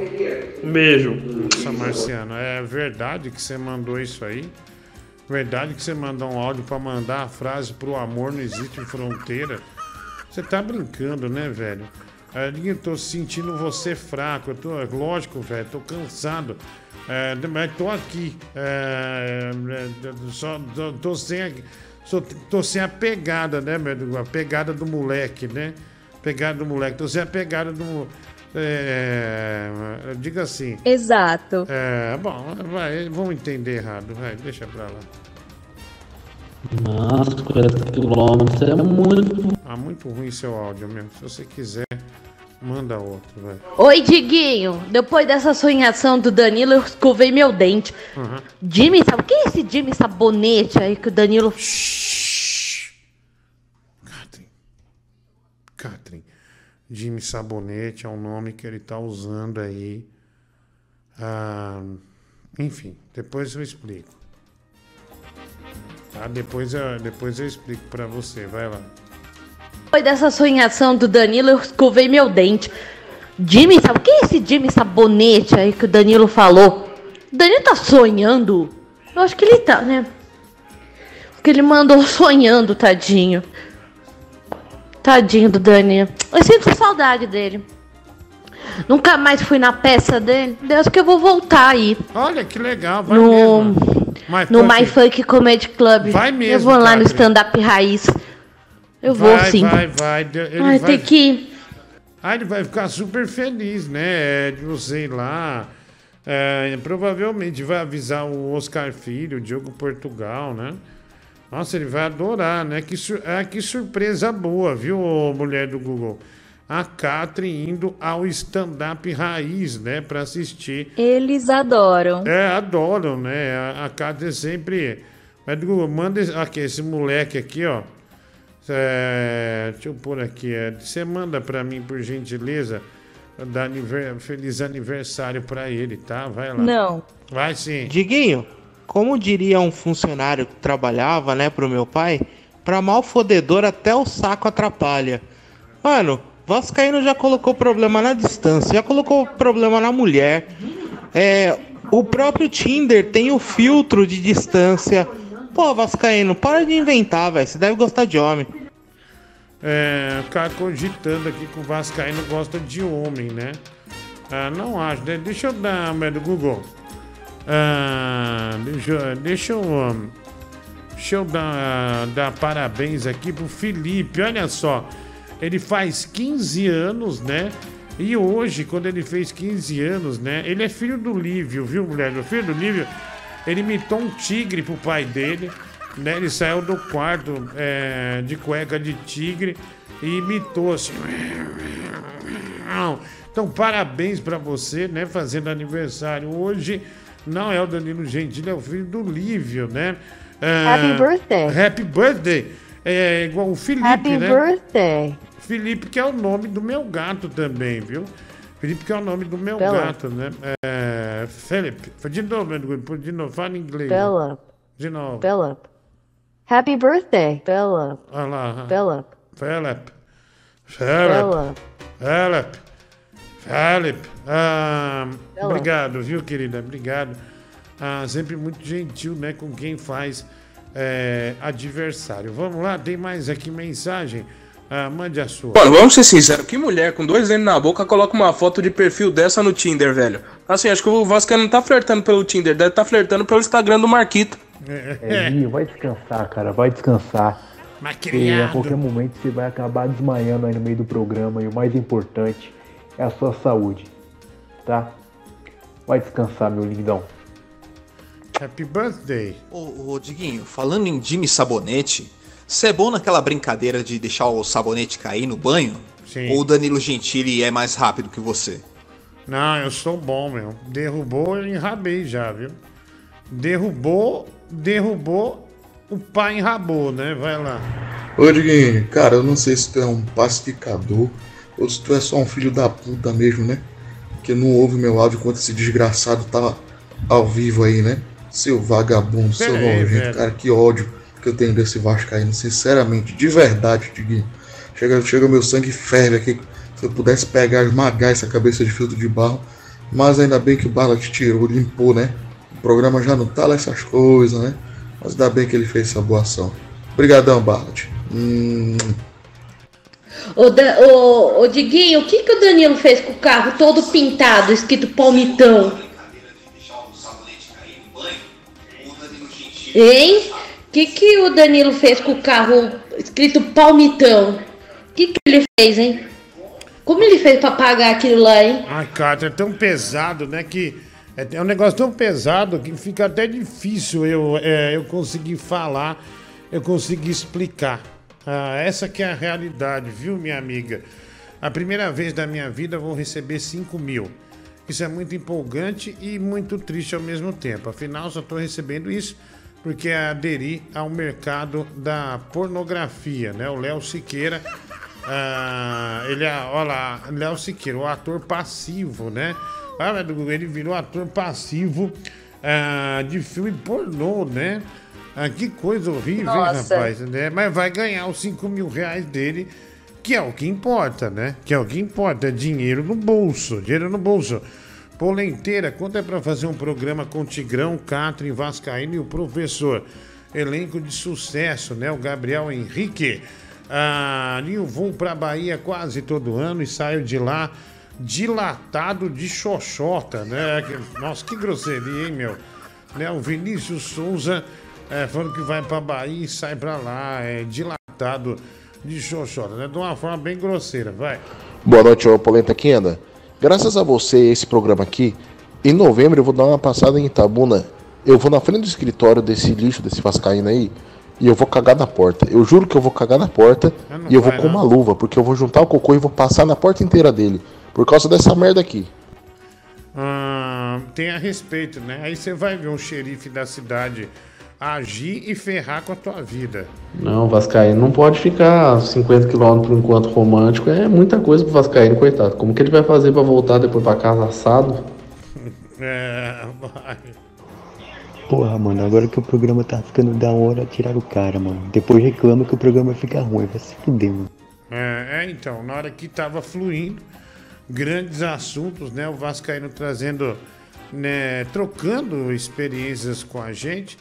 S77: Um beijo.
S2: Nossa, Marciano, é verdade que você mandou isso aí? Verdade que você mandou um áudio pra mandar a frase pro amor não existe fronteira? Você tá brincando, né, velho? Eu tô sentindo você fraco. Eu tô, lógico, velho, tô cansado. É, mas tô aqui. É, é, só, tô, tô sem, só- tô sem a pegada, né, meu? A pegada do moleque, né? Pegada do moleque. Tô sem a pegada do. É, diga assim.
S28: Exato.
S2: É, bom, vai, vamos entender errado, vai, deixa pra lá.
S55: Nossa, 40 quilômetros é muito.
S2: Ah, muito ruim seu áudio mesmo. Se você quiser, manda outro, vai.
S61: Oi, Diguinho. Depois dessa sonhação do Danilo, eu escovei meu dente.
S2: Uhum.
S61: Jimmy, sabe o que é esse Jimmy Sabonete aí que o Danilo.
S2: Catherine. Jimmy Sabonete é o nome que ele tá usando aí. Ah, enfim, depois eu explico. Tá? Depois, eu, depois eu explico pra você, vai lá.
S61: Depois dessa sonhação do Danilo, eu escovei meu dente. Jimmy, sabe o que é esse Jimmy Sabonete aí que o Danilo falou? O Danilo tá sonhando? Eu acho que ele tá, né? Porque ele mandou sonhando, tadinho. Tadinho do Danilo. Eu sinto saudade dele. Nunca mais fui na peça dele. Deus que eu vou voltar aí.
S2: Olha que legal, vai
S61: No,
S2: mesmo. My
S61: no
S2: Funk.
S61: My Funk Comedy Club.
S2: Vai
S61: Eu
S2: mesmo,
S61: vou lá no stand-up raiz. Eu vou
S2: vai,
S61: sim.
S2: Vai, vai. Ele
S61: Ai,
S2: vai...
S61: tem que ir.
S2: Ah, ele vai ficar super feliz, né? De você ir lá. É, provavelmente vai avisar o Oscar Filho, o Diogo Portugal, né? Nossa, ele vai adorar, né? Que, sur- ah, que surpresa boa, viu, mulher do Google? A Catherine indo ao stand-up raiz, né? Pra assistir.
S28: Eles adoram.
S2: É, adoram, né? A, a Catherine sempre. Mas do Google, manda aqui, esse moleque aqui, ó. É, deixa eu pôr aqui. é, Você manda pra mim, por gentileza, dar aniver- feliz aniversário pra ele, tá? Vai lá.
S28: Não.
S2: Vai sim.
S25: Diguinho, como diria um funcionário que trabalhava, né, pro meu pai, pra mal fodedor até o saco atrapalha. Mano, Vascaíno já colocou problema na distância, já colocou problema na mulher. É, o próprio Tinder tem o filtro de distância. Pô, Vascaíno, para de inventar, velho. Você deve gostar de homem.
S2: É, cara cogitando aqui que o Vascaíno gosta de homem, né? Ah, não acho. né? Deixa eu dar, mas do Google. Ah, deixa, deixa eu. Deixa eu dar, dar parabéns aqui pro Felipe. Olha só. Ele faz 15 anos, né? E hoje, quando ele fez 15 anos, né? Ele é filho do Lívio, viu, mulher? Filho do Lívio, ele imitou um tigre pro pai dele, né? Ele saiu do quarto é, de cueca de tigre e imitou assim. Então, parabéns pra você, né? Fazendo aniversário hoje. Não é o Danilo Gentili, é o filho do Lívio, né? Ah,
S78: Happy birthday.
S2: Happy birthday. É igual o Felipe,
S78: Happy
S2: né?
S78: birthday.
S2: Felipe, que é o nome do meu gato também, viu? Felipe, que é o nome do meu
S78: Philip.
S2: gato, né? É, Felipe. De novo, Edgar, de novo, fala em inglês.
S78: Philip.
S2: De novo.
S78: Philip. Happy birthday, Philip.
S2: Olha lá.
S78: Philip.
S2: Philip. Philip. Philip. Philip. Ah,
S78: Philip.
S2: obrigado, viu, querida? Obrigado. Ah, sempre muito gentil, né, com quem faz é, adversário. Vamos lá, tem mais aqui mensagem. Ah, mande a sua.
S75: Mano, vamos ser sinceros, que mulher com dois dentes na boca coloca uma foto de perfil dessa no Tinder, velho? Assim, acho que o Vasco não tá flertando pelo Tinder, deve tá flertando pelo Instagram do Marquito.
S79: É, Gui, vai descansar, cara, vai descansar.
S2: Mas
S79: Porque a qualquer momento você vai acabar desmaiando aí no meio do programa e o mais importante é a sua saúde, tá? Vai descansar, meu lindão.
S2: Happy birthday.
S80: Ô, ô, Diguinho, falando em Jimmy Sabonete, você é bom naquela brincadeira de deixar o sabonete cair no banho?
S2: Sim.
S81: Ou o Danilo Gentili é mais rápido que você?
S2: Não, eu sou bom, meu. Derrubou, eu enrabei já, viu? Derrubou, derrubou, o pai enrabou, né? Vai lá.
S26: Ô Diguinho, cara, eu não sei se tu é um pacificador ou se tu é só um filho da puta mesmo, né? Que não ouve meu áudio enquanto esse desgraçado tá ao vivo aí, né? Seu vagabundo, seu
S2: Pera aí,
S26: nojento,
S2: velho.
S26: cara, que ódio que eu tenho desse Vascaíno, sinceramente, de verdade, Diguinho. Chega, chega meu sangue ferve aqui. Se eu pudesse pegar, esmagar essa cabeça de filtro de barro. Mas ainda bem que o Bala te tirou, limpou, né? O programa já não tá lá essas coisas, né? Mas ainda bem que ele fez essa boa ação. Obrigadão, Ballard. Hum,
S61: Ô, Da- ô, ô, Diguinho, o que, que o Danilo fez com o carro todo pintado, escrito palmitão? Hein? Que, que o Danilo fez com o carro escrito palmitão? O que, que ele fez, hein? Como ele fez pra pagar aquilo lá, hein?
S2: Ai, cara, é tão pesado, né? Que é, é um negócio tão pesado que fica até difícil eu, é, eu conseguir falar, eu conseguir explicar. Ah, essa que é a realidade, viu, minha amiga? A primeira vez da minha vida vou receber 5 mil. Isso é muito empolgante e muito triste ao mesmo tempo. Afinal, só estou recebendo isso porque aderi ao mercado da pornografia, né? O Léo Siqueira, ah, ele é, olha lá, Léo Siqueira, o ator passivo, né? Ah, ele virou ator passivo ah, de filme pornô, né? Ah, que coisa horrível,
S61: Nossa.
S2: rapaz? Né? Mas vai ganhar os 5 mil reais dele, que é o que importa, né? Que é o que importa, é dinheiro no bolso, dinheiro no bolso. Polenteira, quanto é pra fazer um programa com Tigrão, Catrin, Vascaíno e o professor? Elenco de sucesso, né? O Gabriel Henrique. Ah, eu vou pra Bahia quase todo ano e saio de lá dilatado de xoxota, né? Nossa, que grosseria, hein, meu? Né? O Vinícius Souza é, falando que vai pra Bahia e sai pra lá, é dilatado de xoxota, né? De uma forma bem grosseira, vai.
S58: Boa noite, ô Polenta Quenda. Graças a você e esse programa aqui, em novembro eu vou dar uma passada em Itabuna. Eu vou na frente do escritório desse lixo, desse vascaíno aí, e eu vou cagar na porta. Eu juro que eu vou cagar na porta e eu vou com
S2: não.
S58: uma luva, porque eu vou juntar o cocô e vou passar na porta inteira dele. Por causa dessa merda aqui.
S2: Ah, tenha respeito, né? Aí você vai ver um xerife da cidade agir e ferrar com a tua vida.
S55: Não, Vascaíno não pode ficar 50 km por enquanto romântico. É muita coisa pro Vascaíno, coitado. Como que ele vai fazer pra voltar depois pra casa assado?
S2: É, vai.
S64: Porra, mano, agora que o programa tá ficando da hora, tiraram o cara, mano. Depois reclama que o programa fica ruim, vai se fuder, mano.
S2: É, é, então, na hora que tava fluindo, grandes assuntos, né? O Vascaíno trazendo, né? Trocando experiências com a gente.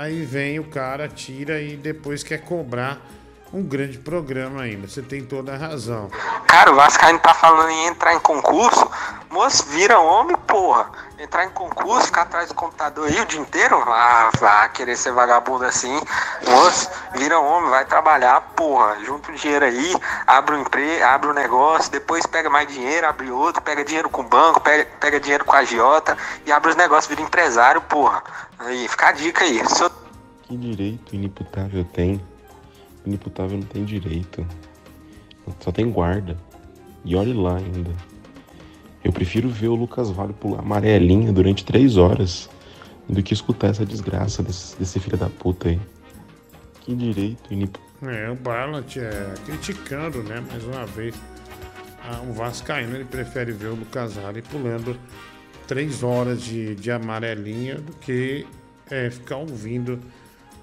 S2: Aí vem o cara, tira e depois quer cobrar um grande programa ainda. Você tem toda a razão.
S75: Cara, o Vascaíno tá falando em entrar em concurso. Moço, vira homem, porra. Entrar em concurso, ficar atrás do computador aí o dia inteiro? Ah, vai querer ser vagabundo assim. Moço, vira homem, vai trabalhar, porra. Junta o dinheiro aí, abre um emprego, abre um negócio, depois pega mais dinheiro, abre outro, pega dinheiro com o banco, pega, pega dinheiro com a agiota e abre os negócios, vira empresário, porra. Aí, fica a dica aí. Seu
S82: Que direito inimputável tem? Inimputável não tem direito. Só tem guarda. E olhe lá ainda. Eu prefiro ver o Lucas Vale pular amarelinha durante três horas do que escutar essa desgraça desse, desse filho da puta aí. Que direito inimputável.
S2: É, o Barlat é criticando, né? Mais uma vez, o Vascaíno ele prefere ver o Lucas Hali pulando três horas de, de amarelinha do que é, ficar ouvindo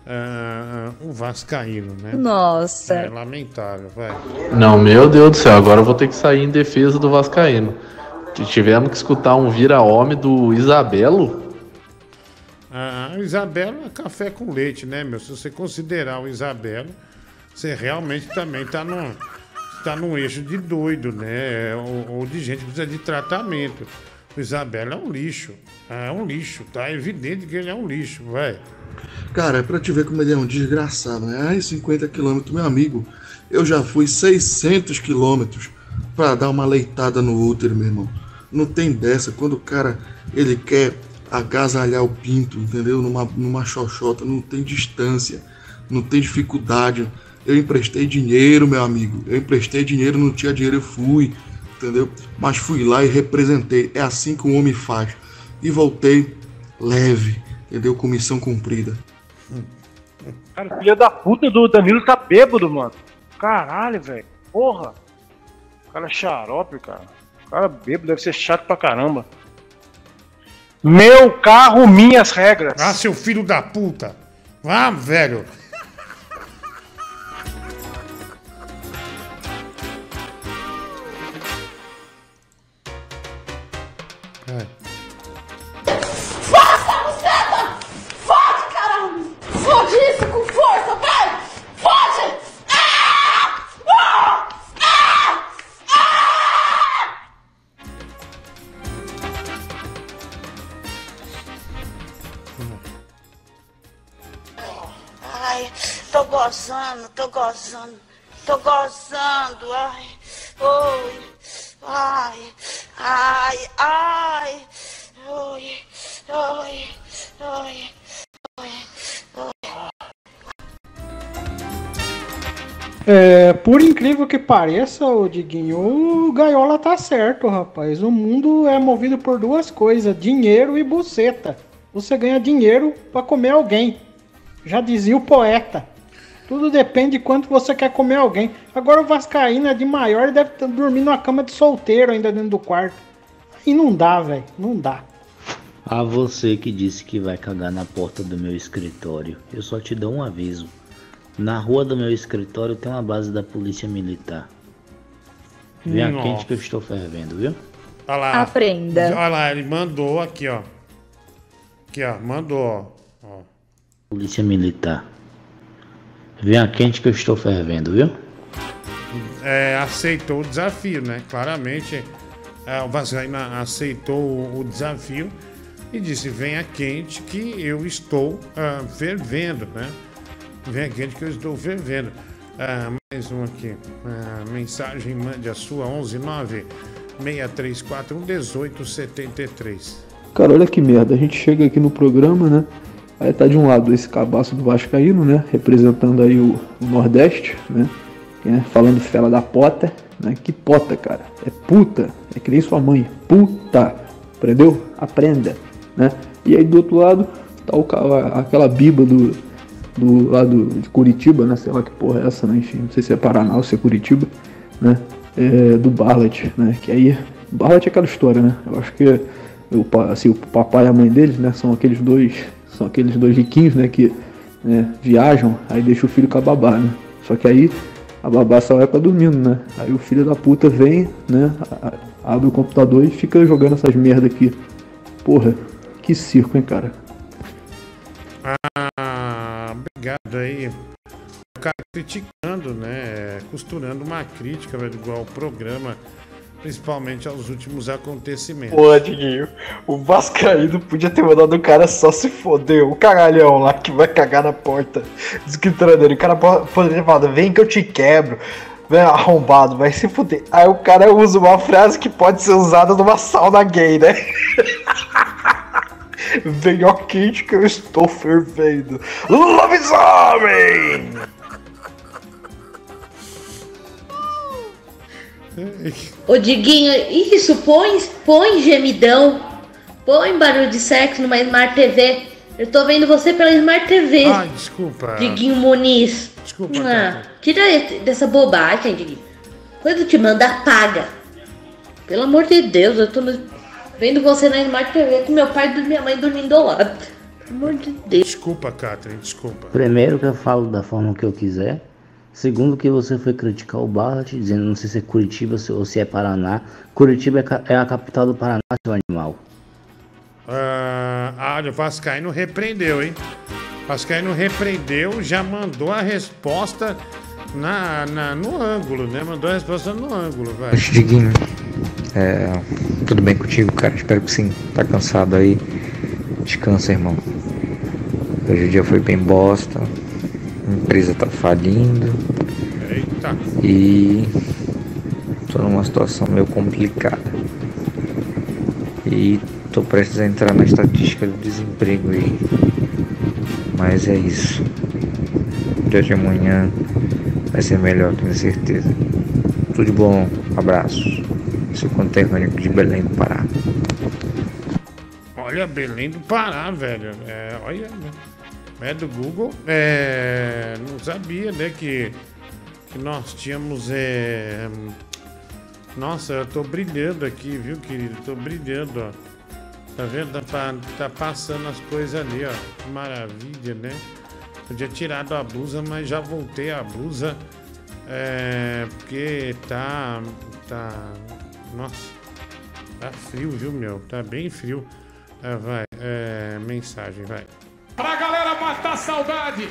S2: ah, o Vascaíno, né?
S78: Nossa.
S2: É lamentável, vai.
S55: Não, meu Deus do céu, agora eu vou ter que sair em defesa do Vascaíno. Tivemos que escutar um vira-homem do Isabelo.
S2: A a Isabela é café com leite, né, meu? Se você considerar o Isabela, você realmente também tá num, tá num eixo de doido, né? Ou, ou de gente que precisa de tratamento. O Isabela é um lixo. É um lixo, tá? É evidente que ele é um lixo, vai.
S26: Cara, é pra te ver como ele é um desgraçado, né? Ai, 50 quilômetros, meu amigo. Eu já fui 600 quilômetros pra dar uma leitada no útero, meu irmão. Não tem dessa. Quando o cara, ele quer agasalhar o pinto, entendeu? Numa, numa xoxota, não tem distância, não tem dificuldade. Eu emprestei dinheiro, meu amigo. Eu emprestei dinheiro, não tinha dinheiro, eu fui, entendeu? Mas fui lá e representei. É assim que um homem faz. E voltei leve, entendeu? Com missão cumprida.
S83: Cara, filha da puta do Danilo tá bêbado, mano. Caralho, velho. Porra. O cara é xarope, cara. O cara bêbado deve ser chato pra caramba. Meu carro, minhas regras.
S2: Ah, seu filho da puta. Ah, velho.
S84: Gozando, tô gozando, tô gozando, ai, oi, ai, ai, ai, oi, oi, oi, oi,
S85: É, por incrível que pareça, o Diguinho, o Gaiola tá certo, rapaz. O mundo é movido por duas coisas: dinheiro e buceta. Você ganha dinheiro pra comer alguém. Já dizia o poeta. Tudo depende de quanto você quer comer alguém. Agora o Vascaíno é de maior e deve estar dormindo numa cama de solteiro ainda dentro do quarto. E não dá, velho. Não dá.
S53: A você que disse que vai cagar na porta do meu escritório, eu só te dou um aviso. Na rua do meu escritório tem uma base da polícia militar. Venha
S2: Nossa.
S53: quente que eu estou fervendo, viu?
S2: Olha lá.
S53: Aprenda.
S2: Olha lá, ele mandou aqui, ó. Aqui, ó. Mandou, ó.
S53: Polícia militar. Venha quente que eu estou fervendo, viu?
S2: É, aceitou o desafio, né? Claramente, é, o Vascaíno aceitou o, desafio e disse: venha quente que eu estou ah, fervendo, né? Venha quente que eu estou fervendo. Ah, mais um aqui. Ah, mensagem, mande a sua 119 634 1873.
S79: Cara, olha que merda. A gente chega aqui no programa, né? Aí tá de um lado esse cabaço do Vascaíno, né? Representando aí o, o Nordeste, né? né? Falando fela da pota, né? Que pota, cara? É puta. É que nem sua mãe. Puta. Aprendeu? Aprenda, né? E aí do outro lado tá o, aquela biba do, do lado de Curitiba, né? Sei lá que porra é essa, né? Enfim, não sei se é Paraná ou se é Curitiba, né? É, do Barlet, né? Que aí, Barlet é aquela história, né? Eu acho que o, assim, o papai e a mãe deles, né? São aqueles dois, são aqueles dois riquinhos, né? Que né, viajam, aí deixa o filho com a babá, né? Só que aí a babá só é pra dormindo, né? Aí o filho da puta vem, né? abre o computador e fica jogando essas merda aqui. Porra, que circo, hein, cara?
S2: Ah, obrigado aí. O cara criticando, né? Costurando uma crítica, velho, igual ao programa, principalmente aos últimos acontecimentos.
S83: Pô, Diguinho, o Vascaíno podia ter mandado o cara só se foder, o cagalhão lá que vai cagar na porta do escritório dele. O cara po- poderia falado, vem que eu te quebro. Vem arrombado, vai se fuder. Aí o cara usa uma frase que pode ser usada numa sauna gay, né? Vem ó quente que eu estou fervendo. Lobisomem!
S61: Ô Diguinho, isso, põe, põe gemidão, põe barulho de sexo numa Smart TV. Eu tô vendo você pela Smart TV.
S2: Ai, desculpa.
S61: Diguinho Muniz.
S2: Desculpa,
S61: Ah, tira dessa bobagem, Diguinho. Quando te mandar, paga. Pelo amor de Deus, eu tô no- vendo você na Smart TV com meu pai e minha mãe dormindo ao lado. Pelo amor de Deus.
S2: Desculpa, Catherine, desculpa.
S53: Primeiro que eu falo da forma que eu quiser. Segundo que você foi criticar o Barlet, dizendo não sei se é Curitiba ou se é Paraná. Curitiba é, é a capital do Paraná, seu animal.
S2: Ah, olha, o Vascaíno repreendeu, hein? Vascaíno repreendeu, já mandou a resposta na, na- no ângulo, né? Mandou a resposta no ângulo, velho.
S86: Diguinho, é, tudo bem contigo, cara? Espero que sim. Tá cansado aí? Descansa, irmão. Hoje o dia foi bem bosta. A empresa tá falindo.
S2: Eita.
S86: E tô numa situação meio complicada. E tô prestes a entrar na estatística do desemprego aí. Mas é isso. Dia de amanhã vai ser melhor, tenho certeza. Tudo de bom, abraço. Seu conterrâneo de Belém do Pará.
S2: Olha, Belém do Pará, velho. É, olha, né? É do Google. É, não sabia, né, que, que nós tínhamos. É, nossa, eu tô brilhando aqui, viu, querido? Tô brilhando, ó. Tá vendo? Tá, tá passando as coisas ali, ó. Maravilha, né? Podia tirado a blusa, mas já voltei a blusa. É, porque tá. Tá. Nossa. Tá frio, viu, meu? Tá bem frio. É, vai. É, mensagem, vai.
S46: Pra galera matar a saudade.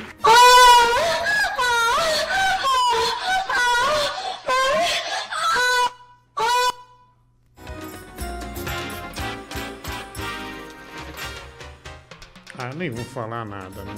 S2: Ah, nem vou falar nada, né?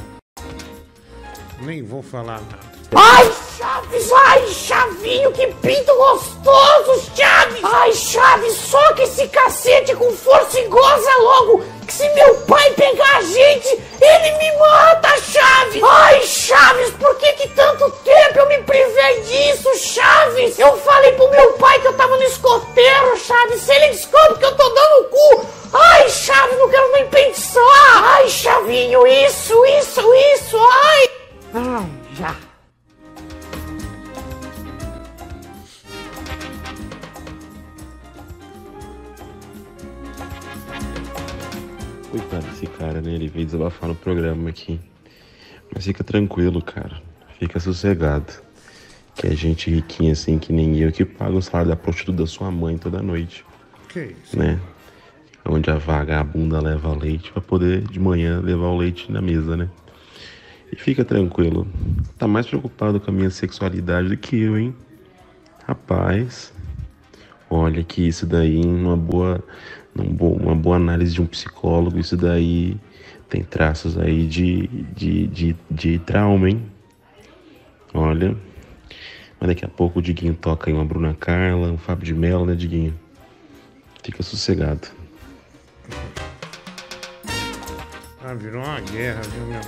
S2: Nem vou falar nada.
S46: Ai, Chaves! Ai, Chavinho, que pinto gostoso, Chaves! Ai, Chaves, soca esse cacete com força e goza logo! Se meu pai pegar a gente, ele me mata, Chaves! Ai, Chaves, por que que tanto tempo eu me privei disso, Chaves? Eu falei pro meu pai que eu tava no escoteiro, Chaves, se ele descobre que eu tô dando o cu! Ai, Chaves, não quero nem pensar! Ai, Chavinho, isso, isso, isso, ai! Ai, já.
S82: Coitado desse cara, né? Ele veio desabafar no programa aqui. Mas fica tranquilo, cara. Fica sossegado. Que é gente riquinha assim, que nem eu, que paga o salário da prostituta da sua mãe toda noite.
S2: Que isso?
S82: Né? Onde a vagabunda leva leite pra poder de manhã levar o leite na mesa, né? E fica tranquilo. Tá mais preocupado com a minha sexualidade do que eu, hein? Rapaz. Olha que isso daí, numa boa, num bo- uma boa análise de um psicólogo, isso daí tem traços aí de, de, de, de trauma, hein? Olha. Mas daqui a pouco o Diguinho toca aí uma Bruna Carla, um Fábio de Mello, né, Diguinho? Fica sossegado.
S2: Ah, virou uma guerra, viu, meu?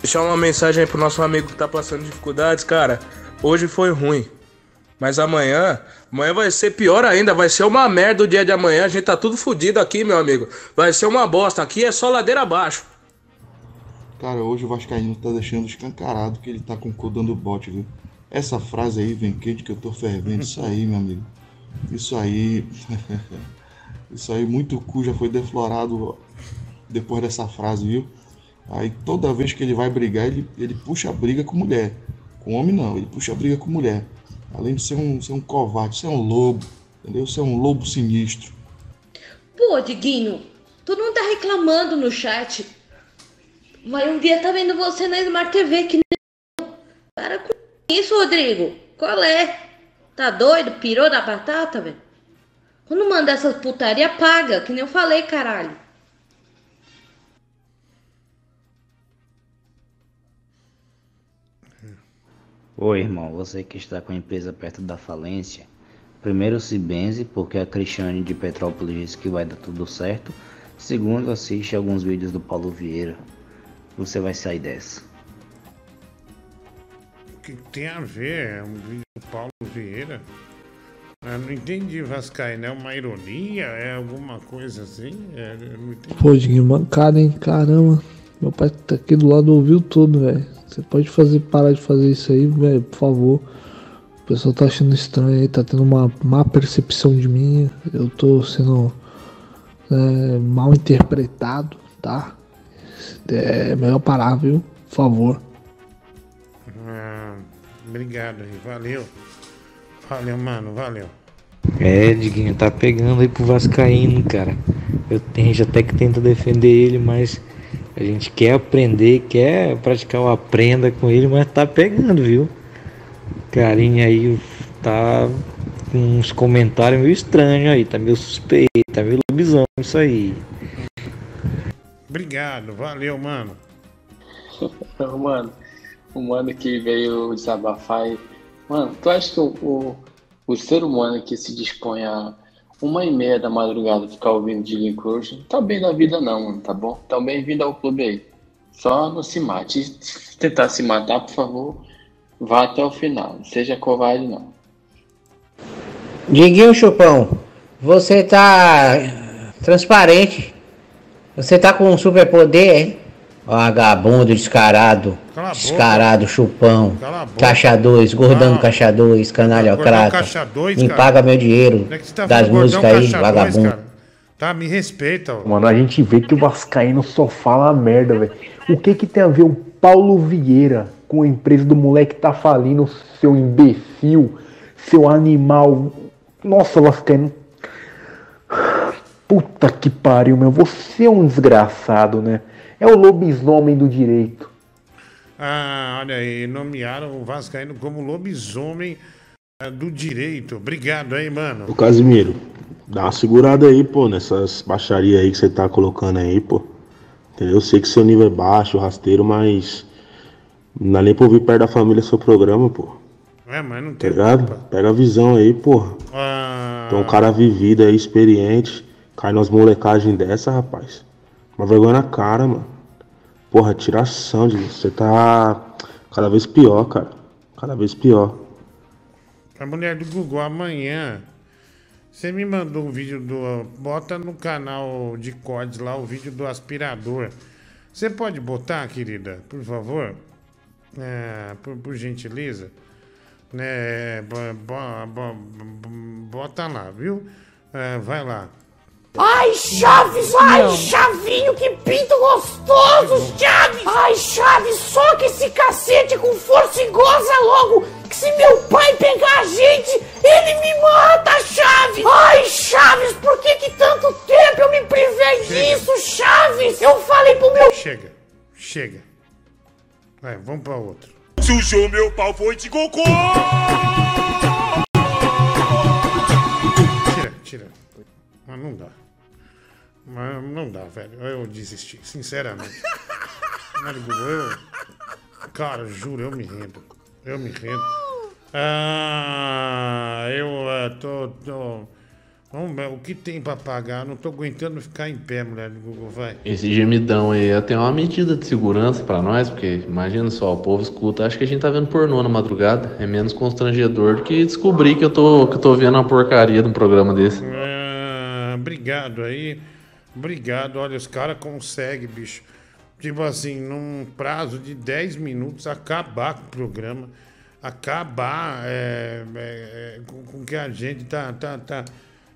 S87: Deixar uma mensagem aí pro nosso amigo que tá passando dificuldades, cara. Hoje foi ruim. Mas amanhã, amanhã vai ser pior ainda, vai ser uma merda o dia de amanhã. A gente tá tudo fudido aqui, meu amigo. Vai ser uma bosta. Aqui é só ladeira abaixo.
S26: Cara, hoje o Vascaíno tá deixando escancarado que ele tá com o cu dando bote, viu? Essa frase aí, vem quente que eu tô fervendo, isso aí, meu amigo. Isso aí. isso aí, muito cu já foi deflorado depois dessa frase, viu? Aí toda vez que ele vai brigar, ele, ele puxa a briga com mulher. Com homem não, ele puxa a briga com mulher. Além de ser um, ser um covarde, ser um lobo, entendeu? Ser um lobo sinistro.
S61: Pô, Diguinho, tu não tá reclamando no chat. Mas um dia tá vendo você na Smart TV que nem... Para com isso, Rodrigo. Qual é? Tá doido? Pirou da batata, velho? Quando manda essas putaria, paga, que nem eu falei, caralho.
S88: Oi, irmão, você que está com a empresa perto da falência, primeiro se benze porque a Cristiane de Petrópolis disse que vai dar tudo certo. Segundo, assiste alguns vídeos do Paulo Vieira. Você vai sair dessa.
S2: O que tem a ver? É um vídeo do Paulo Vieira? Eu não entendi, Vascaíno. É uma ironia? É alguma coisa assim? É, eu não entendi.
S79: Pô, Diguinho, mancada, hein? Caramba. Meu pai tá aqui do lado, ouviu tudo, velho. Você pode fazer, parar de fazer isso aí, velho, por favor. O pessoal tá achando estranho aí, tá tendo uma má percepção de mim. Eu tô sendo é, mal interpretado, tá? É melhor parar, viu? Por favor.
S2: Ah, obrigado aí, valeu. Valeu, mano, valeu.
S86: É, Diguinho, tá pegando aí pro Vascaíno, cara. Eu tenho já até que tenta defender ele, mas a gente quer aprender, quer praticar o aprenda com ele, mas tá pegando, viu? Carinha aí tá com uns comentários meio estranhos aí, tá meio suspeito, tá meio lobisomem isso aí.
S2: Obrigado, valeu, mano.
S89: mano, o mano que veio desabafar aí. Mano, tu acha que o, o, o ser humano que se dispõe a uma e meia da madrugada ficar ouvindo Diguinho Cruz não tá bem na vida não, mano, tá bom? Então bem-vindo ao clube aí. Só não se mate. Se tentar se matar, por favor, Vá até o final. Não seja covarde, não.
S53: Diguinho Chupão, você tá transparente. Você tá com um superpoder, hein? Vagabundo descarado. Descarado, chupão. Caixa 2, gordão caixa 2, canalha
S2: Gordão
S53: crata.
S2: caixa dois,
S53: Me
S2: cara.
S53: paga meu dinheiro
S2: é tá
S53: das músicas aí,
S2: dois,
S53: vagabundo.
S2: cara? Tá, me respeita, ó.
S15: Mano, a gente vê que o Vascaíno só fala merda, velho. O que que tem a ver o Paulo Vieira com a empresa do moleque que tá falindo, seu imbecil, seu animal? Nossa, Vascaíno. Puta que pariu, meu. Você é um desgraçado, né? É o lobisomem do direito.
S2: Ah, olha aí, nomearam o Vascaíno como lobisomem ah, do direito. Obrigado aí, mano.
S90: Ô Casimiro, dá uma segurada aí, pô, nessas baixarias aí que você tá colocando aí, pô. Entendeu? Eu sei que seu nível é baixo, rasteiro, mas. Não dá nem pra ouvir perto da família seu programa, pô.
S2: É, mas não
S90: Tá
S2: tem.
S90: ligado? Pega a visão aí, porra.
S2: Ah,
S90: Tem um cara vivido aí, experiente. Cai nas molecagens dessa, rapaz. Uma vergonha na cara, mano. Porra, tiração de você tá cada vez pior, cara. Cada vez pior.
S2: a mulher do Google, amanhã. Você me mandou um vídeo do. Bota no canal de cortes lá o vídeo do aspirador. Você pode botar, querida, por favor? É, por, por gentileza. Bo- bota lá, viu? É, vai lá.
S46: Ai, Chaves! Ai, Chavinho, que pinto gostoso, Chaves! Ai, Chaves, soca esse cacete com força e goza logo! Que se meu pai pegar a gente, ele me mata, Chaves! Ai, Chaves, por que que tanto tempo eu me privei disso, Chaves? Eu falei pro meu...
S2: Chega, chega. Vai, vamos pra outro.
S91: Sujou meu pau, foi de cocô!
S2: Tira, tira. Mas não dá. Mas não dá, velho. Eu desisti, sinceramente. Eu. Cara, juro, eu me rendo. Eu me rendo. Ah, eu ah, tô. tô... Vamos ver, o que tem pra pagar? Não tô aguentando ficar em pé, mulher do Google, vai.
S55: Esse gemidão aí é até uma medida de segurança pra nós, porque imagina só, o povo escuta, acho que a gente tá vendo pornô na madrugada. É menos constrangedor do que descobrir que eu tô, que eu tô vendo uma porcaria de um programa desse.
S2: Ah, obrigado aí. Obrigado. Olha, os caras conseguem, bicho. Tipo assim, num prazo de 10 minutos, acabar com o programa. Acabar é, é, é, com, o que a gente tá, tá, tá,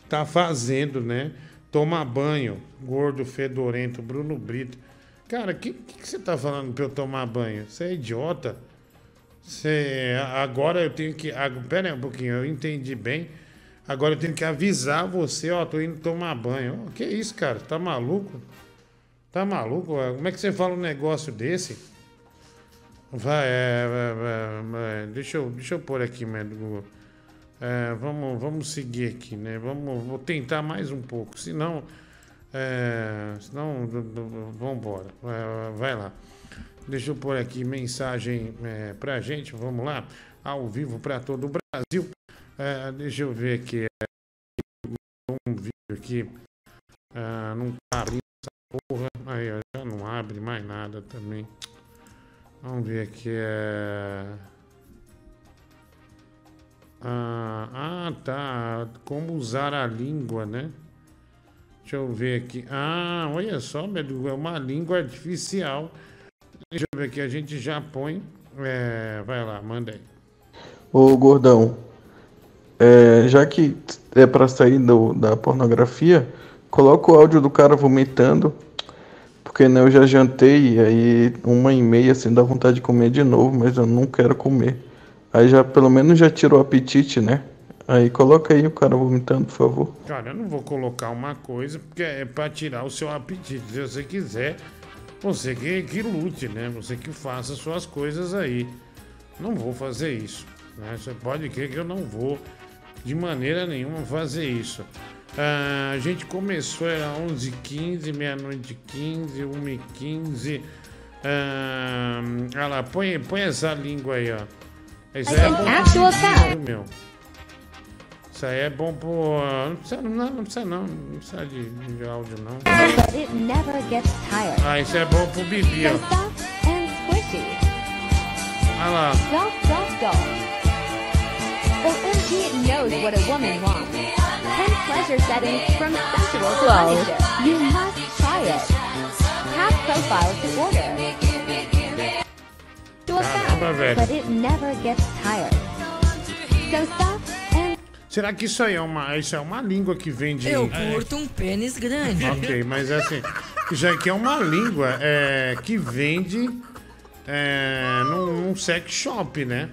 S2: tá fazendo, né? Tomar banho, gordo, fedorento, Bruno Brito. Cara, o que, que, você tá falando pra eu tomar banho? Você é idiota? Você, agora eu tenho que. Pera aí um pouquinho, eu entendi bem. Agora eu tenho que avisar você, ó, tô indo tomar banho. Ó, que isso, cara? Tá maluco? Tá maluco? Ó, Como é que você fala um negócio desse? Vai, é, é, é, é, deixa, eu, deixa eu pôr aqui, né. É, vamos, vamos seguir aqui, né? Vamos, vou tentar mais um pouco, senão. É, senão, vamos embora. É, vai lá. Deixa eu pôr aqui mensagem é, pra gente, vamos lá. Ao vivo pra todo o Brasil. É, deixa eu ver aqui. é, um vídeo aqui. Ah, não tá abrindo essa porra. Aí, ó, já não abre mais nada também. Vamos ver aqui. É... Ah, ah, tá. Como usar a língua, né? Deixa eu ver aqui. Ah, olha só, meu, é uma língua artificial. Deixa eu ver aqui, a gente já põe. É, vai lá, manda aí.
S83: Ô gordão, é, já que é pra sair do- da pornografia, coloca o áudio do cara vomitando, porque né, eu já jantei e aí uma e meia assim dá vontade de comer de novo, mas eu não quero comer. Aí já pelo menos já tirou o apetite, né? Aí coloca aí o cara vomitando, por favor.
S2: Cara, eu não vou colocar uma coisa porque é pra tirar o seu apetite. Se você quiser, você que, que lute, né? Você que faça suas coisas aí. Não vou fazer isso. Né? Você pode crer que eu não vou de maneira nenhuma fazer isso. Ah, a gente começou, era 11h15, meia-noite 15, 1h15. Ah, olha lá, põe, põe essa língua aí, ó. Isso aí é bom pro meu. Isso aí é bom pro. Não precisa não, não precisa não. Não precisa de, de áudio não. Ah, isso é bom pro Bibi, ó. Olha lá.
S92: MG knows what a woman wants. Ten pleasure settings from sensual to punisher. You must try it. Have profiles to order. To a
S2: velho.
S92: but it never gets tired. So stop and
S2: Será que isso aí é uma, isso é uma língua que vem de.
S93: Eu curto um pênis grande.
S2: Ok, mas é assim, isso aqui é uma língua é, que vende é, num, num sex shop, né?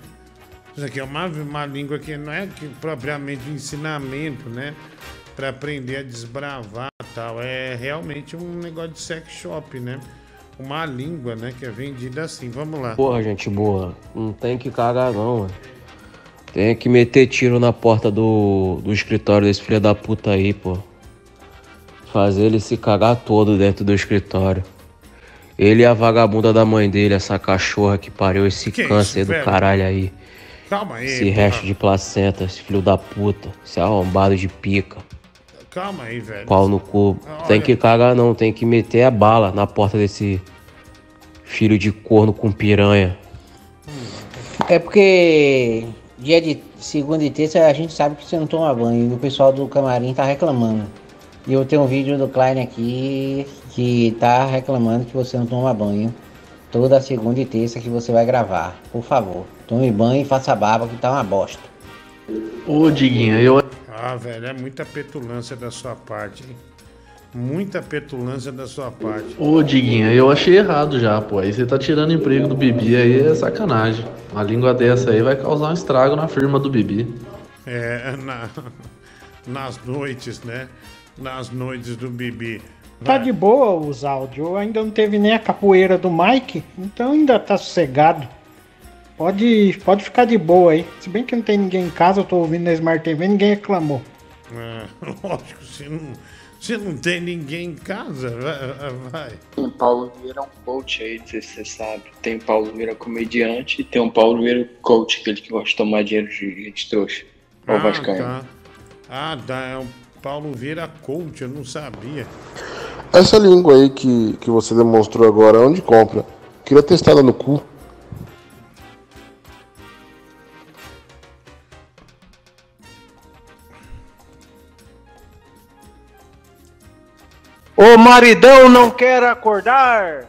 S2: Isso aqui é uma, uma língua que não é que propriamente ensinamento, né? Pra aprender a desbravar e tal. É realmente um negócio de sex shop, né? Uma língua, né? Que é vendida assim. Vamos lá.
S45: Porra, gente boa, não tem que cagar não, mano. Tem que meter tiro na porta do, do escritório desse filho da puta aí, pô. Fazer ele se cagar todo dentro do escritório. Ele e a vagabunda da mãe dele, essa cachorra que pariu esse
S2: Que
S45: câncer
S2: isso,
S45: do caralho aí.
S2: Calma aí.
S45: Esse
S2: porra.
S45: resto de placenta, esse filho da puta, esse arrombado de pica.
S2: Calma aí, velho.
S45: Pau no cu. Tem
S2: Olha.
S45: que cagar não, tem que meter a bala na porta desse filho de corno com piranha.
S53: É porque dia de segunda e terça a gente sabe que você não toma banho e o pessoal do camarim tá reclamando. E eu tenho um vídeo do Klein aqui que tá reclamando que você não toma banho toda segunda e terça que você vai gravar. Por favor, tome banho e faça barba que tá uma bosta.
S55: Ô, Diguinho, eu.
S2: Ah, velho, é muita petulância da sua parte, hein? Muita petulância da sua parte.
S55: Ô, Diguinho, eu achei errado já, pô. Aí você tá tirando emprego do Bibi, aí é sacanagem. Uma língua dessa aí vai causar um estrago na firma do Bibi.
S2: É, na- nas noites, né? Nas noites do Bibi.
S94: Tá de boa os áudios, ainda não teve nem a capoeira do Mike, então ainda tá sossegado. Pode, pode ficar de boa aí. Se bem que não tem ninguém em casa, eu tô ouvindo na Smart TV, ninguém reclamou.
S2: É, lógico, se não, se não tem ninguém em casa, vai. vai.
S89: Tem Paulo Vieira é um coach aí, não sei se você sabe. Tem Paulo Vieira comediante e tem um Paulo Vieira coach, aquele que gosta de tomar dinheiro de gente trouxa. Ó, o Vascaíno.
S2: tá. Ah, tá. É o Paulo Vieira Coach, eu não sabia.
S95: Essa língua aí que, que você demonstrou agora, onde compra? Queria testar ela no cu.
S96: O maridão não quer acordar.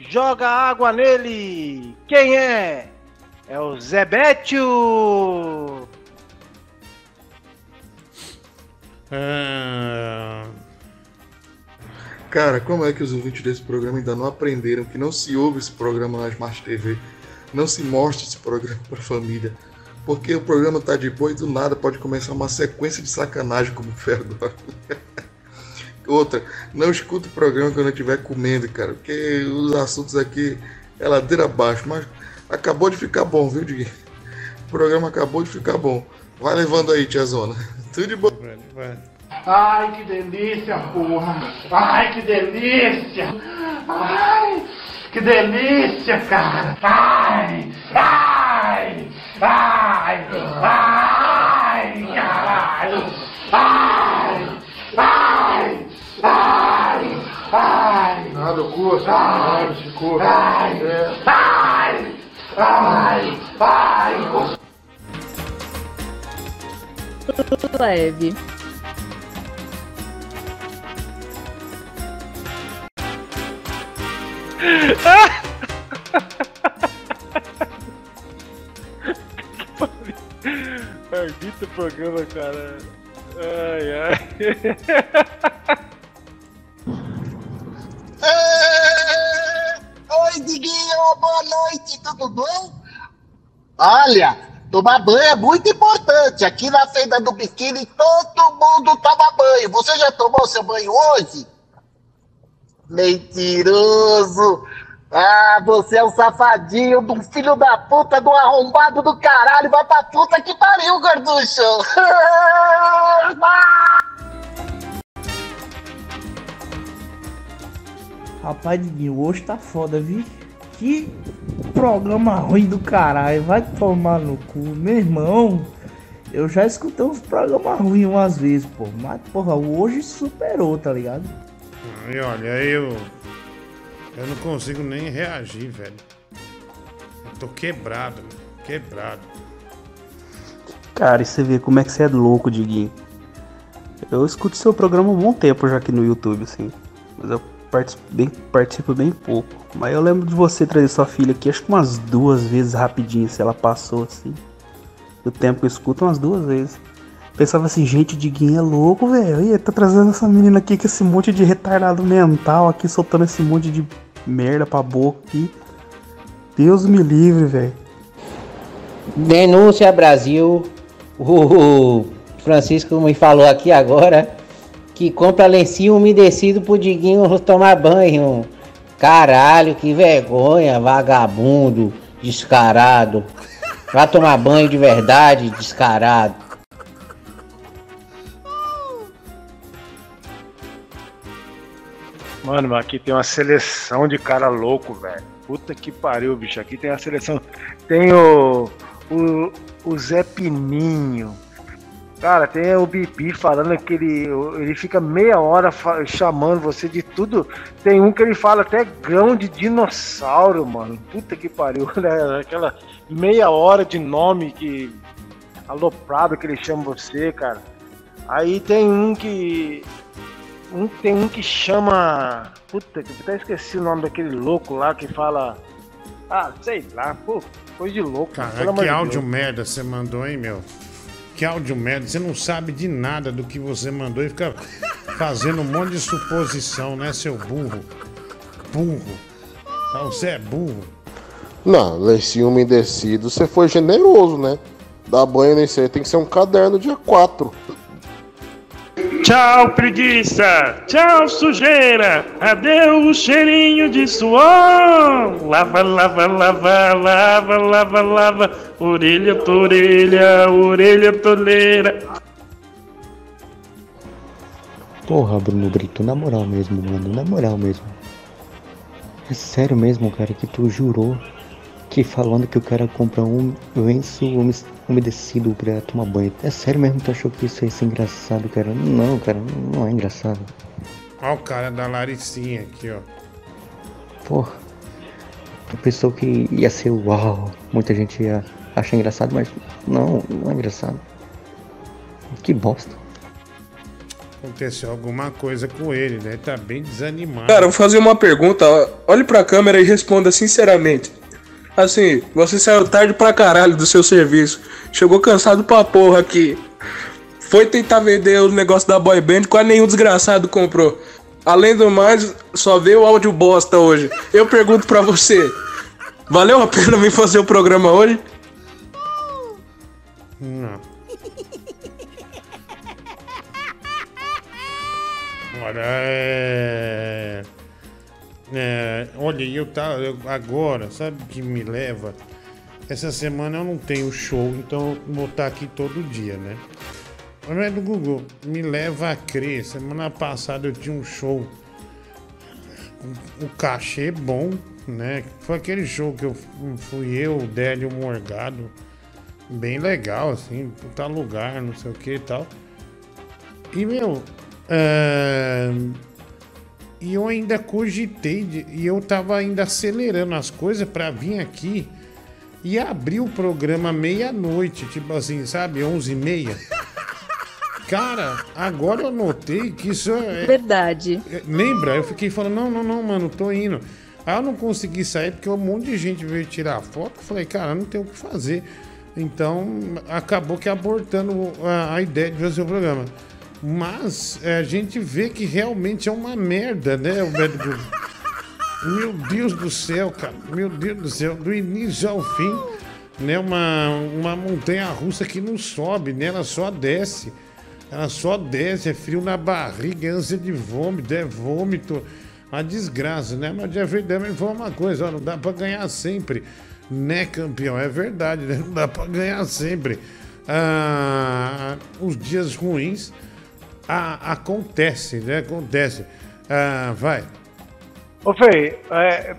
S96: Joga água nele. Quem é? É o Zebetio.
S2: Ah,
S26: Cara, como é que os ouvintes desse programa ainda não aprenderam que não se ouve esse programa na Smart TV? Não se mostra esse programa pra família. Porque o programa tá de boa e do nada pode começar uma sequência de sacanagem como foi agora. Outra, não escuta o programa quando eu estiver comendo, cara. Porque os assuntos aqui é ladeira abaixo. Mas acabou de ficar bom, viu, Diguinho? O programa acabou de ficar bom. Vai levando aí, tiazona. Tudo de bom.
S28: Ai, que delícia, porra! Ai, que delícia! Ai, que delícia, cara! Ai, ai, ai, ai, caralho! Ai, ai, ai, ai!
S95: Nada, o cu,
S28: Ai,
S95: esse cu.
S28: ai, ai, ai, ai!
S92: Leve.
S96: Arbitra o programa, cara. Ai, ai.
S90: Oi, Diguinho, boa noite, tudo bom? Olha, tomar banho é muito importante. Aqui na saída do biquíni todo mundo toma banho. Você já tomou seu banho hoje? Mentiroso! Ah, você é um safadinho do filho da puta, do arrombado do caralho. Vai pra puta que pariu, gorducho!
S64: Rapaz, Diguinho, hoje tá foda, viu? Que programa ruim do caralho. Vai tomar no cu, meu irmão. Eu já escutei uns programas ruins umas vezes, pô. Mas, porra, hoje superou, tá ligado?
S2: E olha, eu. Eu não consigo nem reagir, velho. Eu tô quebrado, quebrado.
S89: Cara, e você vê como é que você é louco, Diguinho. Eu escuto seu programa há um bom tempo já aqui no YouTube, assim. Mas eu participo bem, participo bem pouco. Mas eu lembro de você trazer sua filha aqui, acho que umas duas vezes rapidinho, se ela passou, assim. Do tempo que eu escuto, umas duas vezes. Pensava assim, gente, o Diguinho é louco, velho. E tá trazendo essa menina aqui com esse monte de retardado mental aqui, soltando esse monte de merda pra boca aqui. Deus me livre, velho.
S53: Denúncia Brasil. O Francisco me falou aqui agora que compra lencinho umedecido pro Diguinho tomar banho. Caralho, que vergonha, vagabundo, descarado. Vai tomar banho de verdade, descarado.
S96: Mano, aqui tem uma seleção de cara louco, velho. Puta que pariu, bicho. Aqui tem a seleção. Tem o. O, o Zé Pininho. Cara, tem o Bibi falando que ele, ele fica meia hora chamando você de tudo. Tem um que ele fala até grão de dinossauro, mano. Puta que pariu, né? Aquela meia hora de nome que. aloprado que ele chama você, cara. Aí tem um que. Um, tem um que chama. Puta, que eu até esqueci o nome daquele louco lá que fala. Ah, sei lá, pô, coisa de louco.
S2: Cara, que áudio
S96: Deus.
S2: merda você mandou, hein, meu? Que áudio merda. Você não sabe de nada do que você mandou e fica fazendo um monte de suposição, né, seu burro? Burro. Ah, Você é burro.
S95: Não, lencinho umedecido, você foi generoso, né? Dar banho nesse aí tem que ser um caderno dia 4.
S97: Tchau, preguiça! Tchau, sujeira! Adeus, cheirinho de suor! Lava, lava, lava, lava, lava, lava, orelha, torelha, orelha, toleira.
S64: Porra, Bruno Brito, na moral mesmo, mano, na moral mesmo. É sério mesmo, cara, que tu jurou que falando que o cara compra um lenço ume- umedecido pra tomar banho. É sério mesmo que tu achou que isso ia ser engraçado, cara? Não, cara, não é engraçado.
S2: Olha o cara da Laricinha aqui, ó.
S64: Porra. Tu pensou que ia ser uau, muita gente ia achar engraçado, mas não, não é engraçado. Que bosta.
S2: Aconteceu alguma coisa com ele, né? Tá bem desanimado.
S98: Cara, eu vou fazer uma pergunta. Olhe pra câmera e responda sinceramente. Assim, você saiu tarde pra caralho do seu serviço. Chegou cansado pra porra aqui. Foi tentar vender o negócio da boy band, quase nenhum desgraçado comprou. Além do mais, só veio o áudio bosta hoje. Eu pergunto pra você: valeu a pena vir fazer o programa hoje?
S2: Não. Olha, é... é, Olha, eu tá eu- agora, sabe que me leva? Essa semana eu não tenho show, então vou estar aqui todo dia, né? Mas do Google, me leva a crer. Semana passada eu tinha um show. O cachê bom, né? Foi aquele show que eu fui eu, o Délio Morgado. Bem legal, assim, puta lugar, não sei o que e tal. E, meu, é, e eu ainda cogitei, de- e eu tava ainda acelerando as coisas pra vir aqui e abrir o programa meia-noite, tipo assim, sabe, 11 e meia. Cara, agora eu notei que isso é...
S28: Verdade.
S2: Lembra? Eu fiquei falando, não, não, não, mano, tô indo. Aí eu não consegui sair porque um monte de gente veio tirar foto. Eu falei, cara, não tem o que fazer. Então, acabou que abortando a, a ideia de fazer o programa. Mas é, a gente vê que realmente é uma merda, né, o Guru? Meu Deus do céu, cara. Meu Deus do céu. Do início ao fim, né? Uma, uma montanha russa que não sobe, né? Ela só desce. Ela só desce, é frio na barriga, é ânsia de vômito, é vômito. Uma desgraça, né? Mas Jeffrey Dahmer falou uma coisa, ó, não dá pra ganhar sempre, né, campeão? É verdade, né? Não dá pra ganhar sempre. Ah, os dias ruins ah, acontece, né? Acontece. Ah, vai.
S96: Ô, Fei, é,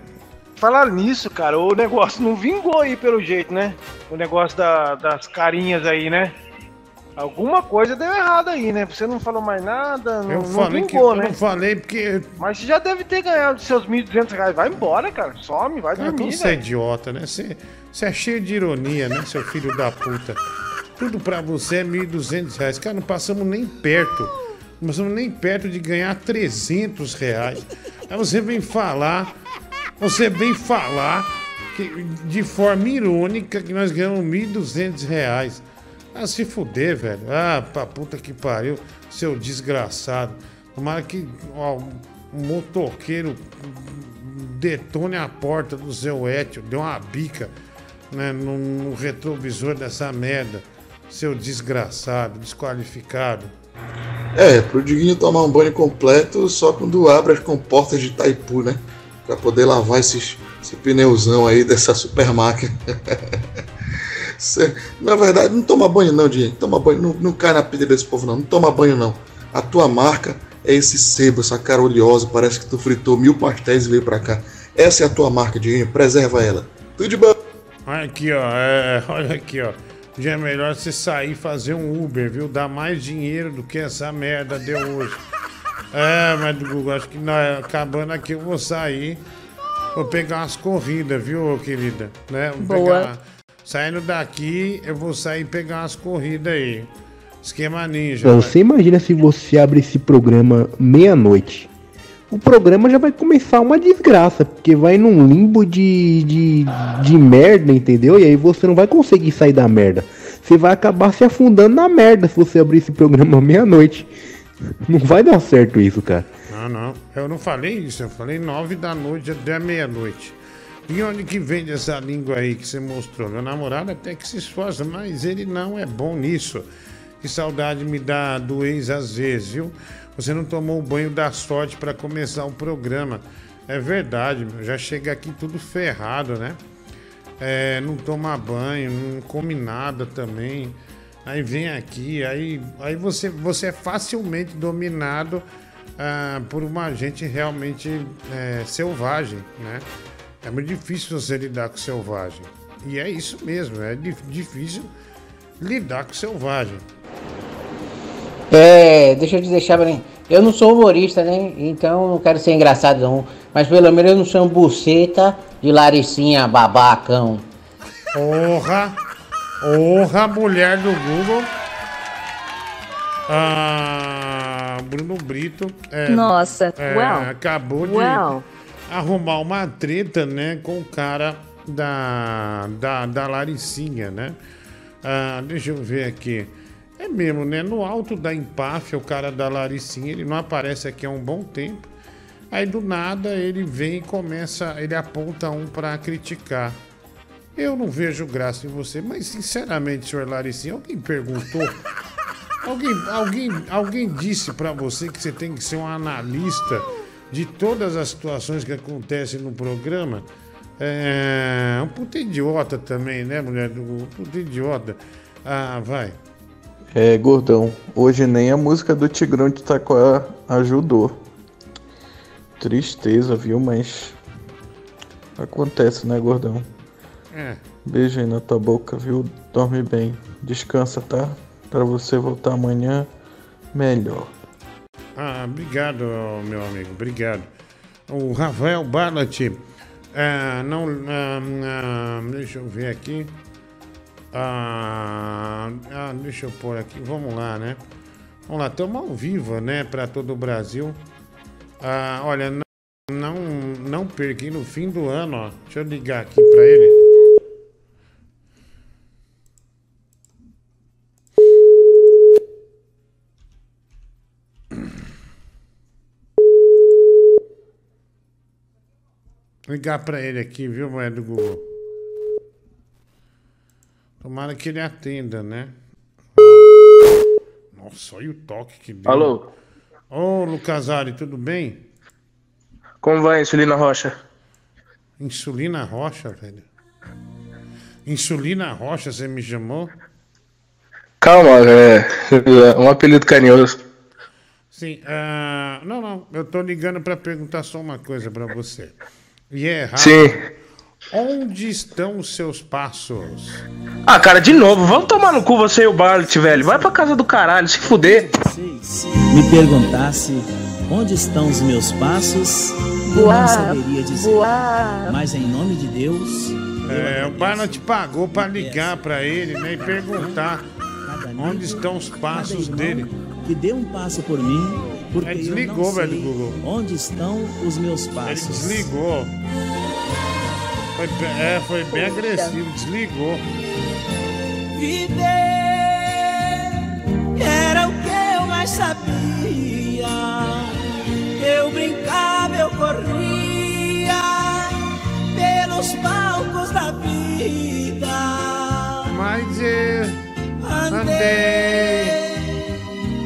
S96: falar nisso, cara, o negócio não vingou aí pelo jeito, né? O negócio da- das carinhas aí, né? Alguma coisa deu errado aí, né? Você não falou mais nada, não,
S2: Eu
S96: não
S2: falei que
S96: vingou,
S2: eu
S96: né?
S2: não falei porque.
S96: Mas você já deve ter ganhado seus 1.200 reais. Vai embora, cara. Some, vai
S2: Ah,
S96: dormir,
S2: você é idiota, né? Você, você é cheio de ironia, né, seu filho da puta? Tudo pra você é 1.200 reais. Cara, não passamos nem perto. Não passamos nem perto de ganhar 300 reais. Aí você vem falar, você vem falar que, de forma irônica que nós ganhamos 1.200 reais. Ah, se fuder, velho. Ah, pra puta que pariu, seu desgraçado. Tomara que ó, um motoqueiro detone a porta do seu Etio, deu uma bica né, no, no retrovisor dessa merda. Seu desgraçado, desqualificado.
S26: É, pro Diguinho tomar um banho completo só quando abre as comportas de Itaipu, né? Pra poder lavar esses, esse pneuzão aí dessa super máquina. Na verdade, não toma banho não, Diguinho. Toma banho, não, não cai na pilha desse povo não. Não toma banho não. A tua marca é esse sebo, essa cara oleosa. Parece que tu fritou mil pastéis e veio pra cá. Essa é a tua marca, Diguinho. Preserva ela. Tudo de bom.
S2: Olha aqui, ó. é, olha aqui, ó. Já é melhor você sair e fazer um Uber, viu? Dá mais dinheiro do que essa merda deu hoje. É, mas do Google, acho que nós, acabando aqui eu vou sair. Vou pegar umas corridas, viu, querida? Né? Vou
S92: Boa.
S2: pegar- saindo daqui, eu vou sair e pegar umas corridas aí. Esquema ninja.
S99: Não,
S2: né?
S99: você imagina se você abre esse programa meia-noite. O programa já vai começar uma desgraça, porque vai num limbo de, de, de merda, entendeu? E aí você não vai conseguir sair da merda. Você vai acabar se afundando na merda se você abrir esse programa meia-noite. Não vai dar certo isso, cara.
S2: Não, não. Eu não falei isso. Eu falei nove da noite até meia-noite. E onde que vem essa língua aí que você mostrou? Meu namorado até que se esforça, mas ele não é bom nisso. Que saudade me dá do ex às vezes, viu? Você não tomou o banho da sorte para começar o programa. É verdade, meu. Já chega aqui tudo ferrado, né? É, não toma banho, não come nada também. Aí vem aqui, aí, aí você, você é facilmente dominado ah, por uma gente realmente é, selvagem, né? É muito difícil você lidar com selvagem. E é isso mesmo, é di- difícil lidar com selvagem.
S100: É, deixa eu te deixar bem. Eu não sou humorista, né? Então não quero ser engraçado não. Mas pelo menos eu não sou um buceta de Laricinha babacão.
S2: Porra! Porra, mulher do Google. Ah, Bruno Brito. é,
S92: Nossa,
S2: é,
S92: well,
S2: acabou de
S92: well.
S2: arrumar uma treta, né, com o cara da, da, da Laricinha, né? Ah, deixa eu ver aqui. É mesmo, né? No alto da empáfia, o cara da Laricinha, ele não aparece aqui há um bom tempo. Aí do nada ele vem e começa, ele aponta um pra criticar. Eu não vejo graça em você, mas sinceramente, senhor Laricinha, alguém perguntou? Alguém, alguém, alguém disse pra você que você tem que ser um analista de todas as situações que acontecem no programa? É um puta idiota também, né, mulher do Google? Puta idiota. Ah, vai.
S83: É, gordão, hoje nem a música do Tigrão de Itaquá ajudou. Tristeza, viu? Mas acontece, né, gordão?
S2: É.
S83: Beijo aí na tua boca, viu? Dorme bem. Descansa, tá? Pra você voltar amanhã melhor.
S2: Ah, obrigado, meu amigo, obrigado. O Rafael Barlat, ah, não, ah, ah, deixa eu ver aqui. Ah, ah, deixa eu pôr aqui, vamos lá, né? Vamos lá, estamos ao vivo, né, para todo o Brasil. Ah, olha, não, não, não hein, no fim do ano, ó. Deixa eu ligar aqui para ele. Ligar pra ele aqui, viu, mulher do Google? Tomara que ele atenda, né? Nossa, olha o toque que deu.
S98: Alô?
S2: Ô, Lucasari, tudo bem?
S98: Como vai, Insulina Rocha?
S2: Insulina Rocha, velho. Insulina Rocha, você me chamou?
S98: Calma, é, é um apelido carinhoso.
S2: Sim, ah, não, não, eu tô ligando pra perguntar só uma coisa pra você. E é errado.
S98: Sim.
S2: Onde estão os seus passos?
S98: Ah, cara, de novo, vamos tomar no cu você e o Barlet, velho. Vai pra casa do caralho, se fuder.
S101: me perguntasse onde estão os meus passos, eu
S92: Boa,
S101: não saberia dizer.
S92: boa.
S101: Mas em nome de Deus,
S2: É, o Barnett pagou pra ligar pra ele, né, e perguntar onde estão os passos dele.
S101: que dê um passo por mim, porque
S2: É,
S101: eu
S2: desligou,
S101: não sei
S2: velho, Google.
S101: onde estão os meus
S2: Ele
S101: passos.
S2: desligou. Foi, é, foi bem agressivo, desligou.
S101: Viver era o que eu mais sabia. Eu brincava, eu corria pelos palcos da vida.
S2: Mas eu
S101: andei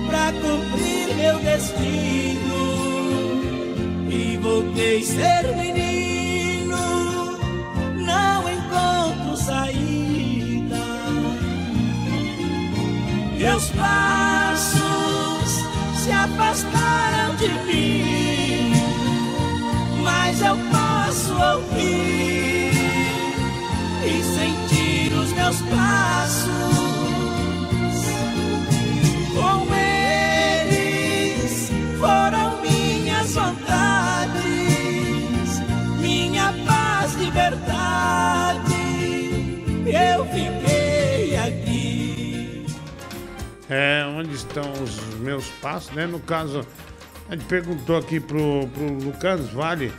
S101: pra cumprir meu destino e voltei ser menino. Saída. Meus passos se afastaram de mim, mas eu posso ouvir e sentir os meus passos.
S2: É, onde estão os meus passos, né? No caso, a gente perguntou aqui pro, pro Lucas Vale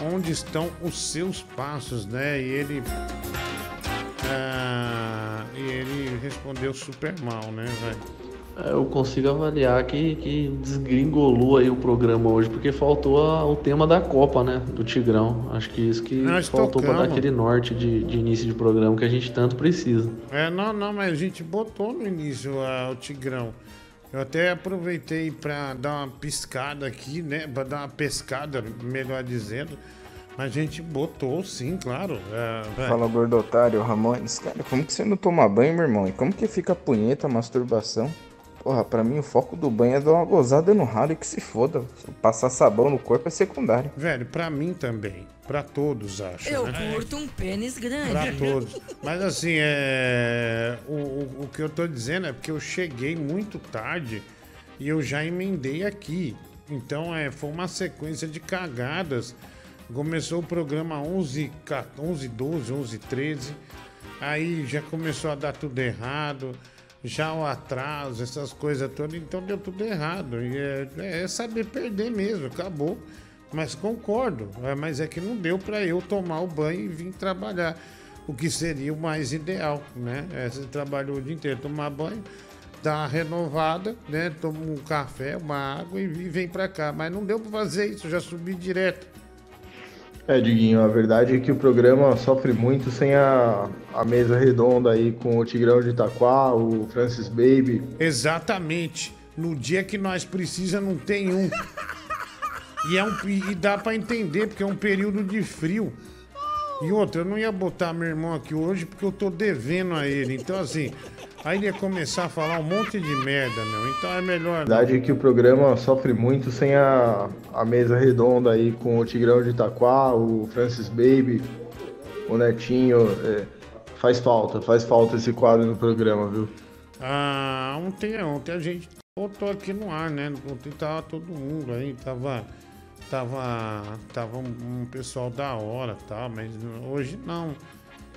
S2: onde estão os seus passos, né? E ele. ah, e ele respondeu super mal, né, velho?
S102: É, Eu consigo avaliar que, que desgringolou aí o programa hoje, porque faltou a- o tema da Copa, né? Do Tigrão. Acho que isso que
S2: Nós
S102: faltou para dar aquele norte de, de início de programa que a gente tanto precisa.
S2: É, não, não, mas a gente botou no início ah, o Tigrão. Eu até aproveitei pra dar uma piscada aqui, né? Pra dar uma pescada, melhor dizendo. Mas a gente botou sim, claro. é.
S103: Fala gordotário, Ramones. Cara, como que você não toma banho, meu irmão? E como que fica a punheta, a masturbação? Porra, pra mim o foco do banho é dar uma gozada no ralo e que se foda. Passar sabão no corpo é secundário.
S2: Velho, pra mim também. Pra todos, acho.
S92: Eu
S2: né?
S92: curto um pênis grande.
S2: Pra todos. Mas assim, é. O, o, o que eu tô dizendo é porque eu cheguei muito tarde e eu já emendei aqui. Então é, foi uma sequência de cagadas. Começou o programa 11, 11 12, 11, 13. Aí já começou a dar tudo errado. Já o atraso, essas coisas todas. Então deu tudo errado. E é, é saber perder mesmo, acabou. Mas concordo. é, Mas é que não deu pra eu tomar o banho e vir trabalhar. O que seria o mais ideal, né? É, você trabalhou o dia inteiro, tomar banho, dá uma renovada, né? Toma um café, uma água e vem pra cá. Mas não deu pra fazer isso, já subi direto.
S103: É, Diguinho, a verdade é que o programa sofre muito sem a, a mesa redonda aí com o Tigrão de Itaquá, o Francis Baby.
S2: Exatamente. No dia que nós precisa não tem um. E, é um, e dá pra entender, porque é um período de frio. E outra, eu não ia botar meu irmão aqui hoje porque eu tô devendo a ele. Então, assim, aí ele ia começar a falar um monte de merda, meu. Então é melhor.
S103: A verdade é que o programa sofre muito sem a, a mesa redonda aí com o Tigrão de Itaquá, o Francis Baby, o Netinho. é, faz falta, faz falta esse quadro no programa, viu?
S2: Ah, ontem, ontem a gente botou aqui no ar, né? Ontem tava todo mundo aí, tava. Tava. Tava um, um pessoal da hora tal, mas hoje não.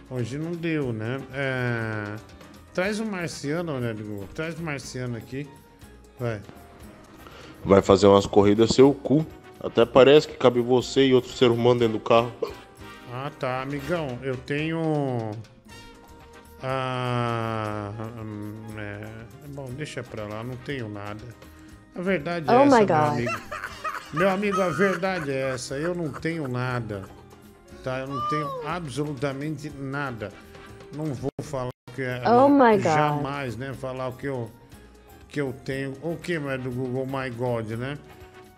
S2: Hoje não deu, né? É, traz o Marciano, né, Ligo? Traz o Marciano aqui. Vai.
S95: Vai fazer umas corridas seu cu. Até parece que cabe você e outro ser humano dentro do carro.
S2: Ah, tá, amigão. Eu tenho. Ah, é, bom, deixa pra lá, não tenho nada. A verdade é
S78: Oh
S2: essa,
S78: my
S2: meu
S78: God.
S2: amigo. Meu amigo, a verdade é essa. Eu não tenho nada. Tá? Eu não tenho absolutamente nada. Não vou falar o que é.
S78: Oh my God.
S2: Jamais, né? Falar o que eu, que eu tenho. O que é do Google My God, né?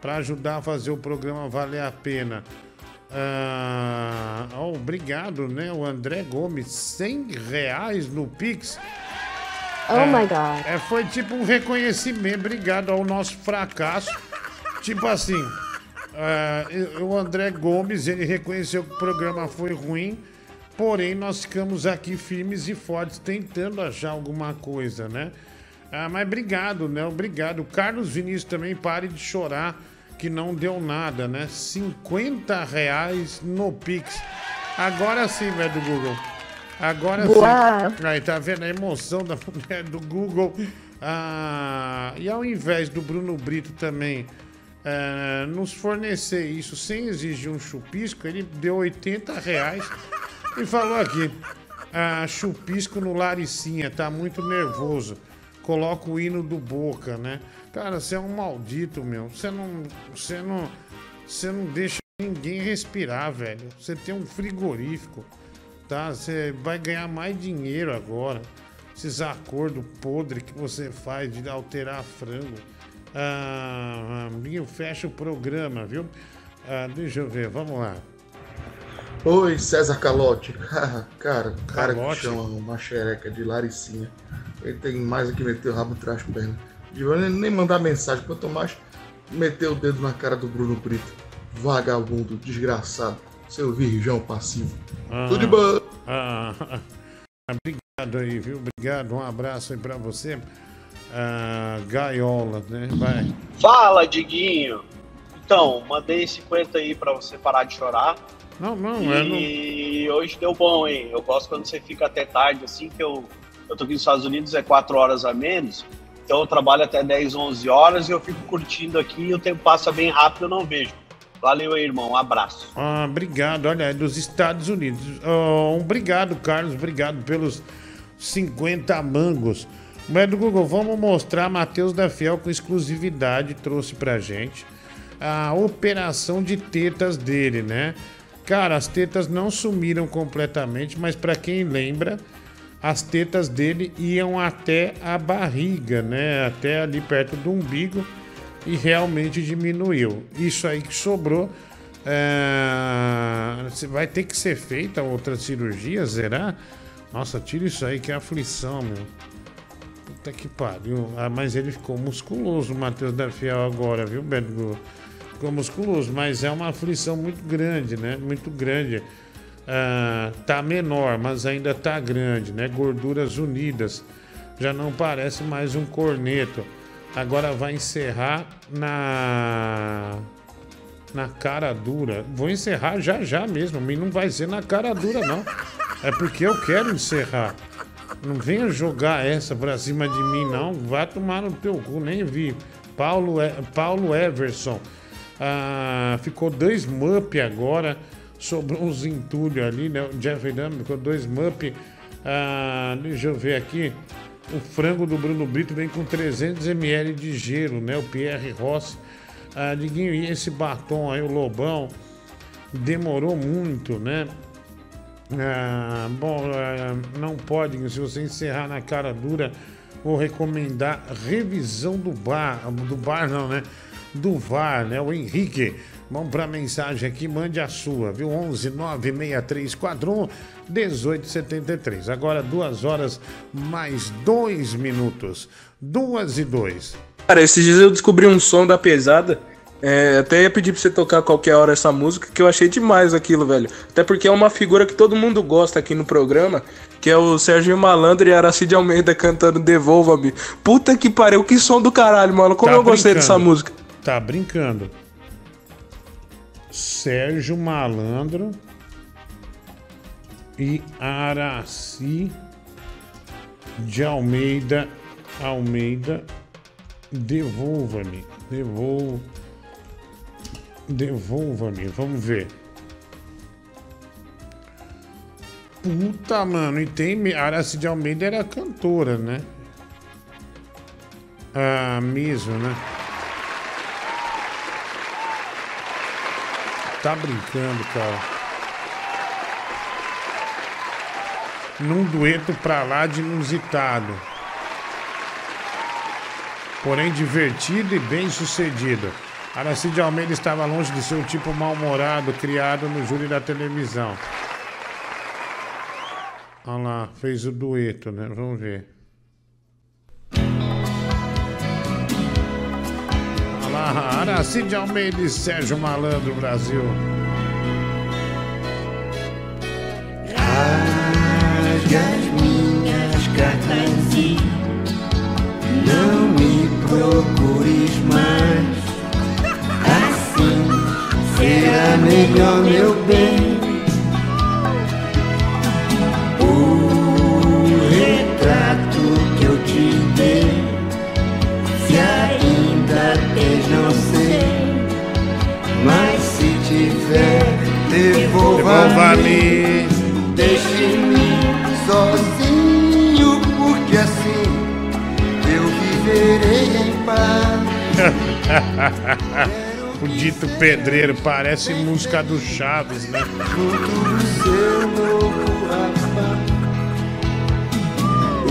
S2: Pra ajudar a fazer o programa valer a pena. Ah, oh, obrigado, né? O André Gomes, 100 reais no Pix.
S78: Oh
S2: É,
S78: my God.
S2: É, foi tipo um reconhecimento, obrigado ao nosso fracasso. tipo assim, e- o André Gomes, ele reconheceu que o programa foi ruim Porém, nós ficamos aqui firmes e fortes tentando achar alguma coisa, né? Ah, mas obrigado, né? Obrigado. Carlos Vinícius também, pare de chorar que não deu nada, né? 50 reais no Pix. Agora sim, velho do Google. Agora
S104: Boa.
S2: sim. Aí, tá vendo a emoção da mulher do Google? Ah, e ao invés do Bruno Brito também eh, nos fornecer isso sem exigir um chupisco, ele deu 80 reais e falou aqui: ah, chupisco no Laricinha, tá muito nervoso. Coloca o hino do Boca, né? Cara, você é um maldito, meu. Você não. Você não. Você não deixa ninguém respirar, velho. Você tem um frigorífico, tá? Você vai ganhar mais dinheiro agora. Esses acordos podres que você faz de alterar frango. Ah, Binho, fecha o programa, viu? Ah, deixa eu ver, vamos lá.
S26: Oi, César Calote. cara, o cara que
S2: Calote?
S26: chama uma xereca de Laricinha. Ele tem mais é que meter o rabo atrás das pernas. Devia nem nem mandar mensagem, quanto mais meter o dedo na cara do Bruno Brito. Vagabundo, desgraçado. Seu virgão passivo. Tudo de bom.
S2: Ah, obrigado aí, viu? Obrigado. Um abraço aí pra você. Ah, gaiola, né? Vai.
S104: Fala, Diguinho. Então, mandei 50 aí pra você parar de chorar.
S2: Não, não, é não.
S104: E hoje deu bom, hein? Eu gosto quando você fica até tarde, assim, que eu, eu tô aqui nos Estados Unidos, é 4 horas a menos. Então eu trabalho até 10, 11 horas e eu fico curtindo aqui e o tempo passa bem rápido, eu não vejo. Valeu aí, irmão. Um abraço.
S2: Ah, obrigado. Olha, é dos Estados Unidos. Ah, obrigado, Carlos. Obrigado pelos 50 mangos. Mas do Google, vamos mostrar Matheus da Fiel com exclusividade. Trouxe pra gente a operação de tetas dele, né? Cara, as tetas não sumiram completamente, mas pra quem lembra, as tetas dele iam até a barriga, né? Até ali perto do umbigo e realmente diminuiu. Isso aí que sobrou. é, Vai ter que ser feita outra cirurgia, será? Nossa, tira isso aí, que aflição, meu. Puta que pariu. Ah, mas ele ficou musculoso, o Matheus da Fiel, agora, viu, Beto? Ficou musculoso, mas é uma aflição muito grande, né? Muito grande. Ah, tá menor, mas ainda tá grande, né? Gorduras unidas. Já não parece mais um corneto. Agora vai encerrar na na cara dura. Vou encerrar já já mesmo, mas não vai ser na cara dura não. É porque eu quero encerrar. Não venha jogar essa pra cima de mim não. Vai tomar no teu cu, nem vi. Paulo, Paulo Everson. Ah, ficou dois mup agora. Sobrou uns entulhos ali, né? O Jeffrey Dahmer ficou dois mup. Ah, deixa eu ver aqui. O frango do Bruno Brito vem com 300 ml de gelo, né? O Pierre Rossi. Ah, Diguinho, e esse batom aí, o Lobão, demorou muito, né? Ah, bom, ah, não pode, se você encerrar na cara dura, vou recomendar revisão do bar, do bar não, né? Do VAR, né? O Henrique. Vamos para a mensagem aqui, mande a sua, viu? 11 96341 1873. Agora, duas horas mais dois minutos. Duas e dois.
S98: Cara, esses dias eu descobri um som da pesada. É, até ia pedir pra você tocar qualquer hora essa música, que eu achei demais aquilo, velho. Até porque é uma figura que todo mundo gosta aqui no programa, que é o Sérgio Malandro e Aracide Almeida cantando Devolva-me. Puta que pariu, que som do caralho, mano. Como
S2: Tá
S98: eu gostei
S2: brincando.
S98: dessa música.
S2: Tá brincando. Sérgio Malandro e Araci de Almeida. Almeida, devolva-me. Devol... Devolva-me. Vamos ver. Puta, mano. E tem. Araci de Almeida era cantora, né? Ah, mesmo, né? Tá brincando, cara. Num dueto pra lá de inusitado. Porém divertido e bem sucedido. Aracide Almeida estava longe de ser o tipo mal-humorado criado no júri da televisão. Olha lá, fez o dueto, né? Vamos ver. Lá, Aracide Almeida e Sérgio Malandro, Brasil.
S105: Rasgue as minhas cartas e não me procures mais. Assim será melhor, meu bem. Devolva-me.
S2: Devolva-me.
S105: Deixe-me sozinho, porque assim eu viverei em paz.
S2: o dito pedreiro parece música do Chaves, né?
S105: Junto do seu novo rapaz.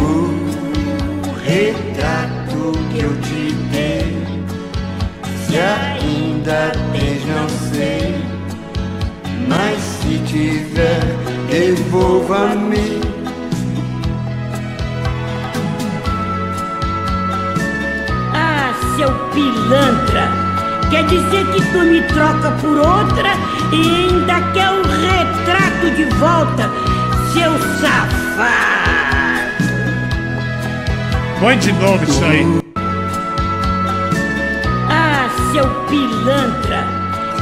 S105: O retrato que eu te dei, se ainda tens, não sei. Mas se tiver, devolva-me.
S106: Ah, seu pilantra! Quer dizer que tu me troca por outra e ainda quer o retrato de volta, seu safado!
S2: Põe de novo isso aí.
S106: Ah, seu pilantra!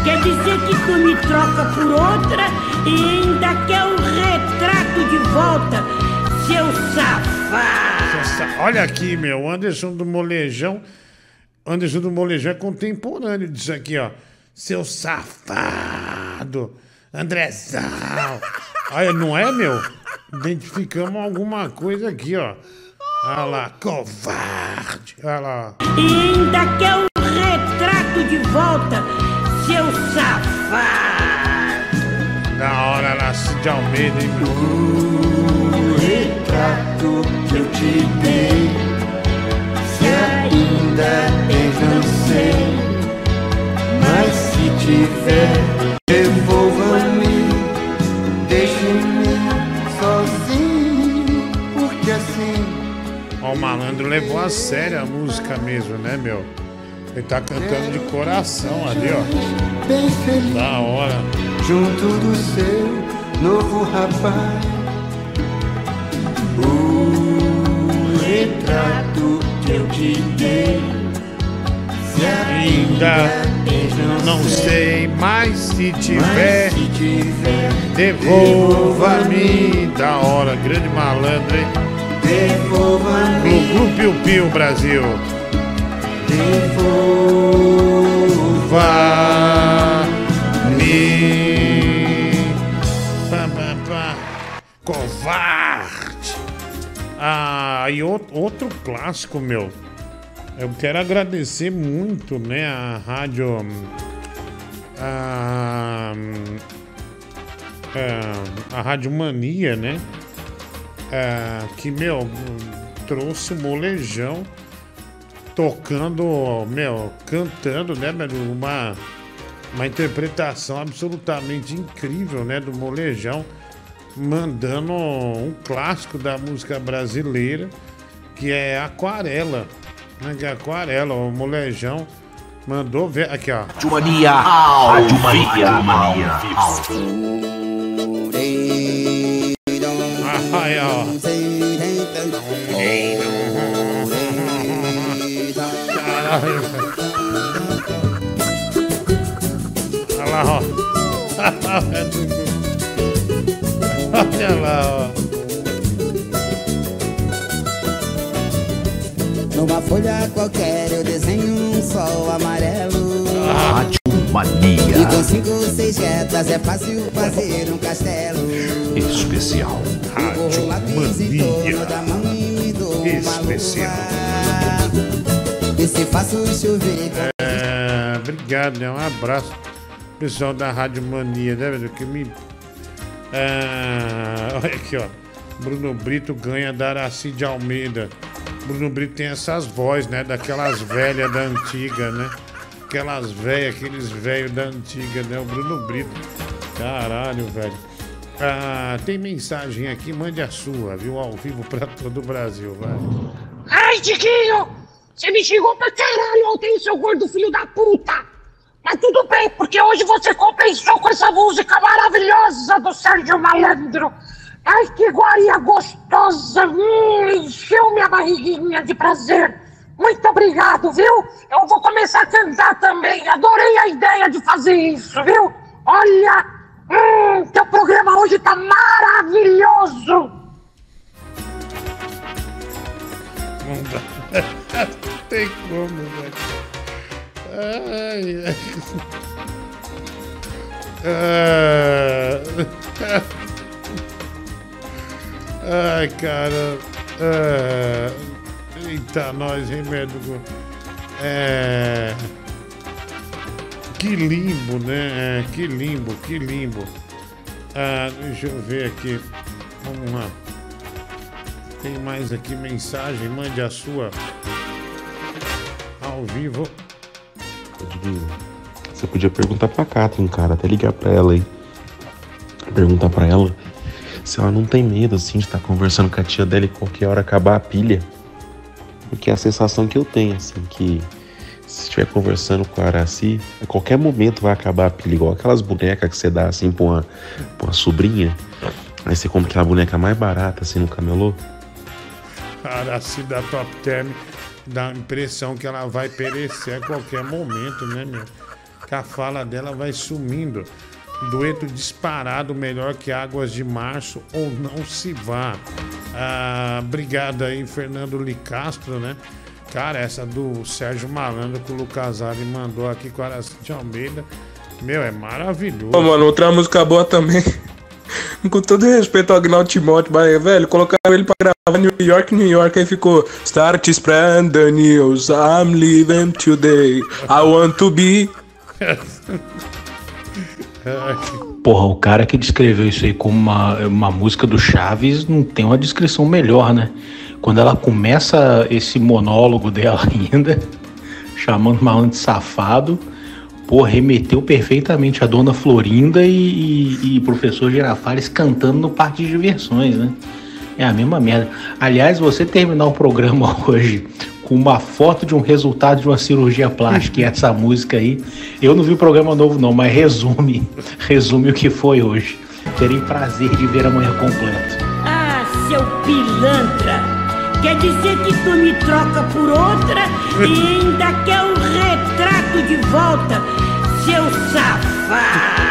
S106: Quer dizer que tu me troca por outra e ainda quer o retrato de volta, seu safado!
S2: Olha aqui, meu, Anderson do Molejão. Anderson do Molejão é contemporâneo disso aqui, ó. Seu safado. Andrezão. Olha, não é, meu? Identificamos alguma coisa aqui, ó. Olha lá, covarde. Olha lá.
S106: E ainda quer o retrato de volta, seu safado!
S2: Da hora lá, Cid Almeida, hein, meu?
S105: O retrato que eu te dei, se ainda tens, não sei. Mas se tiver, devolva-me, deixe-me sozinho, porque assim
S2: Ó, o malandro levou a sério a música mesmo, né, meu? Ele tá cantando de coração ali, ó.
S105: bem feliz.
S2: Da hora.
S105: junto do seu novo rapaz. O retrato que eu te dei, se
S2: Ainda não sei, mas se tiver, devolva-me. Da hora, grande malandro, hein?
S105: Devolva-me.
S2: Glu, glu, piu, piu, Brasil. Devolva-me. Covarde. Ah, e out- outro clássico, meu. Eu quero agradecer muito, né, a rádio. A, a, a Rádio Mania, né? É, que, meu, trouxe molejão tocando, meu, cantando, né, meu, uma, uma interpretação absolutamente incrível, né, do molejão, mandando um clássico da música brasileira, que é Aquarela, né, que é Aquarela, o molejão mandou ver, aqui, ó.
S107: Rádio Mania. Rádio Mania.
S2: Aí, ó. Olha lá, ó. Olha lá, ó.
S108: Numa folha qualquer eu desenho um sol amarelo.
S107: Rádio
S108: E
S107: Mania
S108: com cinco ou seis retas é fácil fazer um castelo.
S107: Especial
S108: e dou uma
S2: Especial.
S108: E se faço chover
S2: É, obrigado, né? Um abraço. Pessoal da Rádio Mania, né, velho? Que me. É, olha aqui, ó. Bruno Brito ganha da Araci de Almeida. Bruno Brito tem essas vozes, né? Daquelas velhas da antiga, né? Aquelas velhas, aqueles velhos da antiga, né? O Bruno Brito. Caralho, velho. Ah, tem mensagem aqui, mande a sua, viu? Ao vivo pra todo o Brasil, vai.
S46: Ai, Tiquinho! Você me xingou pra caralho ontem, seu gordo filho da puta! Mas tudo bem, porque hoje você compensou com essa música maravilhosa do Sérgio Malandro. Ai, que iguaria gostosa! Hum, encheu minha barriguinha de prazer. Muito obrigado, viu? Eu vou começar a cantar também. Adorei a ideia de fazer isso, viu? Olha, hum, teu programa hoje tá maravilhoso.
S2: Tem como, velho. Ai, ai. Ah. Ai, cara. Ah. Eita, nós, hein, médico? É. Que limbo, né? É, que limbo, que limbo. Ah, deixa eu ver aqui. Vamos lá. Tem mais aqui mensagem, mande a sua ao vivo.
S109: Você podia perguntar pra Catherine, cara, até ligar pra ela aí. Perguntar pra ela se ela não tem medo, assim, de estar conversando com a tia dela e qualquer hora acabar a pilha. Porque é a sensação que eu tenho, assim, que se estiver conversando com a Araci, a qualquer momento vai acabar a pilha, igual aquelas bonecas que você dá, assim, pra uma, pra uma sobrinha. Aí você compra aquela boneca mais barata, assim, no camelô.
S2: Araci da Top Term dá a impressão que ela vai perecer a qualquer momento, né, meu? Que a fala dela vai sumindo. Dueto disparado, melhor que Águas de Março ou Não Se Vá. Ah, obrigado aí, Fernando Licastro, né? Cara, essa do Sérgio Malandro que o Lucas Ali mandou aqui com a Araci de Almeida. Meu, é maravilhoso.
S98: Ô, mano, outra música boa também. Com todo respeito ao Agnaldo Timóteo, mas, velho, colocaram ele pra gravar New York, New York, aí ficou Start spread the news, I'm leaving today, I want to be...
S110: Porra, o cara que descreveu isso aí como uma, uma música do Chaves não tem uma descrição melhor, né? Quando ela começa esse monólogo dela ainda, chamando o malandro de safado, pô, remeteu perfeitamente a Dona Florinda e, e, e professor Girafales cantando no parque de diversões, né? É a mesma merda. Aliás, você terminar o programa hoje com uma foto de um resultado de uma cirurgia plástica e essa música aí, eu não vi o programa novo não, mas resume, resume o que foi hoje. Terei prazer de ver amanhã completo.
S106: Ah, seu pilantra! Quer dizer que tu me troca por outra e ainda quer o retrato de volta, seu safado!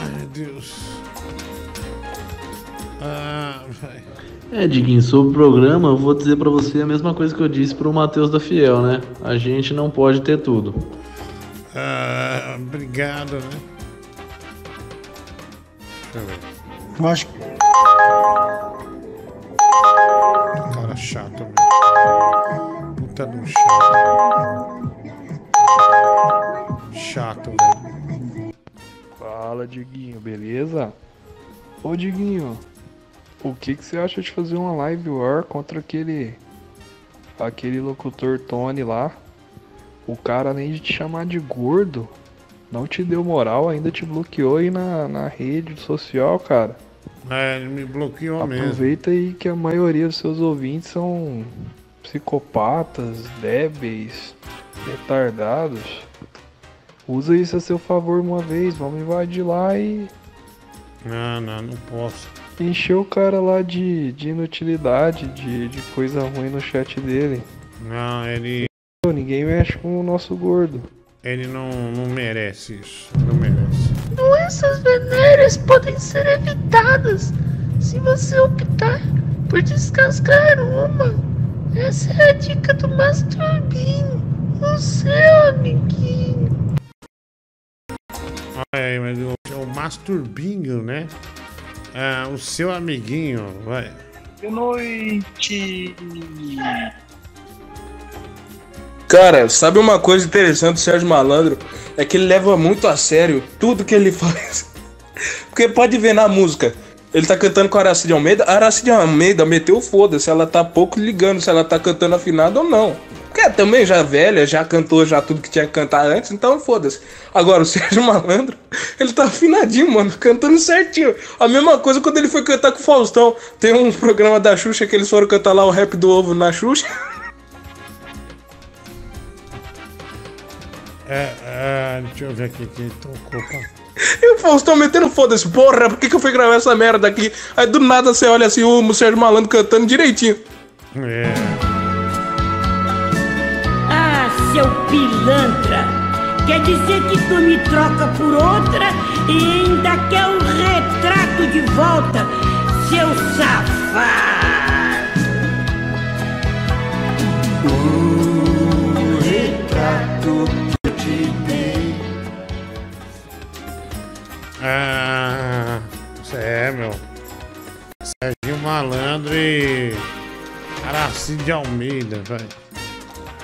S2: Ai, meu Deus. Ah, vai.
S102: É, Diguinho, sobre o programa, eu vou dizer pra você a mesma coisa que eu disse pro Matheus da Fiel, né? A gente não pode ter tudo.
S2: Ah, obrigado, né? Eu
S111: acho que.
S2: Cara chato, meu. Puta do chato. Chato, velho.
S112: Fala, Diguinho, beleza? Ô, Diguinho, o que, que você acha de fazer uma live war contra aquele. aquele locutor Tony lá? O cara, além de te chamar de gordo, não te deu moral, ainda te bloqueou aí na, na rede social, cara.
S2: É, ele me bloqueou mesmo.
S112: Aproveita aí que a maioria dos seus ouvintes são psicopatas, débeis, retardados. Usa isso a seu favor uma vez, vamos invadir lá e
S2: Não, não, não posso.
S112: encher o cara lá de, de inutilidade, de, de coisa ruim no chat dele.
S2: Não, ele.
S112: Ninguém mexe com o nosso gordo.
S2: Ele não, não merece isso. Não merece.
S46: Doenças venéreas podem ser evitadas se você optar por descascar uma. Essa é a dica do Masturbinho, o seu amiguinho.
S2: Ai, mas o, o Masturbinho, né? Ah, o seu amiguinho, vai.
S96: Boa noite.
S98: Cara, sabe uma coisa interessante do Sérgio Malandro? É que ele leva muito a sério tudo que ele faz. Porque pode ver na música. Ele tá cantando com a Aracide Almeida. A Aracide Almeida meteu foda-se. Ela tá pouco ligando se ela tá cantando afinado ou não. Porque é também já velha, já cantou já tudo que tinha que cantar antes, então foda-se. Agora, o Sérgio Malandro, ele tá afinadinho, mano, cantando certinho. A mesma coisa quando ele foi cantar com o Faustão. Tem um programa da Xuxa que eles foram cantar lá o rap do ovo na Xuxa.
S2: É, é, deixa eu ver aqui quem tocou. pá.
S98: E o Faustão metendo foda-se, porra, por que, que eu fui gravar essa merda aqui? Aí do nada você olha assim, o Sérgio Malandro cantando direitinho.
S2: É.
S106: Ah, seu pilantra! Quer dizer que tu me troca por outra e ainda quer um retrato de volta, seu safado!
S78: O retrato
S2: Ah, isso é, meu. Serginho Malandro e Araci de Almeida, velho.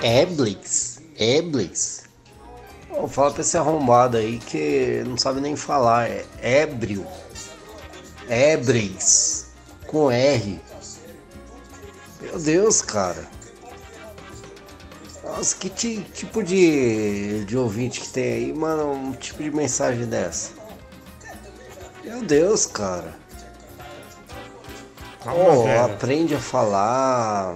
S82: Eblix, Eblix. Ô, fala pra esse arrombado aí que não sabe nem falar. É ébrio. Ebrix. Com R. Meu Deus, cara. Nossa, que ti- tipo de, de ouvinte que tem aí, mano, um tipo de mensagem dessa? Meu Deus, cara.
S2: Calma,
S82: Pô,
S2: velho.
S82: aprende a falar.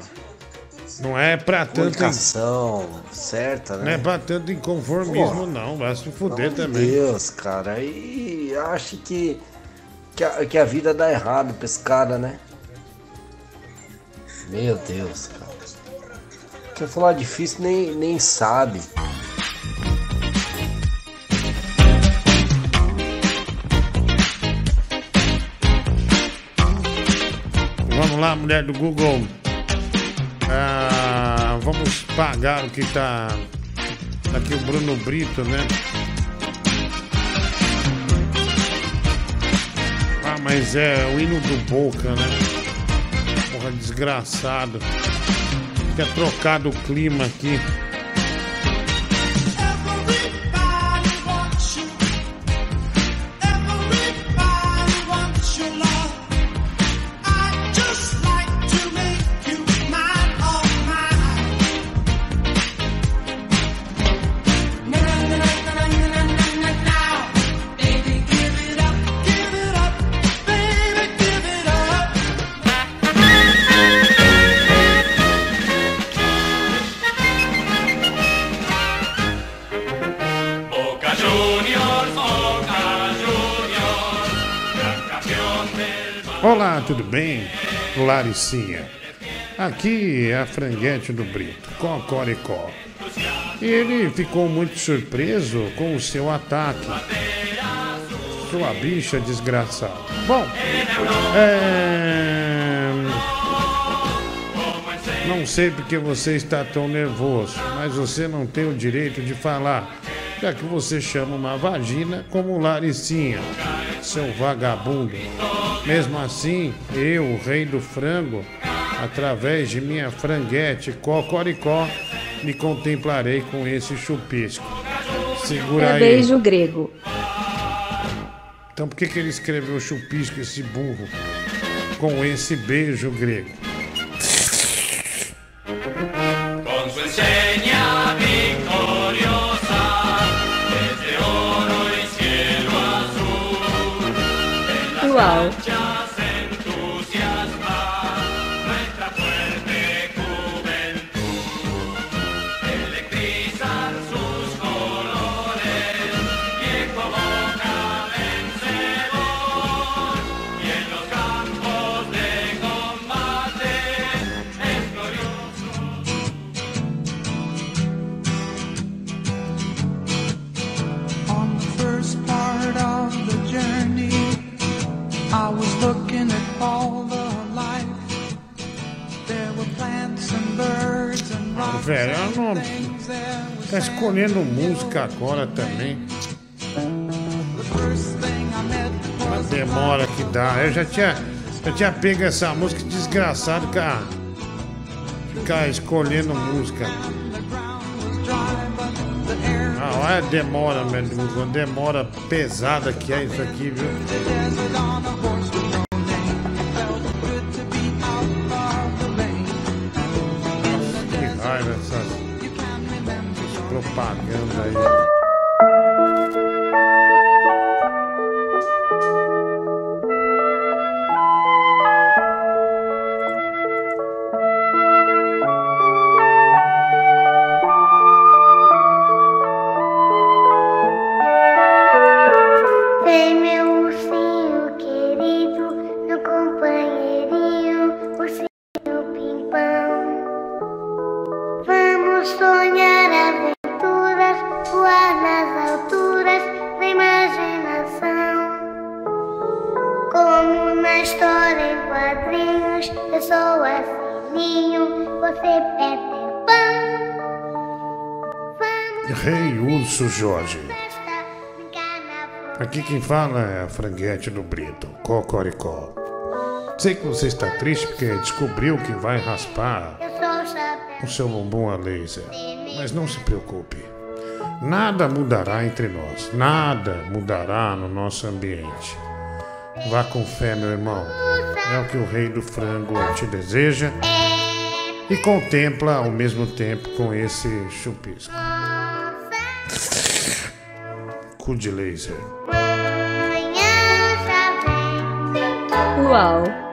S2: Não é pra tanto.
S82: Comunicação certa, né?
S2: Não é pra tanto inconformismo, não. Vai se fuder também.
S82: de Deus, cara. E acho que, que, a, que a vida dá errado pra esse cara, né? Meu Deus, cara. Quer falar difícil, nem, nem sabe.
S2: Lá, mulher do Google. Ah, vamos pagar o que tá. Aqui o Bruno Brito, né? Ah, mas é o hino do Boca, né? Porra, desgraçado. Fica trocado o clima aqui. Laricinha. Aqui é a franguete do Brito, Cocoricó. E ele ficou muito surpreso com o seu ataque. Sua bicha desgraçada. Bom, é... Não sei porque você está tão nervoso, mas você não tem o direito de falar, já que você chama uma vagina como Laricinha, seu vagabundo. Mesmo assim, eu, o rei do frango, através de minha franguete Cocoricó, me contemplarei com esse chupisco. Segura
S28: É
S2: aí.
S28: beijo grego.
S2: Então por que, que ele escreveu chupisco, esse burro, com esse beijo grego?
S112: hello.
S2: Velho, eu
S112: and
S2: não. Tá escolhendo música agora também. Uma demora que dá. Eu já tinha, já tinha pego essa música desgraçado, cara. Ficar escolhendo música. Ah, olha a demora, meu demora pesada que é isso aqui, viu? yeah Quem fala é a franguete do Brito, Cocoricó. Sei que você está triste porque descobriu que vai raspar
S113: o
S2: seu bumbum a laser. Mas não se preocupe. Nada mudará entre nós. Nada mudará no nosso ambiente. Vá com fé, meu irmão. É o que o rei do frango te deseja. E contempla ao mesmo tempo com esse chupisco cu de laser.
S78: Uau!